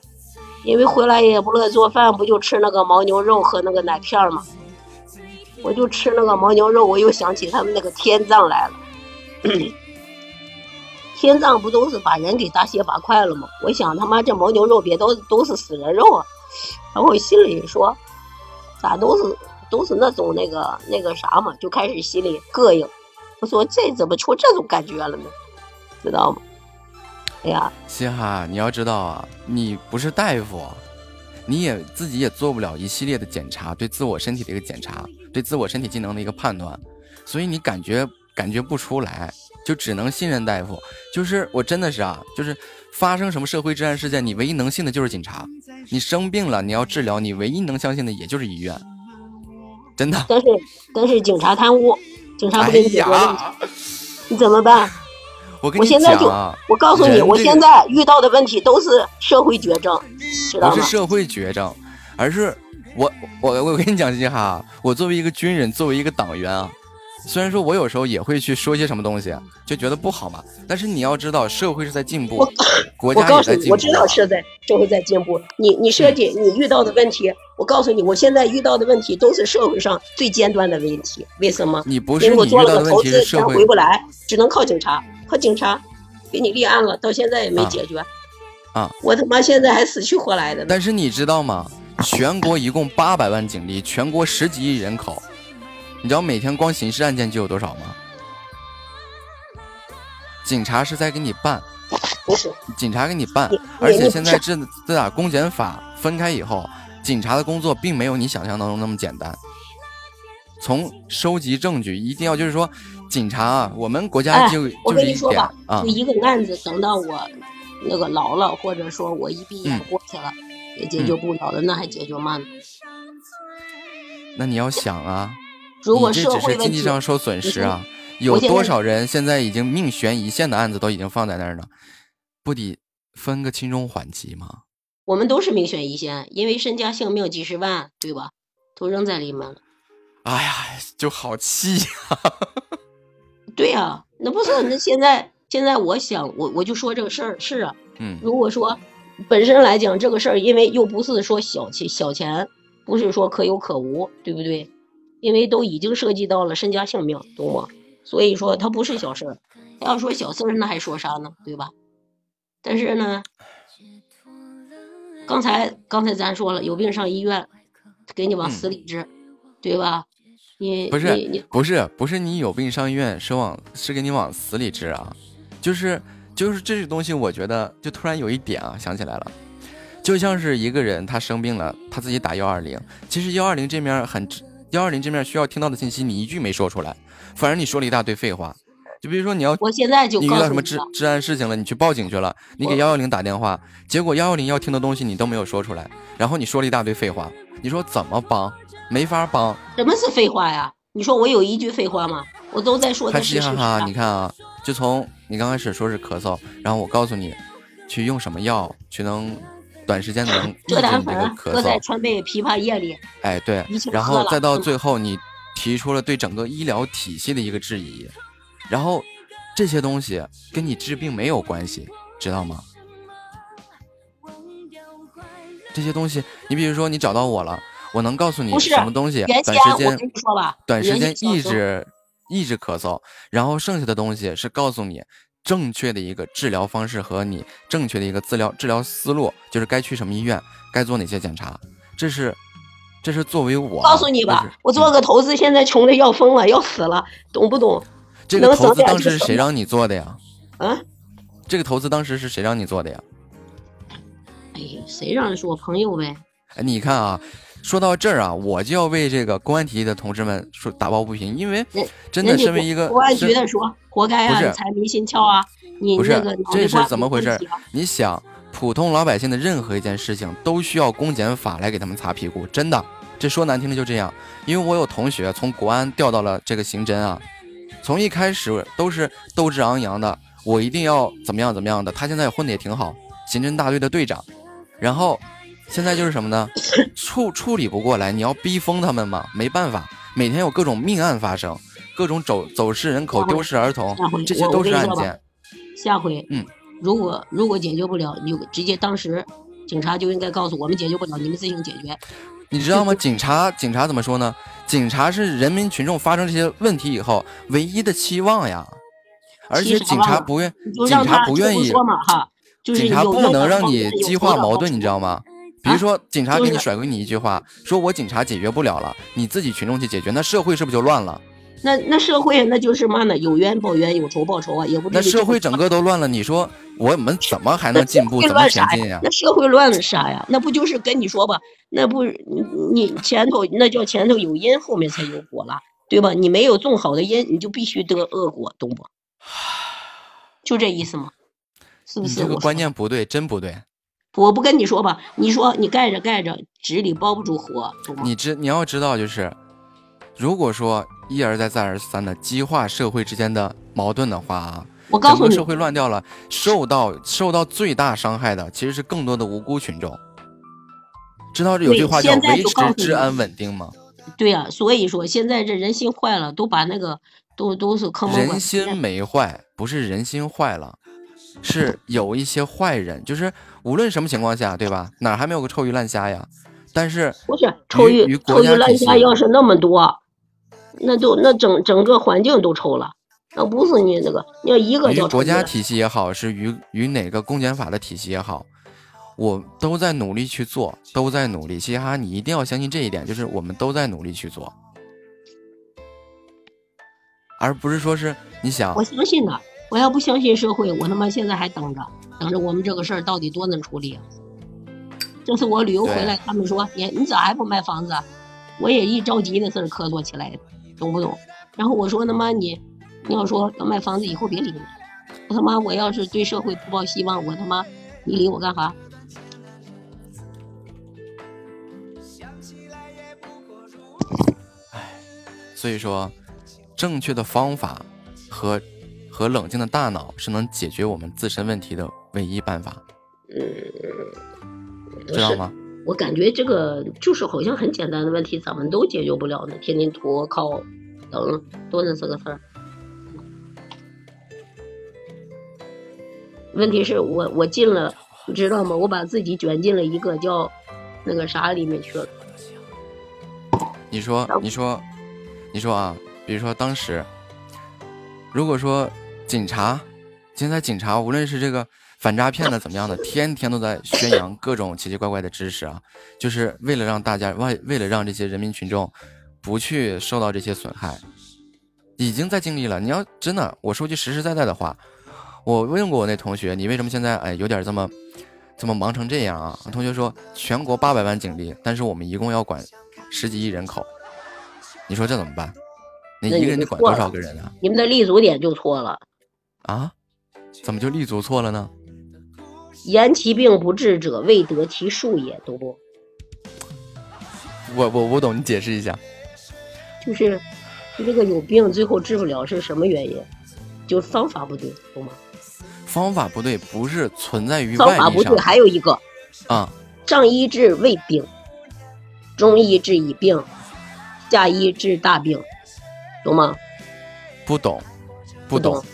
因为回来也不乐意做饭，不就吃那个牦牛肉和那个奶片儿吗？我就吃那个牦牛肉，我又想起他们那个天葬来了。天葬不都是把人给大卸八块了吗？我想他妈这牦牛肉别都都是死人肉啊！然后我心里说，咋都是都是那种那个那个啥嘛，就开始心里膈应。我说这怎么出这种感觉了呢？知道吗？哎呀，嘻哈，你要知道啊，你不是大夫，你也自己也做不了一系列的检查，对自我身体的一个检查，对自我身体机能的一个判断，所以你感觉感觉不出来，就只能信任大夫。就是我真的是啊，就是发生什么社会治安事件，你唯一能信的就是警察。你生病了，你要治疗，你唯一能相信的也就是医院。真的，但是但是警察贪污，警察不给你解决问题，哎你怎么办？我跟你我现在就讲啊，我告诉你，这个我现在遇到的问题都是社会绝症，知道吗不是？社会绝症，而是我我我跟你讲，嘻哈，我作为一个军人，作为一个党员啊，虽然说我有时候也会去说些什么东西，就觉得不好嘛，但是你要知道，社会是在进步，国家也在进步。我知道是在社会在进步。你你设计你遇到的问题，我告诉你，我现在遇到的问题都是社会上最尖端的问题。为什么？你不是因为我你遇到的问题是社会回不来，只能靠警察，靠警察给你立案了，到现在也没啊解决。啊，我他妈现在还死去活来的。但是你知道吗？全国一共八百万警力，全国十几亿人口，你知道每天光刑事案件就有多少吗？警察是在给你办，不是警察给你办，而且现在自自打公检法分开以后，警察的工作并没有你想象当中那么简单。从收集证据，一定要就是说，警察啊，我们国家哎就、我就是一点啊就，一个案子，等到我那个老了，或者说我一毕业嗯过去了，也解决不了了，那还解决嘛呢？那你要想啊，如果你这只是经济上受损失啊，有多少人现在已经命悬一线的案子都已经放在那儿呢？不得分个轻重缓急吗？我们都是命悬一线，因为身家性命几十万，对吧？都扔在里面了。哎呀，就好气呀、对呀、那不是那现在现在我想我我就说这个事儿是啊，嗯如果说本身来讲这个事儿，因为又不是说小钱小钱，不是说可有可无，对不对？因为都已经涉及到了身家性命，懂吗？所以说它不是小事儿。要说小事儿，那还说啥呢？对吧？但是呢，刚才刚才咱说了，有病上医院，给你往死里治，对吧？你不是你你不是不是你有病上医院是往是给你往死里治啊，就是就是这个东西，我觉得就突然有一点啊想起来了，就像是一个人他生病了，他自己打幺二零，其实幺二零这面很幺二零这面需要听到的信息你一句没说出来，反而你说了一大堆废话。就比如说你要，我现在就你遇到什么治治安事情了，你去报警去了，你给幺幺零打电话，结果幺幺零要听的东西你都没有说出来，然后你说了一大堆废话，你说怎么帮？没法帮。什么是废话呀？你说我有一句废话吗？我都在说还的是事实嘻哈。你看啊，就从你刚开始说是咳嗽，然后我告诉你，去用什么药，去能短时间能抑制你这个粉咳搁在嗽。川贝枇杷叶里，哎，对，然后再到嗯最后，你提出了对整个医疗体系的一个质疑，然后这些东西跟你治病没有关系，知道吗？这些东西，你比如说你找到我了，我能告诉你什么东西，短时间短时间抑制抑制咳嗽，然后剩下的东西是告诉你正确的一个治疗方式和你正确的一个治疗治疗思路，就是该去什么医院，该做哪些检查，这是这是作为我告诉你吧，我做个投资，现在穷的要疯了，要死了，懂不懂？这个投资当时谁让你做的呀？啊？这个投资当时是谁让你做的呀？哎呀，谁让的是我朋友呗？哎，你看啊，说到这儿啊，我就要为这个公安体系的同志们说打抱不平，因为真的身为一个公安局的说，活该啊，财迷心窍啊，你不是这是怎么回事？你想，普通老百姓的任何一件事情都需要公检法来给他们擦屁股，真的，这说难听的就这样。因为我有同学从国安调到了这个刑侦啊，从一开始都是斗志昂扬的，我一定要怎么样怎么样的，他现在混的也挺好，刑侦大队的队长，然后现在就是什么呢？处处理不过来，你要逼疯他们嘛，没办法，每天有各种命案发生，各种走走失人口、丢失儿童这些都是案件。下回，嗯，如果如果解决不了，你就直接当时警察就应该告诉我们解决不了，你们自行解决。你知道吗？警察，警察怎么说呢？警察是人民群众发生这些问题以后唯一的期望呀，而且警察不愿，警察不愿意，哈就是警察不能让你激化矛盾，你知道吗？比如说，警察给你甩回你一句话，说我警察解决不了了，你自己群众去解决，那社会是不是就乱了？那那社会那就是嘛呢？有冤报冤，有仇报仇啊，也不至那社会整个都乱了，你说我们怎么还能进步，怎么前进呀？那社会乱了啥呀？那不就是跟你说吧？那不你你前头那叫前头有因，后面才有果了，对吧？你没有种好的因，你就必须得恶果，懂不？就这意思吗？是不是？你这个观念不对，真不对。我不跟你说吧？你说你盖着盖着，纸里包不住火，懂吗？你知你要知道，就是如果说一而再再而三的激化社会之间的矛盾的话啊，我告诉你整个社会乱掉了，受到受到最大伤害的其实是更多的无辜群众。知道有句话叫维持治安稳定吗？对呀、所以说现在这人心坏了，都把那个都都是坑人心没坏，不是人心坏了，是有一些坏人，就是无论什么情况下，对吧？哪儿还没有个臭鱼烂虾呀？但是不是臭鱼臭鱼烂虾，要是那么多，那就那整整个环境都臭了。那不是你那个，你要一个叫国家体系也好，是与与哪个公检法的体系也好，我都在努力去做，都在努力。嘻哈，你一定要相信这一点，就是我们都在努力去做，而不是说是你想我相信的。我要不相信社会，我他妈现在还等着，等着我们这个事儿到底多能处理啊。这次我旅游回来，他们说你你咋还不卖房子啊？我也一着急那事儿咳嗽起来的，懂不懂？然后我说他妈你，你要说要卖房子以后别理我，我他妈我要是对社会不抱希望，我他妈你理我干啥？所以说，正确的方法和和冷静的大脑是能解决我们自身问题的唯一办法，嗯，知道吗？我感觉这个就是好像很简单的问题，咱们都解决不了呢，天天拖靠等，多那四个字儿。问题是我我进了，你知道吗？我把自己卷进了一个叫那个啥里面去了。你说，你说，你说啊，比如说当时，如果说警察，现在警察无论是这个反诈骗的怎么样的，天天都在宣扬各种奇奇怪怪的知识啊，就是为了让大家为为了让这些人民群众不去受到这些损害，已经在尽力了。你要真的，我说句实实在在的话，我问过我那同学，你为什么现在哎有点这么这么忙成这样啊？同学说，全国八百万警力，但是我们一共要管十几亿人口，你说这怎么办？你那一个人得管多少个人啊？你们的立足点就错了，啊？怎么就立足错了呢？言其病不治者，未得其术也，懂不？我我我懂，你解释一下。就是你这个有病，最后治不了是什么原因？就是方法不对，懂吗？方法不对，不是存在于方外力上法不对，还有一个啊。上医治未病，中医治已病，下医治大病，懂吗？不懂，不懂懂。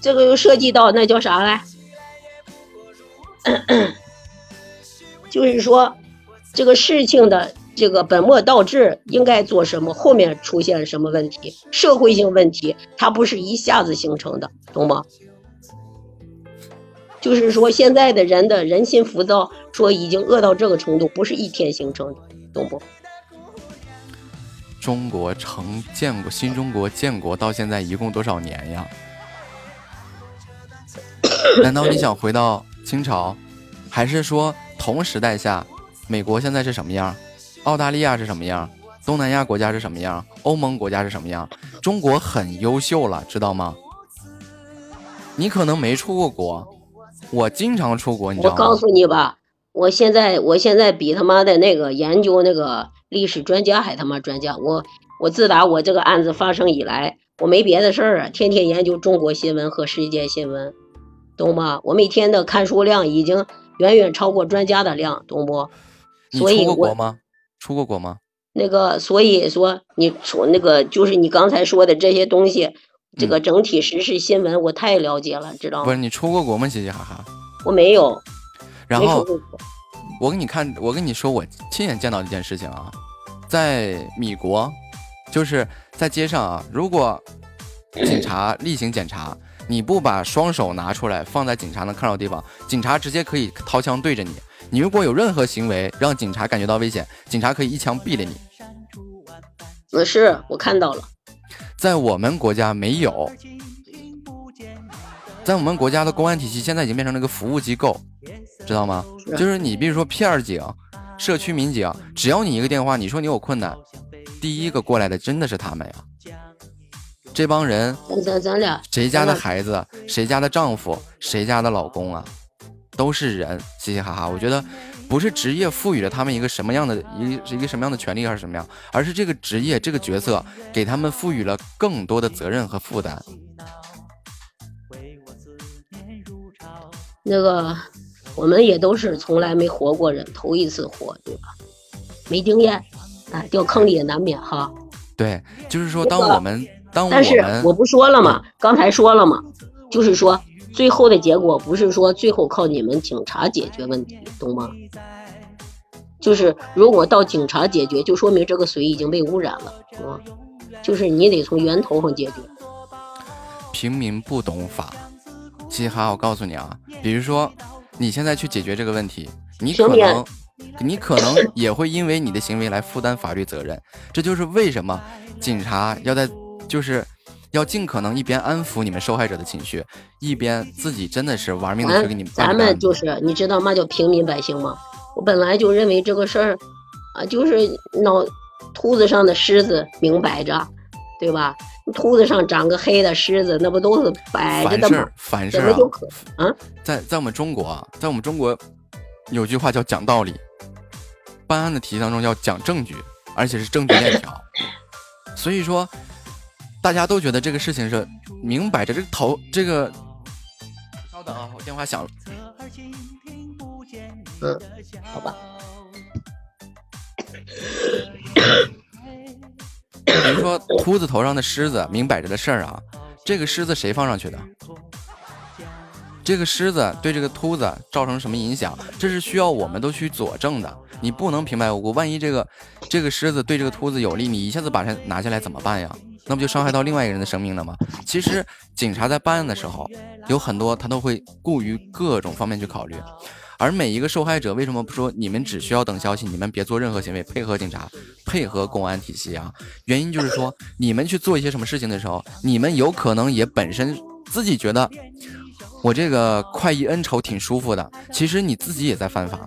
这个又涉及到那叫啥来？就是说，这个事情的这个本末倒置，应该做什么，后面出现什么问题，社会性问题，它不是一下子形成的，懂吗？就是说，现在的人的人心浮躁，说已经饿到这个程度，不是一天形成的，懂不？中国成建国，新中国建国到现在一共多少年呀？难道你想回到清朝，还是说同时代下，美国现在是什么样？澳大利亚是什么样？东南亚国家是什么样？欧盟国家是什么样？中国很优秀了，知道吗？你可能没出过国，我经常出国，你知道吗？我告诉你吧，我现在我现在比他妈的那个研究那个历史专家还他妈专家。我我自打我这个案子发生以来，我没别的事儿啊，天天研究中国新闻和世界新闻，懂吗？我每天的看书量已经远远超过专家的量，懂不？你所以出过国吗？出过国吗？那个，所以说你出那个就是你刚才说的这些东西，这个整体时事新闻我太了解了，知道吗？不是你出过国吗？嘻嘻哈哈。我没有，然后我给你看，我跟你说，我亲眼见到的一件事情啊，在米国，就是在街上啊，如果警察例行检查，你不把双手拿出来放在警察能看到的地方，警察直接可以掏枪对着你。你如果有任何行为让警察感觉到危险，警察可以一枪毙了你。呃，是我看到了，在我们国家没有，在我们国家的公安体系现在已经变成了一个服务机构，知道吗？是就是你比如说片儿警、社区民警，只要你一个电话，你说你有困难，第一个过来的真的是他们呀。这帮人，咱咱咱俩谁家的孩子，谁家的丈夫，谁家的老公啊，都是人，嘻嘻哈哈。我觉得不是职业赋予了他们一个什么样的一一个什么样的权利还是什么样，而是这个职业这个角色给他们赋予了更多的责任和负担。那个我们也都是从来没活过人，头一次活，对吧？没经验，啊，掉坑里也难免哈。对，就是说，当我们当但是我不说了嘛，刚才说了嘛，就是说最后的结果不是说最后靠你们警察解决问题，懂吗？就是如果到警察解决，就说明这个水已经被污染了，懂吗？就是你得从源头上解决。平民不懂法，嘻哈，我告诉你啊，比如说你现在去解决这个问题，你可能，你可能也会因为你的行为来负担法律责任。这就是为什么警察要在，就是要尽可能一边安抚你们受害者的情绪，一边自己真的是玩命的去给你们办咱。们就是你知道嘛叫平民百姓吗？我本来就认为这个事儿啊，就是脑秃子上的虱子明摆着，对吧？秃子上长个黑的虱子，那不都是摆着的吗凡事儿？凡事儿啊怎么就可啊？在在我们中国啊，在我们中国有句话叫讲道理，办案的体系当中要讲证据，而且是证据链条。所以说，大家都觉得这个事情是明摆着，这个头这个。稍等啊，我电话响了。嗯，好吧。比如说秃子头上的虱子，明摆着的事儿啊，这个虱子谁放上去的？这个虱子对这个秃子造成什么影响？这是需要我们都去佐证的。你不能平白无故，万一这个这个狮子对这个秃子有利，你一下子把它拿下来怎么办呀？那不就伤害到另外一个人的生命了吗？其实警察在办案的时候，有很多他都会顾于各种方面去考虑。而每一个受害者，为什么不说你们只需要等消息，你们别做任何行为，配合警察，配合公安体系啊？原因就是说，你们去做一些什么事情的时候，你们有可能也本身自己觉得我这个快意恩仇挺舒服的，其实你自己也在犯法。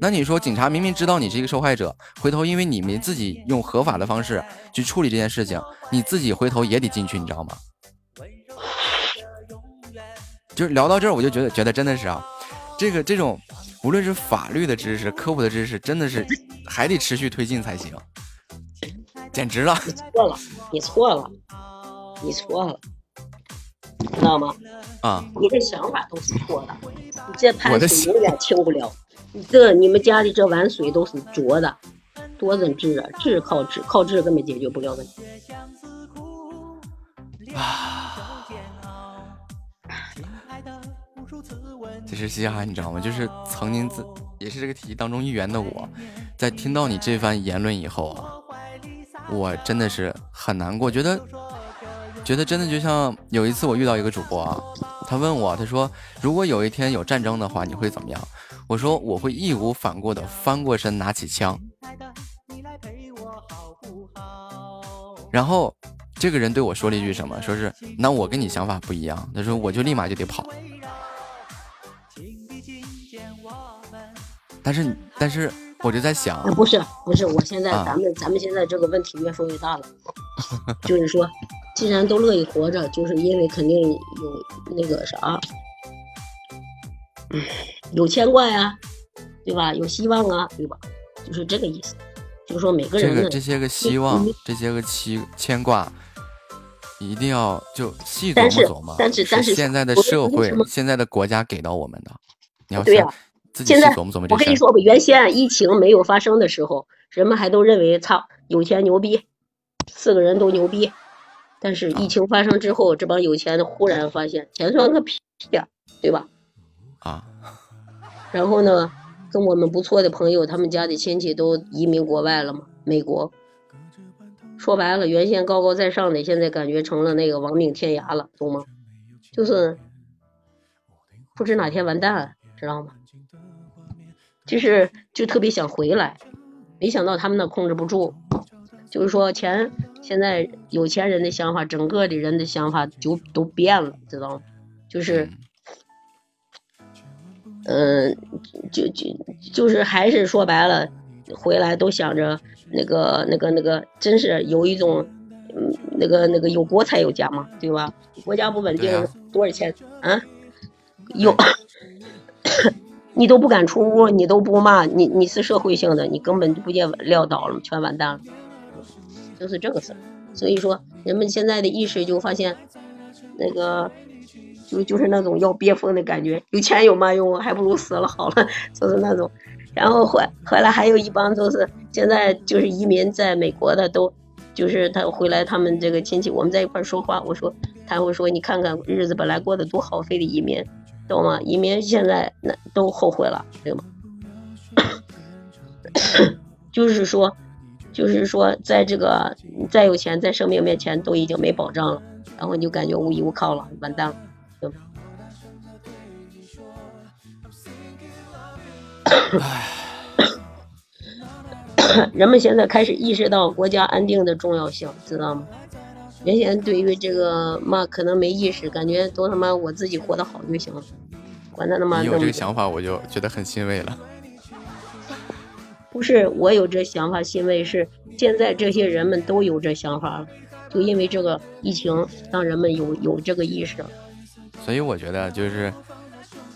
那你说，警察明明知道你是一个受害者，回头因为你们自己用合法的方式去处理这件事情，你自己回头也得进去，你知道吗？就是聊到这儿，我就觉得觉得真的是啊，这个这种无论是法律的知识、科普的知识，真的是还得持续推进才行，简直了！你错了，你错了，你错了，知道吗？啊，你的想法都是错的，你这我的想盘水永远清不了。你这你们家里这碗水都是浊的，多人治啊，治靠治，靠治根本解决不了问题。啊！这是嘻哈，你知道吗？就是曾经自也是这个体系当中一员的我，在听到你这番言论以后啊，我真的是很难过，觉得觉得真的就像有一次我遇到一个主播啊，他问我，他说如果有一天有战争的话，你会怎么样？我说我会义无反顾的翻过身拿起枪，然后这个人对我说了一句什么？说是那我跟你想法不一样，他说我就立马就得跑。但是但是我就在想，不是不是，我现在啊咱们咱们现在这个问题越说越大了，就是说，既然都乐意活着，就是因为肯定有那个啥，嗯有牵挂呀，对吧？有希望啊，对吧？就是这个意思，就是说每个这人呢，个这些个希望你，这些个牵牵挂，一定要就细琢但是磨琢磨。但是但是现在的社会现在的国家给到我们的，你要对呀、先自己现在琢磨琢磨。我跟你说吧，原先疫情没有发生的时候，人们还都认为操有钱牛逼，四个人都牛逼。但是疫情发生之后，这帮有钱的忽然发现钱算个屁呀，对吧？啊。然后呢，跟我们不错的朋友，他们家的亲戚都移民国外了嘛，美国。说白了，原先高高在上的，现在感觉成了那个亡命天涯了，懂吗？就是不知哪天完蛋，知道吗？就是就特别想回来，没想到他们那控制不住，就是说钱现在有钱人的想法，整个的人的想法就都变了，知道吗？就是，嗯、就就就是还是说白了，回来都想着那个那个那个，真是有一种，嗯，那个那个有国才有家嘛，对吧？国家不稳定，多少钱啊？有。你都不敢出屋，你都不骂，你你是社会性的，你根本就不见撂倒了，全完蛋了，就是这个事儿。所以说，人们现在的意识就发现，那个就就是那种要憋疯的感觉，有钱有嘛用啊，还不如死了好了，就是那种。然后回回来还有一帮就是现在就是移民在美国的都，就是他回来他们这个亲戚，我们在一块说话，我说他会说你看看日子本来过得多好，非得移民。懂吗？移民现在那都后悔了，对吗？就是说，就是说，在这个再有钱，在生命面前都已经没保障了，然后你就感觉无依无靠了，完蛋了，人们现在开始意识到国家安定的重要性，知道吗？原先对于这个嘛，可能没意识，感觉都他妈我自己活得好就行了，管他他妈你有这个想法，我就觉得很欣慰了。不是我有这想法，欣慰是现在这些人们都有这想法了，就因为这个疫情，让人们有有这个意识了。所以我觉得就是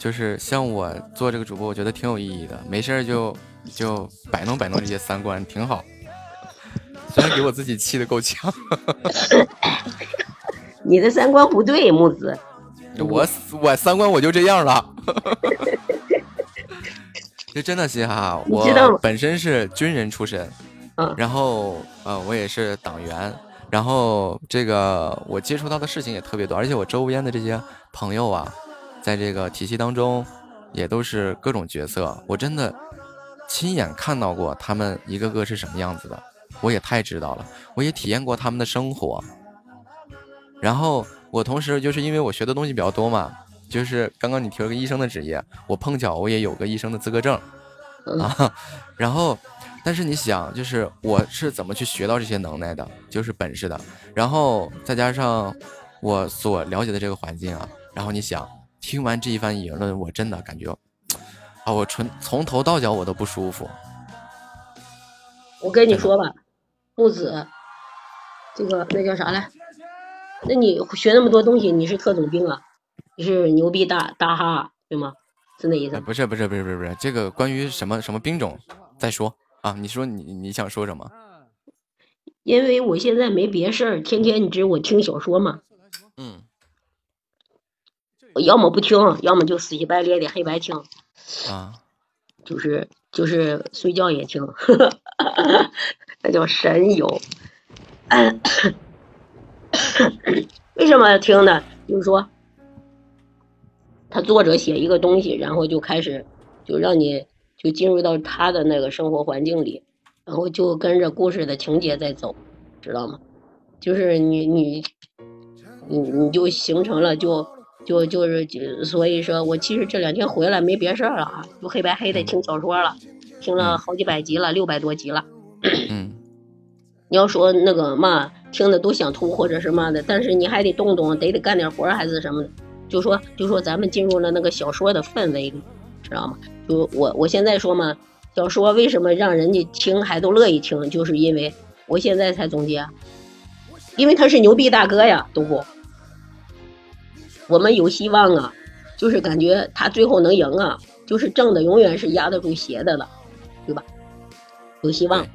就是像我做这个主播，我觉得挺有意义的，没事儿就就摆弄摆弄这些三观，挺好。虽然给我自己气的够呛，你的三观不对，木子。我我三观我就这样了。就真的嘻哈，我本身是军人出身，嗯，然后呃我也是党员，然后这个我接触到的事情也特别多，而且我周边的这些朋友啊，在这个体系当中也都是各种角色，我真的亲眼看到过他们一个个是什么样子的，我也太知道了，我也体验过他们的生活，然后我同时就是因为我学的东西比较多嘛。就是刚刚你提了个医生的职业，我碰巧我也有个医生的资格证，啊，然后，但是你想，就是我是怎么去学到这些能耐的，就是本事的，然后再加上我所了解的这个环境啊，然后你想，听完这一番言论，我真的感觉，啊，我纯从头到脚我都不舒服。我跟你说吧，木子，这个那叫啥来？那你学那么多东西，你是特种兵啊？你是牛逼大大哈对吗？是那意思？不是不是不是不是不是，这个关于什么什么兵种再说啊？你说你你想说什么？因为我现在没别事儿，天天你知我听小说嘛。嗯。我要么不听，要么就死乞白赖的黑白听。啊。就是就是睡觉也听，那叫神游。为什么要听呢？就是说。他作者写一个东西，然后就开始就让你就进入到他的那个生活环境里，然后就跟着故事的情节在走，知道吗？就是你你你你就形成了就就就是就所以说我其实这两天回来没别事儿了啊，就黑白黑的听小说了，听了好几百集了，六百多集了。嗯，你要说那个嘛，听的都想吐或者什么的，但是你还得动动，得得干点活儿还是什么的。就说就说咱们进入了那个小说的氛围里，知道吗？就我我现在说嘛，小说为什么让人家听还都乐意听，就是因为我现在才总结，因为他是牛逼大哥呀，都不，我们有希望啊，就是感觉他最后能赢啊，就是正的永远是压得住邪的了，对吧？有希望。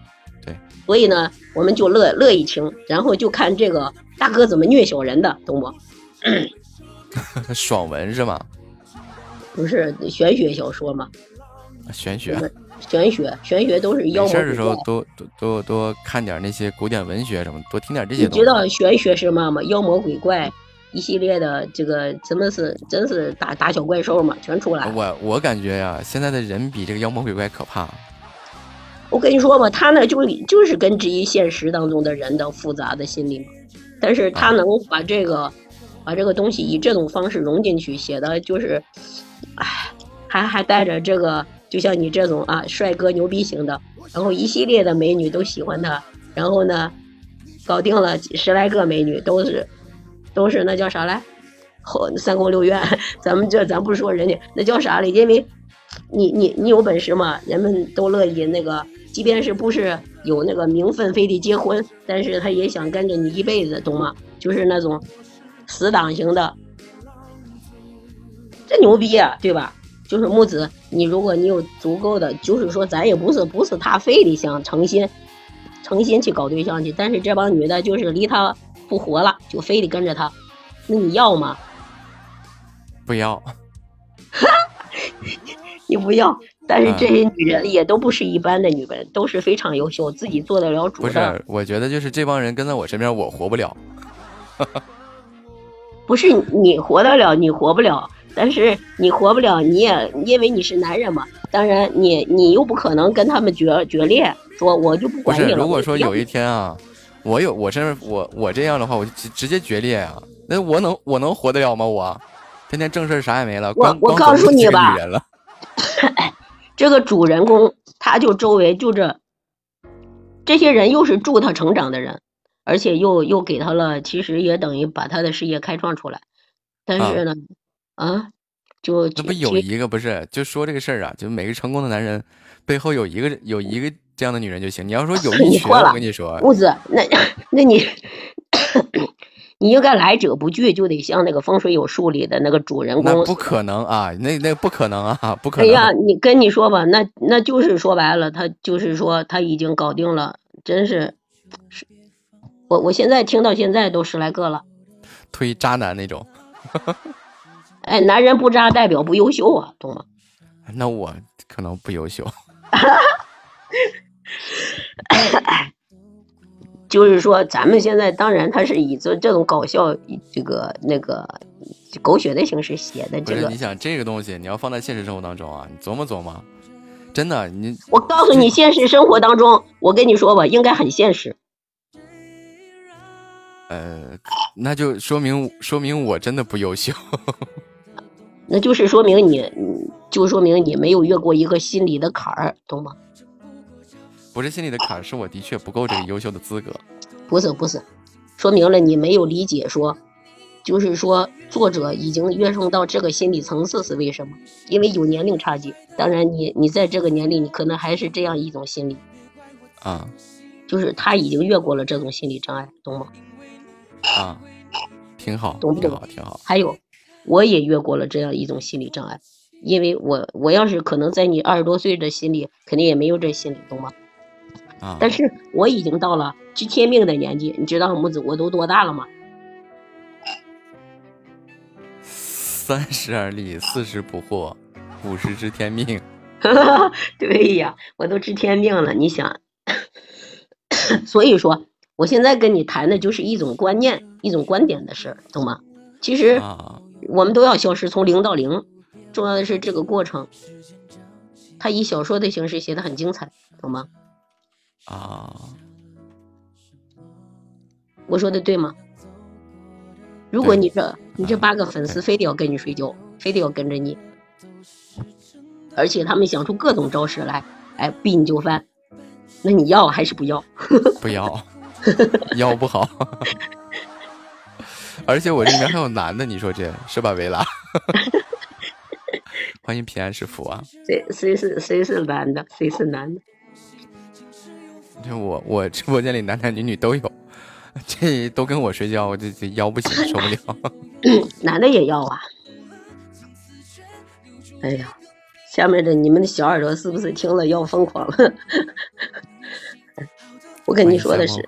对，所以呢，我们就乐乐意听，然后就看这个大哥怎么虐小人的，懂不？爽文是吗？不是玄学小说吗？玄学，玄学，玄学都是妖魔没事的时候。多多多多看点那些古典文学什么，多听点这些东西。你知道玄学是嘛吗？妖魔鬼怪一系列的这个怎么是真是打打小怪兽嘛，全出来了。我我感觉呀，现在的人比这个妖魔鬼怪可怕。我跟你说吧，他呢就就是根植于现实当中的人的复杂的心理嘛，但是他能把这个、把这个东西以这种方式融进去，写的就是，唉，还还带着这个，就像你这种啊帅哥牛逼型的，然后一系列的美女都喜欢他，然后呢，搞定了十来个美女，都是都是那叫啥来？后三宫六院，咱们这咱不说人家那叫啥嘞？因为你你你有本事嘛，人们都乐意那个，即便是不是有那个名分非得结婚，但是他也想跟着你一辈子，懂吗？就是那种死党型的，这牛逼啊，对吧？就是木子，你如果你有足够的，就是说咱也不是不是他非得想诚心诚心去搞对象去，但是这帮女的就是离他不活了，就非得跟着他，那你要吗？不要，你不要。但是这些女人也都不是一般的女人，都是非常优秀，自己做得了主不。是，我觉得就是这帮人跟在我身边，我活不了。不是你活得了，你活不了，但是你活不了，你也因为你是男人嘛。当然你，你又不可能跟他们决决裂，说我就不管你了。如果说有一天啊，我有我身上我我这样的话，我就直直接决裂啊。那我能我能活得了吗？我天天正事儿啥也没了，我光我告光走这个诉你吧女人了。这个主人公，他就周围就这这些人，又是助他成长的人，而且又又给他了，其实也等于把他的事业开创出来。但是呢，啊，就那不有一个不是？就说这个事儿啊，就每个成功的男人背后有一个有一个这样的女人就行。你要说有 一群，我跟你说，木子，那那你你应该来者不拒，就得像那个风水有术里的那个主人公那不可能啊，那那不可能啊，不可能。哎呀，你跟你说吧，那那就是说白了，他就是说他已经搞定了，真是，是我我现在听到现在都十来个了。推渣男那种。哎，男人不渣代表不优秀啊，懂吗？那我可能不优秀。就是说，咱们现在当然他是以这这种搞笑这个那个狗血的形式写的，这个你。想这个东西，你要放在现实生活当中啊，你琢磨琢磨，真的，你我告诉你，现实生活当中，我跟你说吧，应该很现实。呃，那就说明说明我真的不优秀。那就是说明你，嗯就说明你没有越过一个心理的坎儿，懂吗？不是心理的坎儿，是我的确不够这个优秀的资格。不是不是，说明了你没有理解说，就是说作者已经跃升到这个心理层次是为什么？因为有年龄差距。当然你，你在这个年龄，你可能还是这样一种心理，啊就是他已经越过了这种心理障碍，懂吗？啊，挺好，懂不懂挺好，挺好。还有，我也越过了这样一种心理障碍，因为我我要是可能在你二十多岁的心里，肯定也没有这心理，懂吗？啊，但是我已经到了知天命的年纪，你知道母子我都多大了吗？三十而立，四十不惑，五十知天命。对呀，我都知天命了，你想，所以说我现在跟你谈的就是一种观念、一种观点的事儿，懂吗？其实啊我们都要消失，从零到零，重要的是这个过程。他以小说的形式写的很精彩，懂吗？啊，我说的对吗？如果你这你这八个粉丝非得要跟你睡觉，非得要跟着你，而且他们想出各种招式来，哎，逼你就范，那你要还是不要？不要，要不好。而且我这里面还有男的，你说这是吧，维拉？欢迎平安是福啊！谁谁是谁是男的？谁是男的？就我我直播间里男男女女都有，这都跟我睡觉，我这这腰不行，受不了。男的也要啊！哎呀，下面的你们的小耳朵是不是听了要疯狂了？我跟你说的是，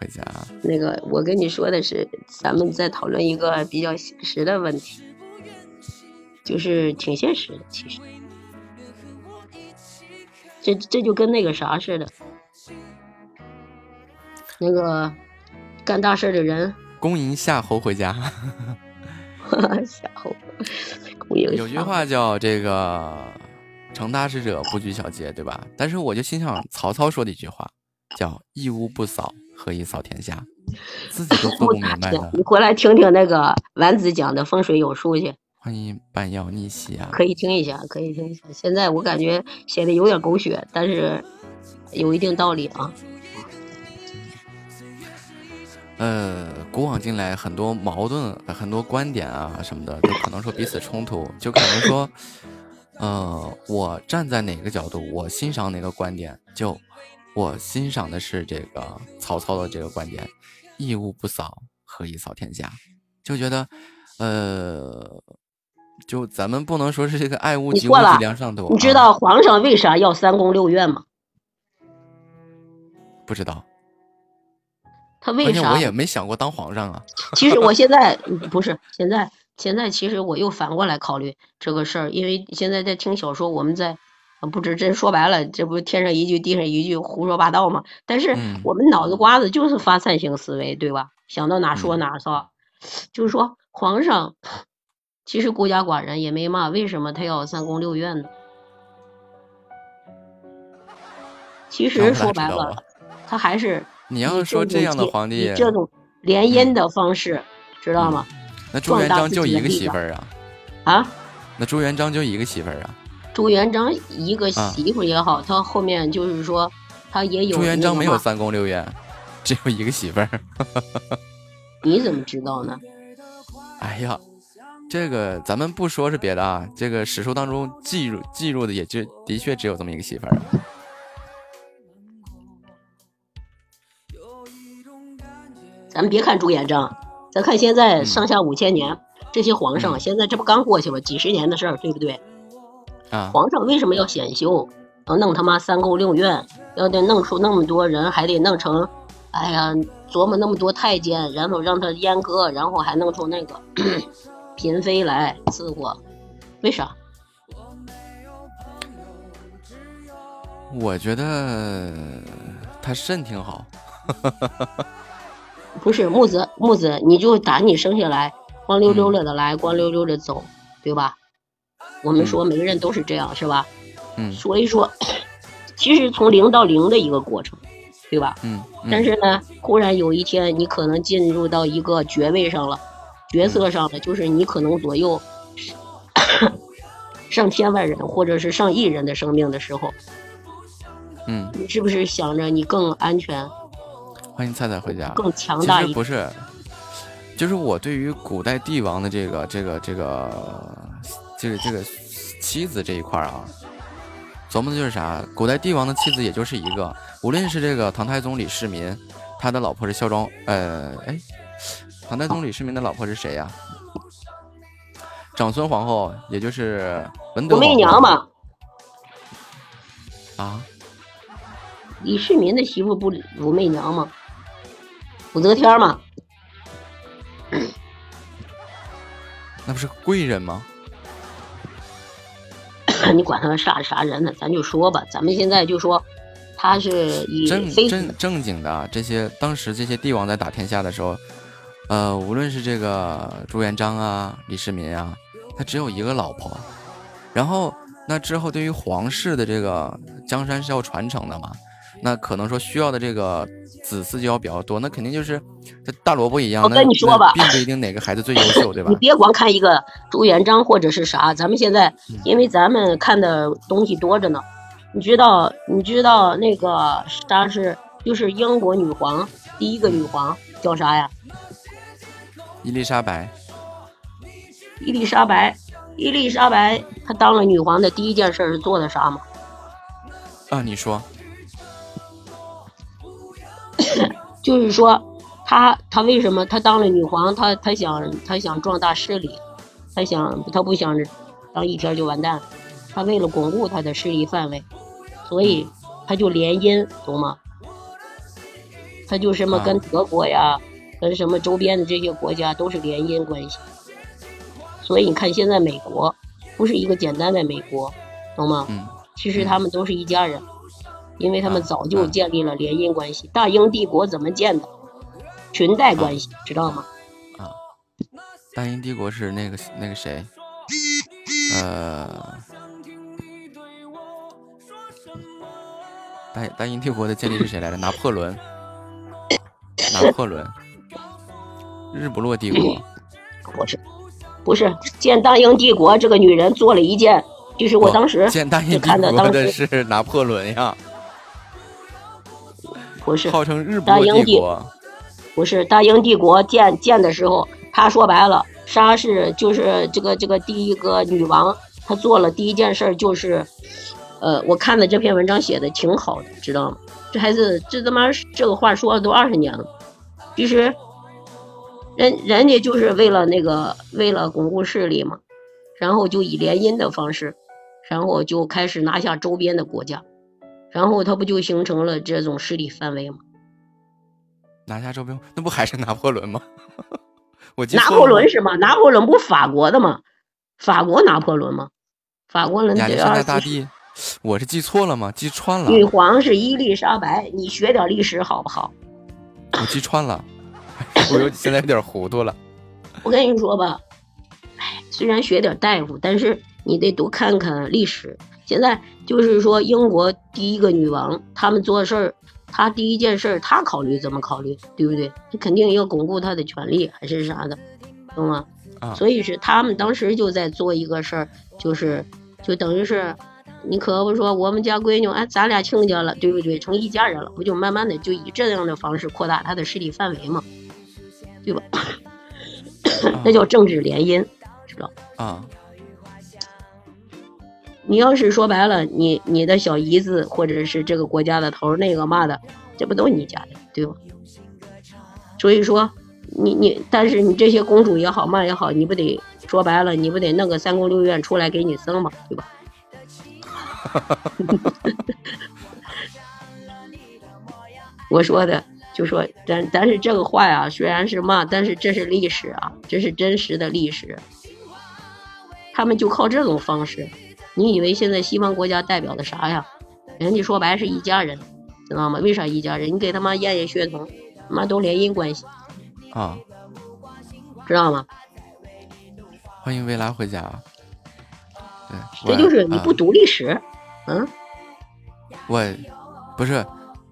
那个我跟你说的是，咱们在讨论一个比较现实的问题，就是挺现实的，其实，这这就跟那个啥似的，那个干大事的人，恭迎夏侯回家。夏侯，恭迎。有句话叫这个“成大事者不拘小节”，对吧？但是我就心想，曹操说的一句话。叫一屋不扫，何以扫天下？自己都 做不明白呢。你回来听听那个丸子讲的风水有数去。欢迎半妖逆袭啊！可以听一下，可以听一下。现在我感觉写的有点狗血，但是有一定道理啊。呃，古往今来，很多矛盾、很多观点啊什么的，都可能说彼此冲突，就可能说，呃，我站在哪个角度，我欣赏哪个观点，就。我欣赏的是这个曹操的这个观点，一屋不扫，何以扫天下？就觉得，呃，就咱们不能说是这个爱屋及乌、及梁上多。你知道皇上为啥要三宫六院吗？不知道。他为啥？我也没想过当皇上啊。其实我现在 不是现在，现在其实我又反过来考虑这个事儿，因为现在在听小说，我们在。不知这说白了，这不天上一句地上一句胡说八道吗？但是我们脑子瓜子就是发散性思维，对吧？想到哪说哪，是吧？就是说皇上其实孤家寡人也没嘛，为什么他要三宫六院呢？其实说白了，他还是你要说这样的皇帝，以这种联姻的方式，知道吗？那朱元璋就一个媳妇儿啊？啊？那朱元璋就一个媳妇儿啊？朱元璋一个媳妇也好，他后面就是说他也有。朱元璋没有三宫六院，只有一个媳妇儿。你怎么知道呢？哎呀，这个咱们不说是别的啊，这个史书当中记录记录的也就的确只有这么一个媳妇儿。咱们别看朱元璋，咱看现在上下五千年这些皇上，现在这不刚过去吗？几十年的事儿，对不对？皇上为什么要显秀？要弄他妈三宫六院，要得弄出那么多人，还得弄成，哎呀，琢磨那么多太监，然后让他阉割，然后还弄出那个 嫔妃来伺候，为啥？我觉得他肾挺好。不是木子木子，你就打你生下来光溜溜的来，光溜溜的走，对吧？我们说每个人都是这样，是吧？嗯。所以说，其实从零到零的一个过程，对吧？嗯。但是呢，忽然有一天，你可能进入到一个爵位上了，角色上了，就是你可能左右 上千万人或者是上亿人的生命的时候，嗯，你是不是想着你更安全？欢迎菜菜回家。更强大一点不是，就是我对于古代帝王的这个这个这个。这个这个妻子这一块啊，琢磨的就是啥？古代帝王的妻子也就是一个，无论是这个唐太宗李世民，他的老婆是孝庄，呃，哎，唐太宗李世民的老婆是谁呀？长孙皇后，也就是文德。武媚娘嘛。啊？李世民的媳妇不武媚娘吗？武则天吗？那不是贵人吗？你管他啥啥人呢？咱就说吧，咱们现在就说，他是以正正正经的这些当时这些帝王在打天下的时候，呃，无论是这个朱元璋啊、李世民啊，他只有一个老婆，然后那之后对于皇室的这个江山是要传承的嘛？那可能说需要的这个子嗣就要比较多，那肯定就是这大萝卜一样。我跟你说吧，并不一定哪个孩子最优秀，对吧？你别光看一个朱元璋或者是啥，咱们现在因为咱们看的东西多着呢。你知道你知道那个啥是就是英国女皇第一个女皇叫啥呀？伊丽莎白。伊丽莎白，伊丽莎白，她当了女皇的第一件事是做的啥吗？啊，你说。就是说，她她为什么她当了女皇？她她想她想壮大势力，她想她不想当一天就完蛋。她为了巩固她的势力范围，所以她就联姻，懂吗？她就什么跟德国呀，跟什么周边的这些国家都是联姻关系。所以你看，现在美国不是一个简单的美国，懂吗？嗯。其实他们都是一家人。因为他们早就建立了联姻关系。大英帝国怎么建的？裙带关系，知道吗？啊，大英帝国是那个那个谁？呃，大大英帝国的建立是谁来着？拿破仑。拿破仑。日不落帝国。不是，不是建大英帝国这个女人做了一件，就是我当时建大英帝国的是拿破仑呀。不是号称日大英帝国，不是大英帝国建建的时候，他说白了，莎士就是这个这个第一个女王，她做了第一件事就是，呃，我看的这篇文章写的挺好的，知道吗？这孩子这他妈这个话说了都二十年了，其实人人家就是为了那个为了巩固势力嘛，然后就以联姻的方式，然后就开始拿下周边的国家。然后他不就形成了这种势力范围吗？拿下周边，那不还是拿破仑吗？我拿破仑是吗？拿破仑不法国的吗？法国拿破仑吗？法国人亚历山大大帝，我是记错了吗？记串了。女皇是伊丽莎白，你学点历史好不好？我记串了，我有现在有点糊涂了。我跟你说吧，哎，虽然学点大夫，但是你得多看看历史。现在就是说，英国第一个女王，他们做事儿，她第一件事儿，她考虑怎么考虑，对不对？她肯定要巩固她的权利，还是啥的，懂吗？啊，所以是他们当时就在做一个事儿，就是就等于是，你可不说我们家闺女，哎，咱俩亲家了，对不对？成一家人了，不就慢慢的就以这样的方式扩大她的势力范围嘛，对吧？那叫政治联姻，知道？啊。你要是说白了，你你的小姨子或者是这个国家的头那个嘛的，这不都你家的对吧？所以说，你你，但是你这些公主也好嘛也好，你不得说白了，你不得弄个三宫六院出来给你生嘛，对吧？我说的就说，但但是这个话呀，虽然是嘛，但是这是历史啊，这是真实的历史，他们就靠这种方式。你以为现在西方国家代表的啥呀？人家说白是一家人，知道吗？为啥一家人？你给他妈验验血统，他妈都联姻关系啊，知道吗？欢迎未来回家。对，这就是你不读历史，嗯？我不是，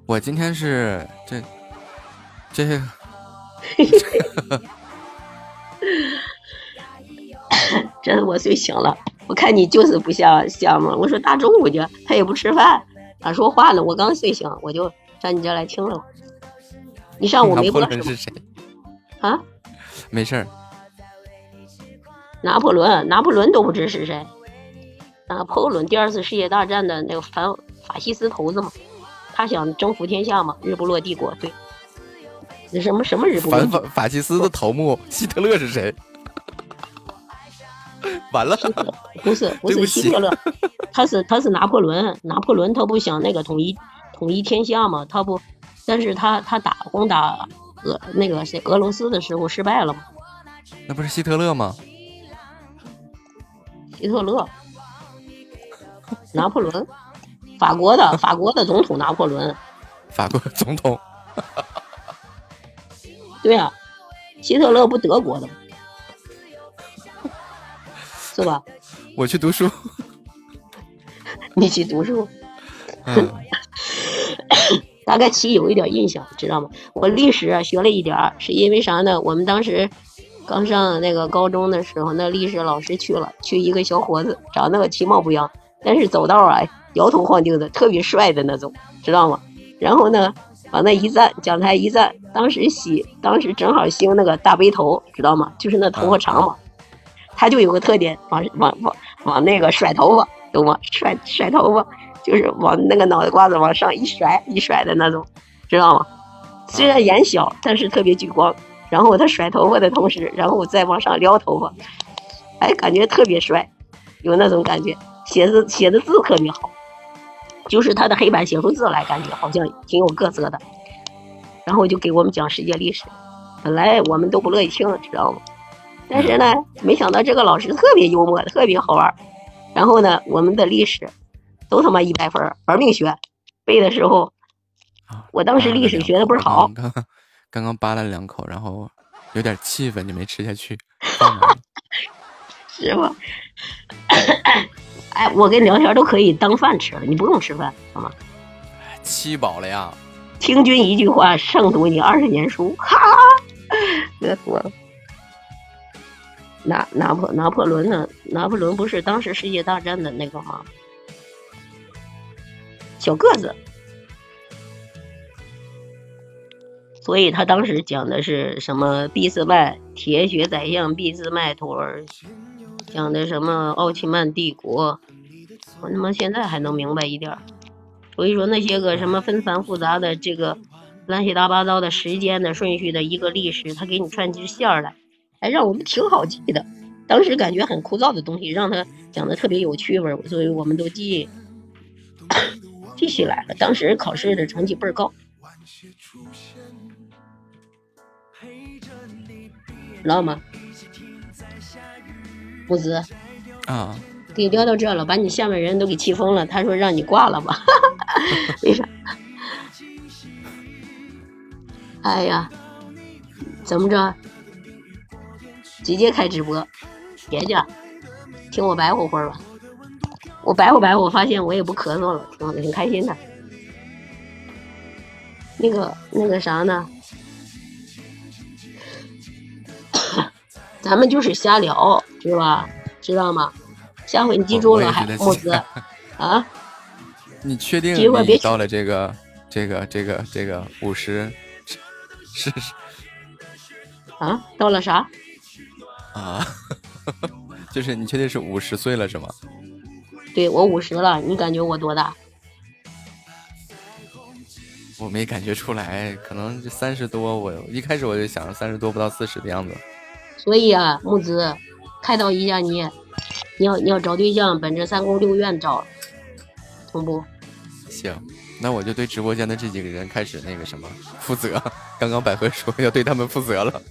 我今天是这这。这 我睡醒了。我看你就是不像像嘛，我说大中午的他也不吃饭，咋说话呢，我刚睡醒，我就上你这来听了。你上午没播是谁？啊？没事儿。拿破仑，拿破仑都不知是谁？拿破仑第二次世界大战的那个反法西斯头子嘛，他想征服天下嘛，日不落帝国。对。那什么什么日不落？反法法西斯的头目希特勒是谁？完了，不是不是希特勒，他是他是拿破仑，拿破仑他不想那个统一统一天下嘛，他不，但是他他打攻打俄那个谁俄罗斯的时候失败了嘛，那不是希特勒吗？希特勒，拿破仑，法国的法国的总统拿破仑，法国总统，对啊，希特勒不德国的吗？是吧？我去读书。你去读书，嗯 大概其有一点印象，知道吗？我历史啊学了一点儿，是因为啥呢？我们当时刚上那个高中的时候，那历史老师去了，去一个小伙子，长得个其貌不扬，但是走道啊摇头晃腚的，特别帅的那种，知道吗？然后呢，往那一站，讲台一站，当时洗，当时正好兴那个大背头，知道吗？就是那头发长嘛，他就有个特点，往往往往那个甩头发，懂吗？甩甩头发，就是往那个脑袋瓜子往上一甩一甩的那种，知道吗？虽然眼小，但是特别聚光。然后他甩头发的同时，然后再往上撩头发，哎，感觉特别帅，有那种感觉。写字写的字特别好，就是他的黑板写出字来，感觉好像挺有个色的。然后就给我们讲世界历史，本来我们都不乐意听，知道吗？但是呢，没想到这个老师特别幽默，特别好玩儿。然后呢，我们的历史都他妈一百分儿，玩命学，背的时候，我当时历史学的不是好，刚刚刚刚扒了两口，然后有点气愤，就没吃下去，是吧？哎，我跟聊天都可以当饭吃了，你不用吃饭，好吗？气饱了呀。听君一句话，胜读你二十年书，哈哈，乐死我了。拿拿破拿破仑呢？拿破仑不是当时世界大战的那个吗？小个子，所以他当时讲的是什么俾斯麦铁血宰相俾斯麦托尔，讲的什么奥奇曼帝国，我他妈现在还能明白一点儿。所以说那些个什么纷繁复杂的这个乱七八八糟的时间的顺序的一个历史，他给你串起线儿来，还让我们挺好记的。当时感觉很枯燥的东西，让他讲的特别有趣味，所以我们都记记起来了。当时考试的成绩倍儿高，知道吗？木子，啊，给你聊到这了，把你下面人都给气疯了。他说让你挂了吧，为啥？哎呀，怎么着？直接开直播，别介，听我白活会儿吧。我白活白活，发现我也不咳嗽了，挺挺开心的。那个那个啥呢？咱们就是瞎聊，知道吧？知道吗？下回你记住了，还木子啊？你确定你到了这个这个这个这个五十是是啊？到了啥？啊？就是你确定是五十岁了是吗？对我五十了，你感觉我多大？我没感觉出来，可能三十多。我一开始我就想三十多不到四十的样子。所以啊，木子，开导一下你，你要你要找对象，本着三宫六院找，同不？行，那我就对直播间的这几个人开始那个什么负责。刚刚百合说要对他们负责了。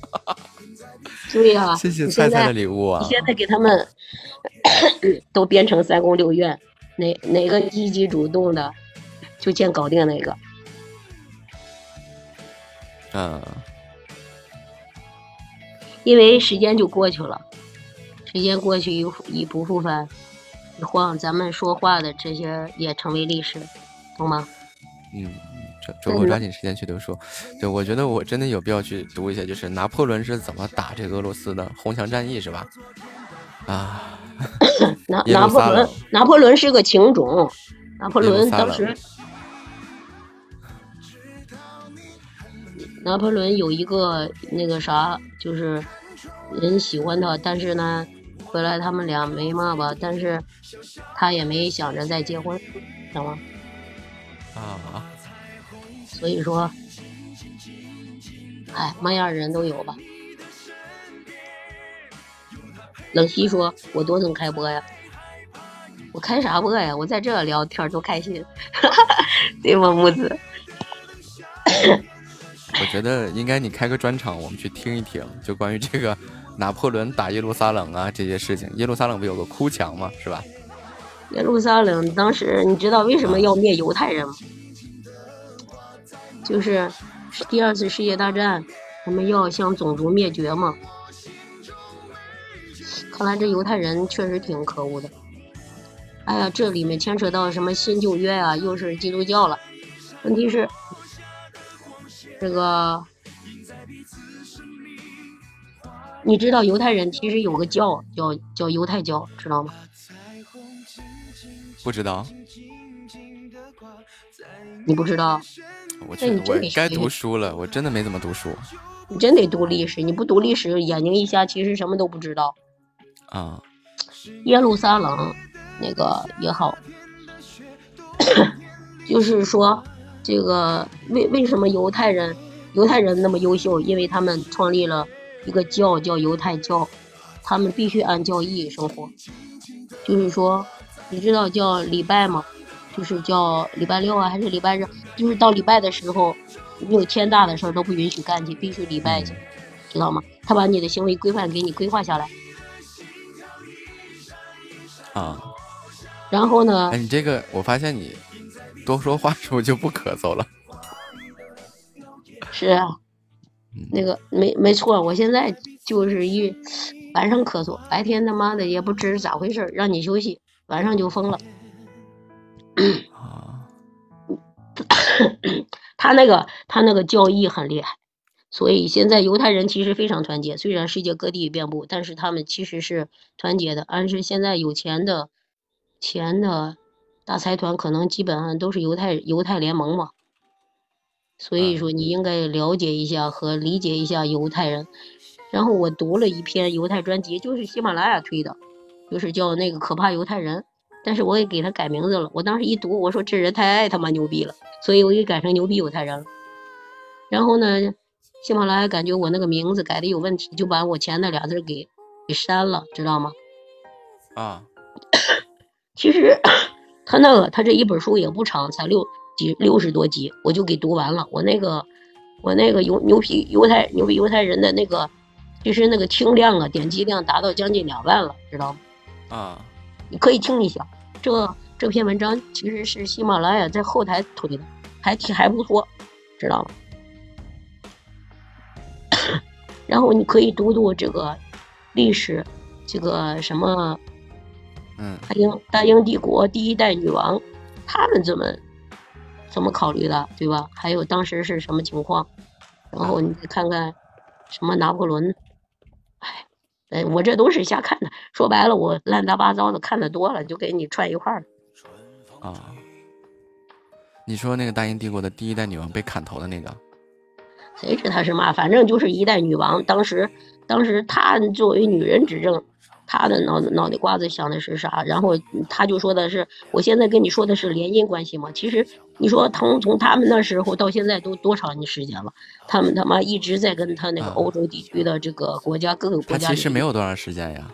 对呀、谢谢菜菜你现在的礼物啊你！现在给他们 都编成三宫六院，哪哪个积极主动的，就先搞定哪个。嗯，因为时间就过去了，时间过去一一不复返，一晃咱们说话的这些也成为历史，懂吗？嗯，周周末抓紧时间去读书。对，我觉得我真的有必要去读一下，就是拿破仑是怎么打这个俄罗斯的红墙战役，是吧？啊，拿拿破仑，拿破仑是个情种，拿破仑当时，拿破仑有一个那个啥，就是人喜欢他，但是呢，回来他们俩没嘛吧，但是他也没想着再结婚，懂吗？啊，所以说，哎，嘛样人都有吧。冷西说：“我多能开播呀！我开啥播呀？我在这聊天多开心，对吗，木子？我觉得应该你开个专场，我们去听一听，就关于这个拿破仑打耶路撒冷啊这些事情。耶路撒冷不有个哭墙吗？是吧？耶路撒冷当时你知道为什么要灭犹太人吗？就是第二次世界大战，我们要向种族灭绝嘛。看来这犹太人确实挺可恶的。哎呀，这里面牵扯到什么新旧约啊，又是基督教了。问题是，这个你知道犹太人其实有个教叫叫犹太教，知道吗？不知道，你不知道？我去，那你真我该读书了，我真的没怎么读书你真得读历史，你不读历史，眼睛一瞎，其实什么都不知道。啊。耶路撒冷那个也好，就是说这个为为什么犹太人犹太人那么优秀？因为他们创立了一个教叫犹太教，他们必须按教义生活。就是说，你知道叫礼拜吗？就是叫礼拜六啊，还是礼拜日？就是到礼拜的时候，你有天大的事儿都不允许干去，必须礼拜去，知道吗？他把你的行为规范给你规划下来。啊，然后呢哎，？你这个我发现你多说话时候就不咳嗽了。是啊，那个没没错，我现在就是一晚上咳嗽，白天他妈的也不知咋回事儿，让你休息，晚上就疯了。他那个他那个教义很厉害，所以现在犹太人其实非常团结，虽然世界各地遍布，但是他们其实是团结的。但是现在有钱的钱的大财团可能基本上都是犹太犹太联盟嘛，所以说你应该了解一下和理解一下犹太人。然后我读了一篇犹太专辑，就是喜马拉雅推的，就是叫那个可怕犹太人，但是我也给他改名字了。我当时一读，我说这人太他妈牛逼了，所以我给改成牛逼犹太人了。然后呢，喜马拉雅感觉我那个名字改的有问题，就把我前那俩字给给删了，知道吗？啊，其实他那个他这一本书也不长，才六几六十多集，我就给读完了。我那个我那个犹牛皮犹太牛逼犹太人的那个，其实那个听量啊点击量达到将近两万了，知道吗？啊，你可以听一下，这这篇文章其实是喜马拉雅在后台推的，还挺还不错，知道吗？然后你可以读读这个历史，这个什么嗯大英大英帝国第一代女王，他们怎么怎么考虑的，对吧？还有当时是什么情况？然后你再看看什么拿破仑，哎，哎，我这都是瞎看的。说白了，我乱七八糟的看的多了，就给你串一块儿了。啊，你说那个大英帝国的第一代女王被砍头的那个，谁知她是嘛？反正就是一代女王。当时，当时她作为女人执政，她的脑脑袋瓜子想的是啥？然后他就说的是，我现在跟你说的是联姻关系嘛。其实你说从从他们那时候到现在都多长时间了？他们他妈一直在跟他那个欧洲地区的这个国家各个国家。他其实没有多长时间呀。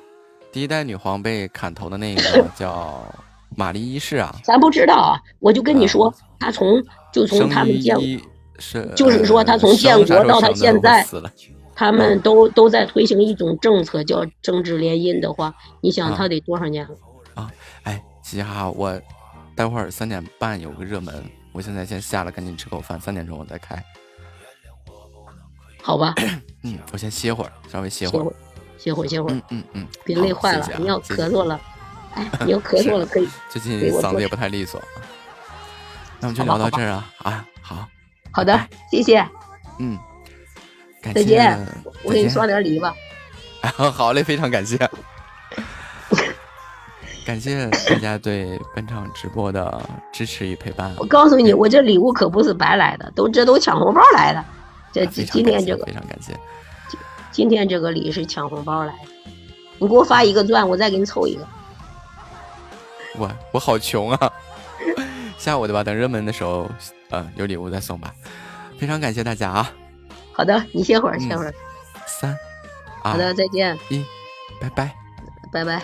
第一代女皇被砍头的那个叫 玛丽一世啊，咱不知道啊，我就跟你说，他从就从他们建，是就是说他从呃建国到他现在死了，他们都都在推行一种政策叫政治联姻的话，你想啊他得多少年了？哎，嘻哈，我待会儿三点半有个热门，我现在先下了，赶紧吃口饭，三点钟我再开。好吧，嗯，我先歇会儿，稍微歇会儿歇会。儿，歇会儿，嗯，嗯嗯，别累坏了你要咳嗽了，哎，你要咳嗽了可以最近嗓子也不太利索。那我们就聊到这儿啊啊，好，好的，谢谢，嗯，感再谢见。我给你刷点礼吧。好嘞，非常感谢，感谢大家对本场直播的支持与陪伴。我告诉你，我这礼物可不是白来的，都这都抢红包来的。这今天这个非常感谢，今天这个礼是抢红包来的，你给我发一个钻，我再给你凑一个。我我好穷啊，下午的吧？等热门的时候，呃，有礼物再送吧。非常感谢大家啊，好的，你歇会儿，嗯歇会儿。三，好的，再见，一，拜拜。拜拜。